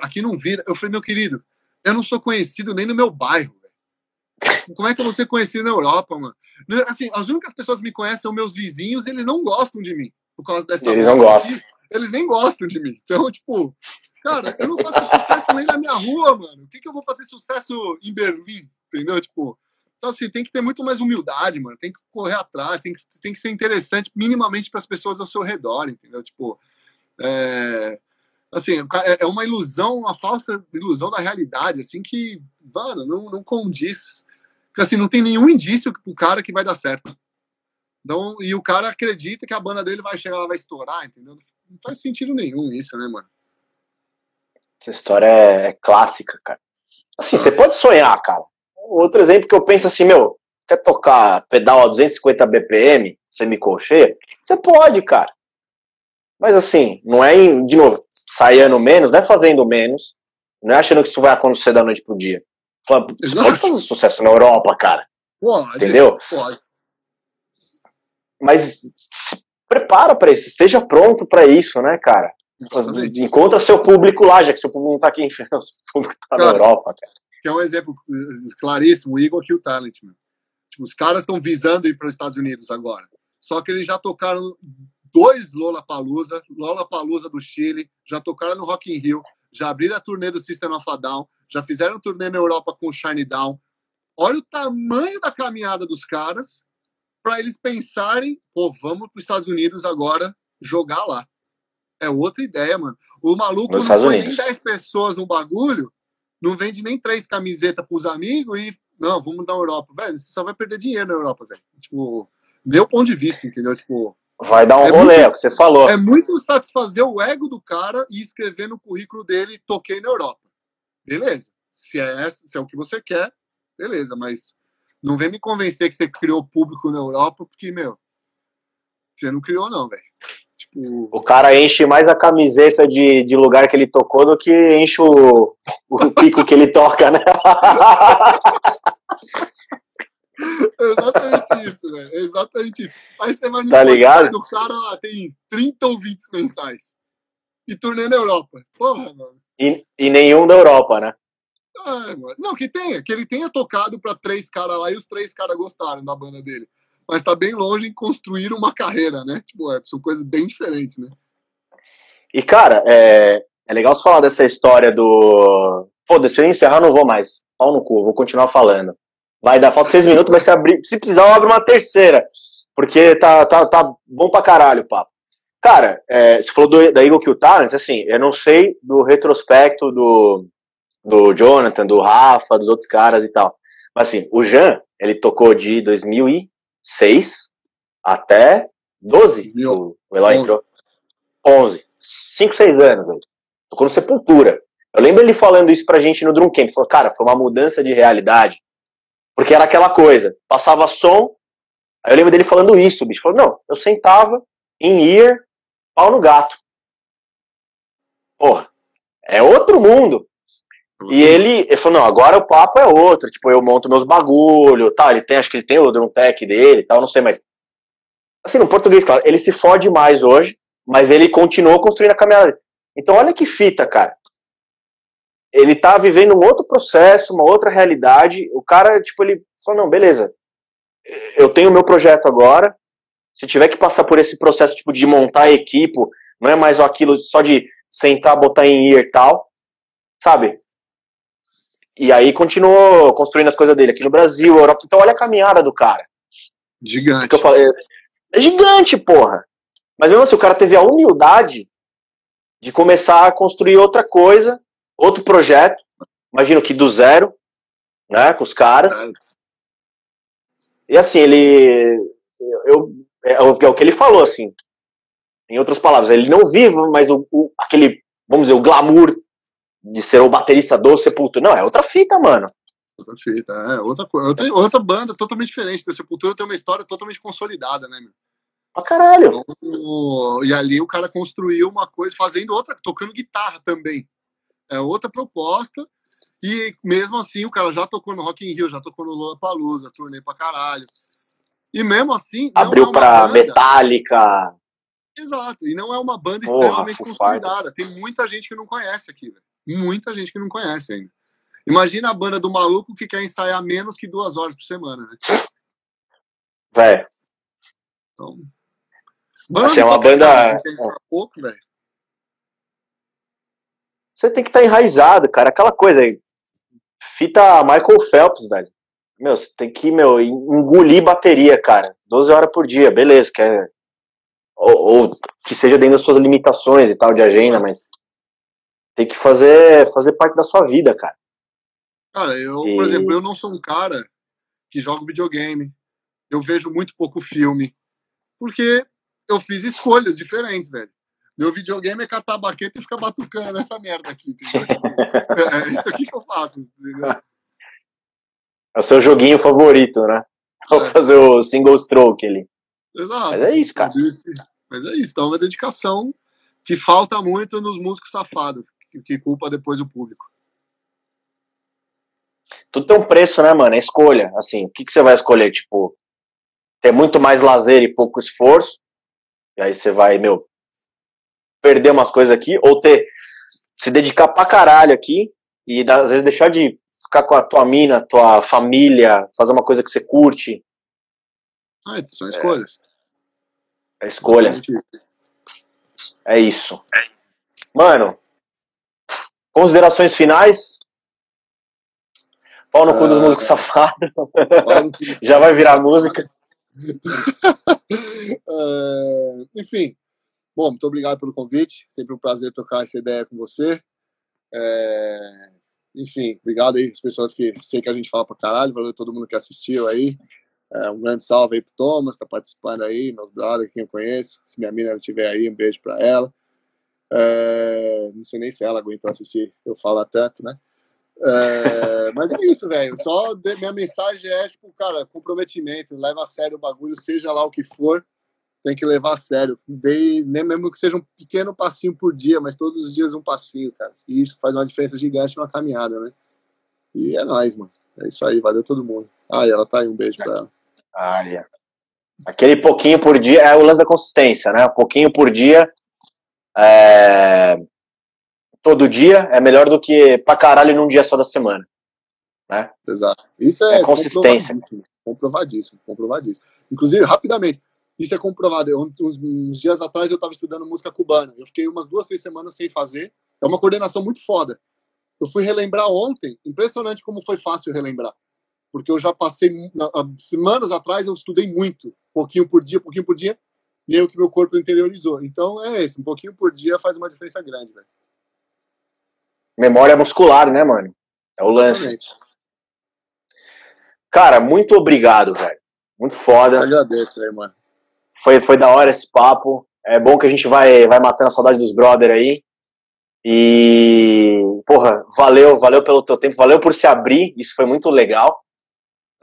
Aqui, não vira. Eu falei, meu querido, eu não sou conhecido nem no meu bairro. Como é que eu vou ser conhecido na Europa, mano? Assim, as únicas pessoas que me conhecem são meus vizinhos e eles não gostam de mim. Por causa dessa Eles não gostam. Aqui, eles nem gostam de mim. Então, tipo, cara, eu não faço sucesso nem na minha rua, mano. O que, que eu vou fazer sucesso em Berlim? Entendeu? Tipo, então, assim, tem que ter muito mais humildade, mano. Tem que correr atrás, tem que, tem que ser interessante minimamente para as pessoas ao seu redor, entendeu? Tipo, é, assim, é, é uma ilusão, uma falsa ilusão da realidade, assim, que, mano, não, não condiz porque assim, não tem nenhum indício pro cara que vai dar certo. Então, e o cara acredita que a banda dele vai chegar lá, vai estourar, entendeu? Não faz sentido nenhum isso, né, mano? Essa história é, é clássica, cara. Assim, Nossa. você pode sonhar, cara. Outro exemplo que eu penso assim, meu, quer tocar pedal a 250 BPM, semicolcheia? Você pode, cara. Mas assim, não é, de novo, saindo menos, não é fazendo menos, não é achando que isso vai acontecer da noite pro dia. Você pode fazer sucesso na Europa, cara. Pode. Entendeu? Pode. Mas se prepara para isso, esteja pronto para isso, né, cara? Exatamente. Encontra seu público lá, já que seu público não tá aqui em seu público tá cara, na Europa, cara. Que é um exemplo eh, claríssimo, o Eagle Kill Talent, mano. Tipo, os caras estão visando ir para os Estados Unidos agora. Só que eles já tocaram dois Lola Palusa, Lola Palusa do Chile, já tocaram no Rock in Rio, já abriram a turnê do System of a Down, já fizeram turnê na Europa com o Shine Down. Olha o tamanho da caminhada dos caras para eles pensarem, pô, vamos para os Estados Unidos agora jogar lá. É outra ideia, mano. O maluco Nos não põe nem 10 pessoas no bagulho, não vende nem três camisetas pros amigos e. Não, vamos da Europa. Velho, você só vai perder dinheiro na Europa, velho. Tipo, meu ponto de vista, entendeu? Tipo. Vai dar um é rolê, muito, é o que você falou. É muito satisfazer o ego do cara e escrever no currículo dele, toquei na Europa beleza. Se é, se é o que você quer, beleza, mas não vem me convencer que você criou público na Europa, porque, meu, você não criou, não, velho. Tipo... O cara enche mais a camiseta de, de lugar que ele tocou do que enche o, o pico que ele toca, né? exatamente isso, velho. Exatamente isso. Aí você vai no tá ligado? o cara lá tem 30 ouvintes mensais. E turnê na Europa. Porra, mano. E, e nenhum da Europa, né? Ah, não, que tenha, que ele tenha tocado para três caras lá e os três caras gostaram da banda dele. Mas tá bem longe em construir uma carreira, né? Tipo, é, são coisas bem diferentes, né? E, cara, é, é legal você falar dessa história do. Foda-se, se eu encerrar, não vou mais. Pau no cu, vou continuar falando. Vai dar, falta seis minutos, mas se, abrir, se precisar, eu abro uma terceira. Porque tá, tá, tá bom pra caralho o papo. Cara, é, você falou do, da Eagle Kill Talent, assim, eu não sei do retrospecto do, do Jonathan, do Rafa, dos outros caras e tal. Mas assim, o Jean, ele tocou de 2006 até 12, o, o Eloy entrou. 11. 5, 6 anos. Ele. Tocou no Sepultura. Eu lembro ele falando isso pra gente no Drum Camp. Falou, cara, foi uma mudança de realidade. Porque era aquela coisa, passava som, aí eu lembro dele falando isso, bicho. Falou, não, eu sentava em ear, pau no gato. Porra, é outro mundo. E ele, ele falou, não, agora o papo é outro, tipo, eu monto meus bagulho, tal, ele tem, acho que ele tem o drum tech dele, tal, não sei, mas assim, no português, claro, ele se fode mais hoje, mas ele continuou construindo a caminhada. Então, olha que fita, cara. Ele tá vivendo um outro processo, uma outra realidade. O cara, tipo, ele falou, não, beleza, eu tenho o meu projeto agora, se tiver que passar por esse processo, tipo, de montar equipe, não é mais aquilo só de sentar, botar em ear e tal, sabe? E aí continuou construindo as coisas dele aqui no Brasil, Europa. Então olha a caminhada do cara. Gigante. Que eu falei, é gigante, porra. Mas mesmo assim, o cara teve a humildade de começar a construir outra coisa, outro projeto. Imagino que do zero, né, com os caras. É. E assim, ele. Eu, é, é, o que ele falou, assim. Em outras palavras, ele não vive, mas o, o, aquele, vamos dizer, o glamour de ser o baterista do Sepultura. Não, é outra fita, mano. Outra fita, é. Outra, outra, outra banda totalmente diferente. Da Sepultura tem uma história totalmente consolidada, né, meu? Pra caralho. Então, e ali o cara construiu uma coisa, fazendo outra, tocando guitarra também. É outra proposta. E mesmo assim, o cara já tocou no Rock in Rio, já tocou no Lollapalooza, turnê pra caralho. E mesmo assim. Abriu é pra banda... Metallica. Exato. E não é uma banda Porra, extremamente consolidada. Tem muita gente que não conhece aqui, velho. Muita gente que não conhece ainda. Imagina a banda do maluco que quer ensaiar menos que duas horas por semana, né? Velho. Então. Banda assim, é uma banda. Cara, é. pouco, velho. Você tem que estar tá enraizado, cara. Aquela coisa aí. Fita Michael Phelps, velho. Meu, você tem que, meu, engolir bateria, cara. 12 horas por dia, beleza. Que é... ou, ou que seja dentro das suas limitações e tal de agenda, mas tem que fazer, fazer parte da sua vida, cara. Cara, eu, e... por exemplo, eu não sou um cara que joga videogame. Eu vejo muito pouco filme. Porque eu fiz escolhas diferentes, velho. Meu videogame é catar baqueta e ficar batucando essa merda aqui, é, é isso aqui que eu faço, entendeu? É o seu joguinho favorito, né? Vou é. fazer o single stroke ali. Exato. Mas é isso, cara. Mas é isso. Então é uma dedicação que falta muito nos músicos safados que culpa depois o público. Tudo tem um preço, né, mano? É escolha. Assim, o que, que você vai escolher? Tipo, ter muito mais lazer e pouco esforço. E aí você vai, meu, perder umas coisas aqui. Ou ter, se dedicar pra caralho aqui. E às vezes deixar de ficar com a tua mina, tua família, fazer uma coisa que você curte. Ah, são escolhas. É, é escolha. É isso. Mano, Considerações finais? Pau no cu dos ah, músicos safados. Já vai virar música. uh, enfim, bom, muito obrigado pelo convite. Sempre um prazer tocar essa ideia com você. É, enfim, obrigado aí as pessoas que sei que a gente fala pra caralho. Valeu todo mundo que assistiu aí. É, um grande salve aí pro Thomas, tá participando aí, meus brothers, quem eu conheço. Se minha mina estiver aí, um beijo pra ela. É, não sei nem se ela aguentou assistir eu falar tanto, né? É, mas é isso, velho. Só de, minha mensagem é, tipo, cara, comprometimento, leva a sério o bagulho, seja lá o que for, tem que levar a sério. Dei, nem mesmo que seja um pequeno passinho por dia, mas todos os dias um passinho, cara. E isso faz uma diferença gigante numa caminhada, né? E é nóis, mano. É isso aí, valeu todo mundo. Ah, ela tá aí, um beijo pra ela. Ah, yeah. Aquele pouquinho por dia é o lance da consistência, né? Um pouquinho por dia é, todo dia é melhor do que pra caralho num dia só da semana. Né? Exato. Isso é, é consistência. Comprovadíssimo, comprovadíssimo, comprovadíssimo. Inclusive, rapidamente, isso é comprovado. Eu, uns, uns, dias atrás eu estava estudando música cubana. Eu fiquei umas duas, três semanas sem fazer. É uma coordenação muito foda. Eu fui relembrar ontem. Impressionante como foi fácil relembrar. Porque eu já passei. Semanas atrás eu estudei muito. Pouquinho por dia, pouquinho por dia meio que meu corpo interiorizou. Então é esse, um pouquinho por dia faz uma diferença grande, velho. Memória muscular, né, mano? É o Exatamente. lance. Cara, muito obrigado, velho. Muito foda. Eu agradeço aí, mano. Foi, foi da hora esse papo. É bom que a gente vai, vai matando a saudade dos brother aí. E, porra, valeu, valeu pelo teu tempo, valeu por se abrir, isso foi muito legal.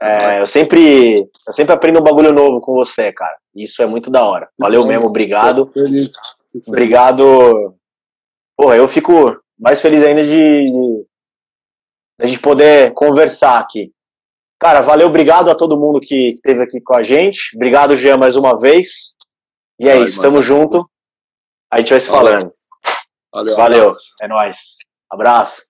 É, eu sempre eu sempre aprendo um bagulho novo com você, cara. Isso é muito da hora. Valeu mesmo, obrigado. Feliz. Obrigado. Porra, eu fico mais feliz ainda de, de, de a gente poder conversar aqui. Cara, valeu, obrigado a todo mundo que esteve aqui com a gente. Obrigado, Jean, mais uma vez. E é Vai, isso, mano. tamo junto. A gente vai se Valeu. falando. Valeu. Valeu, abraço. é nóis. Abraço.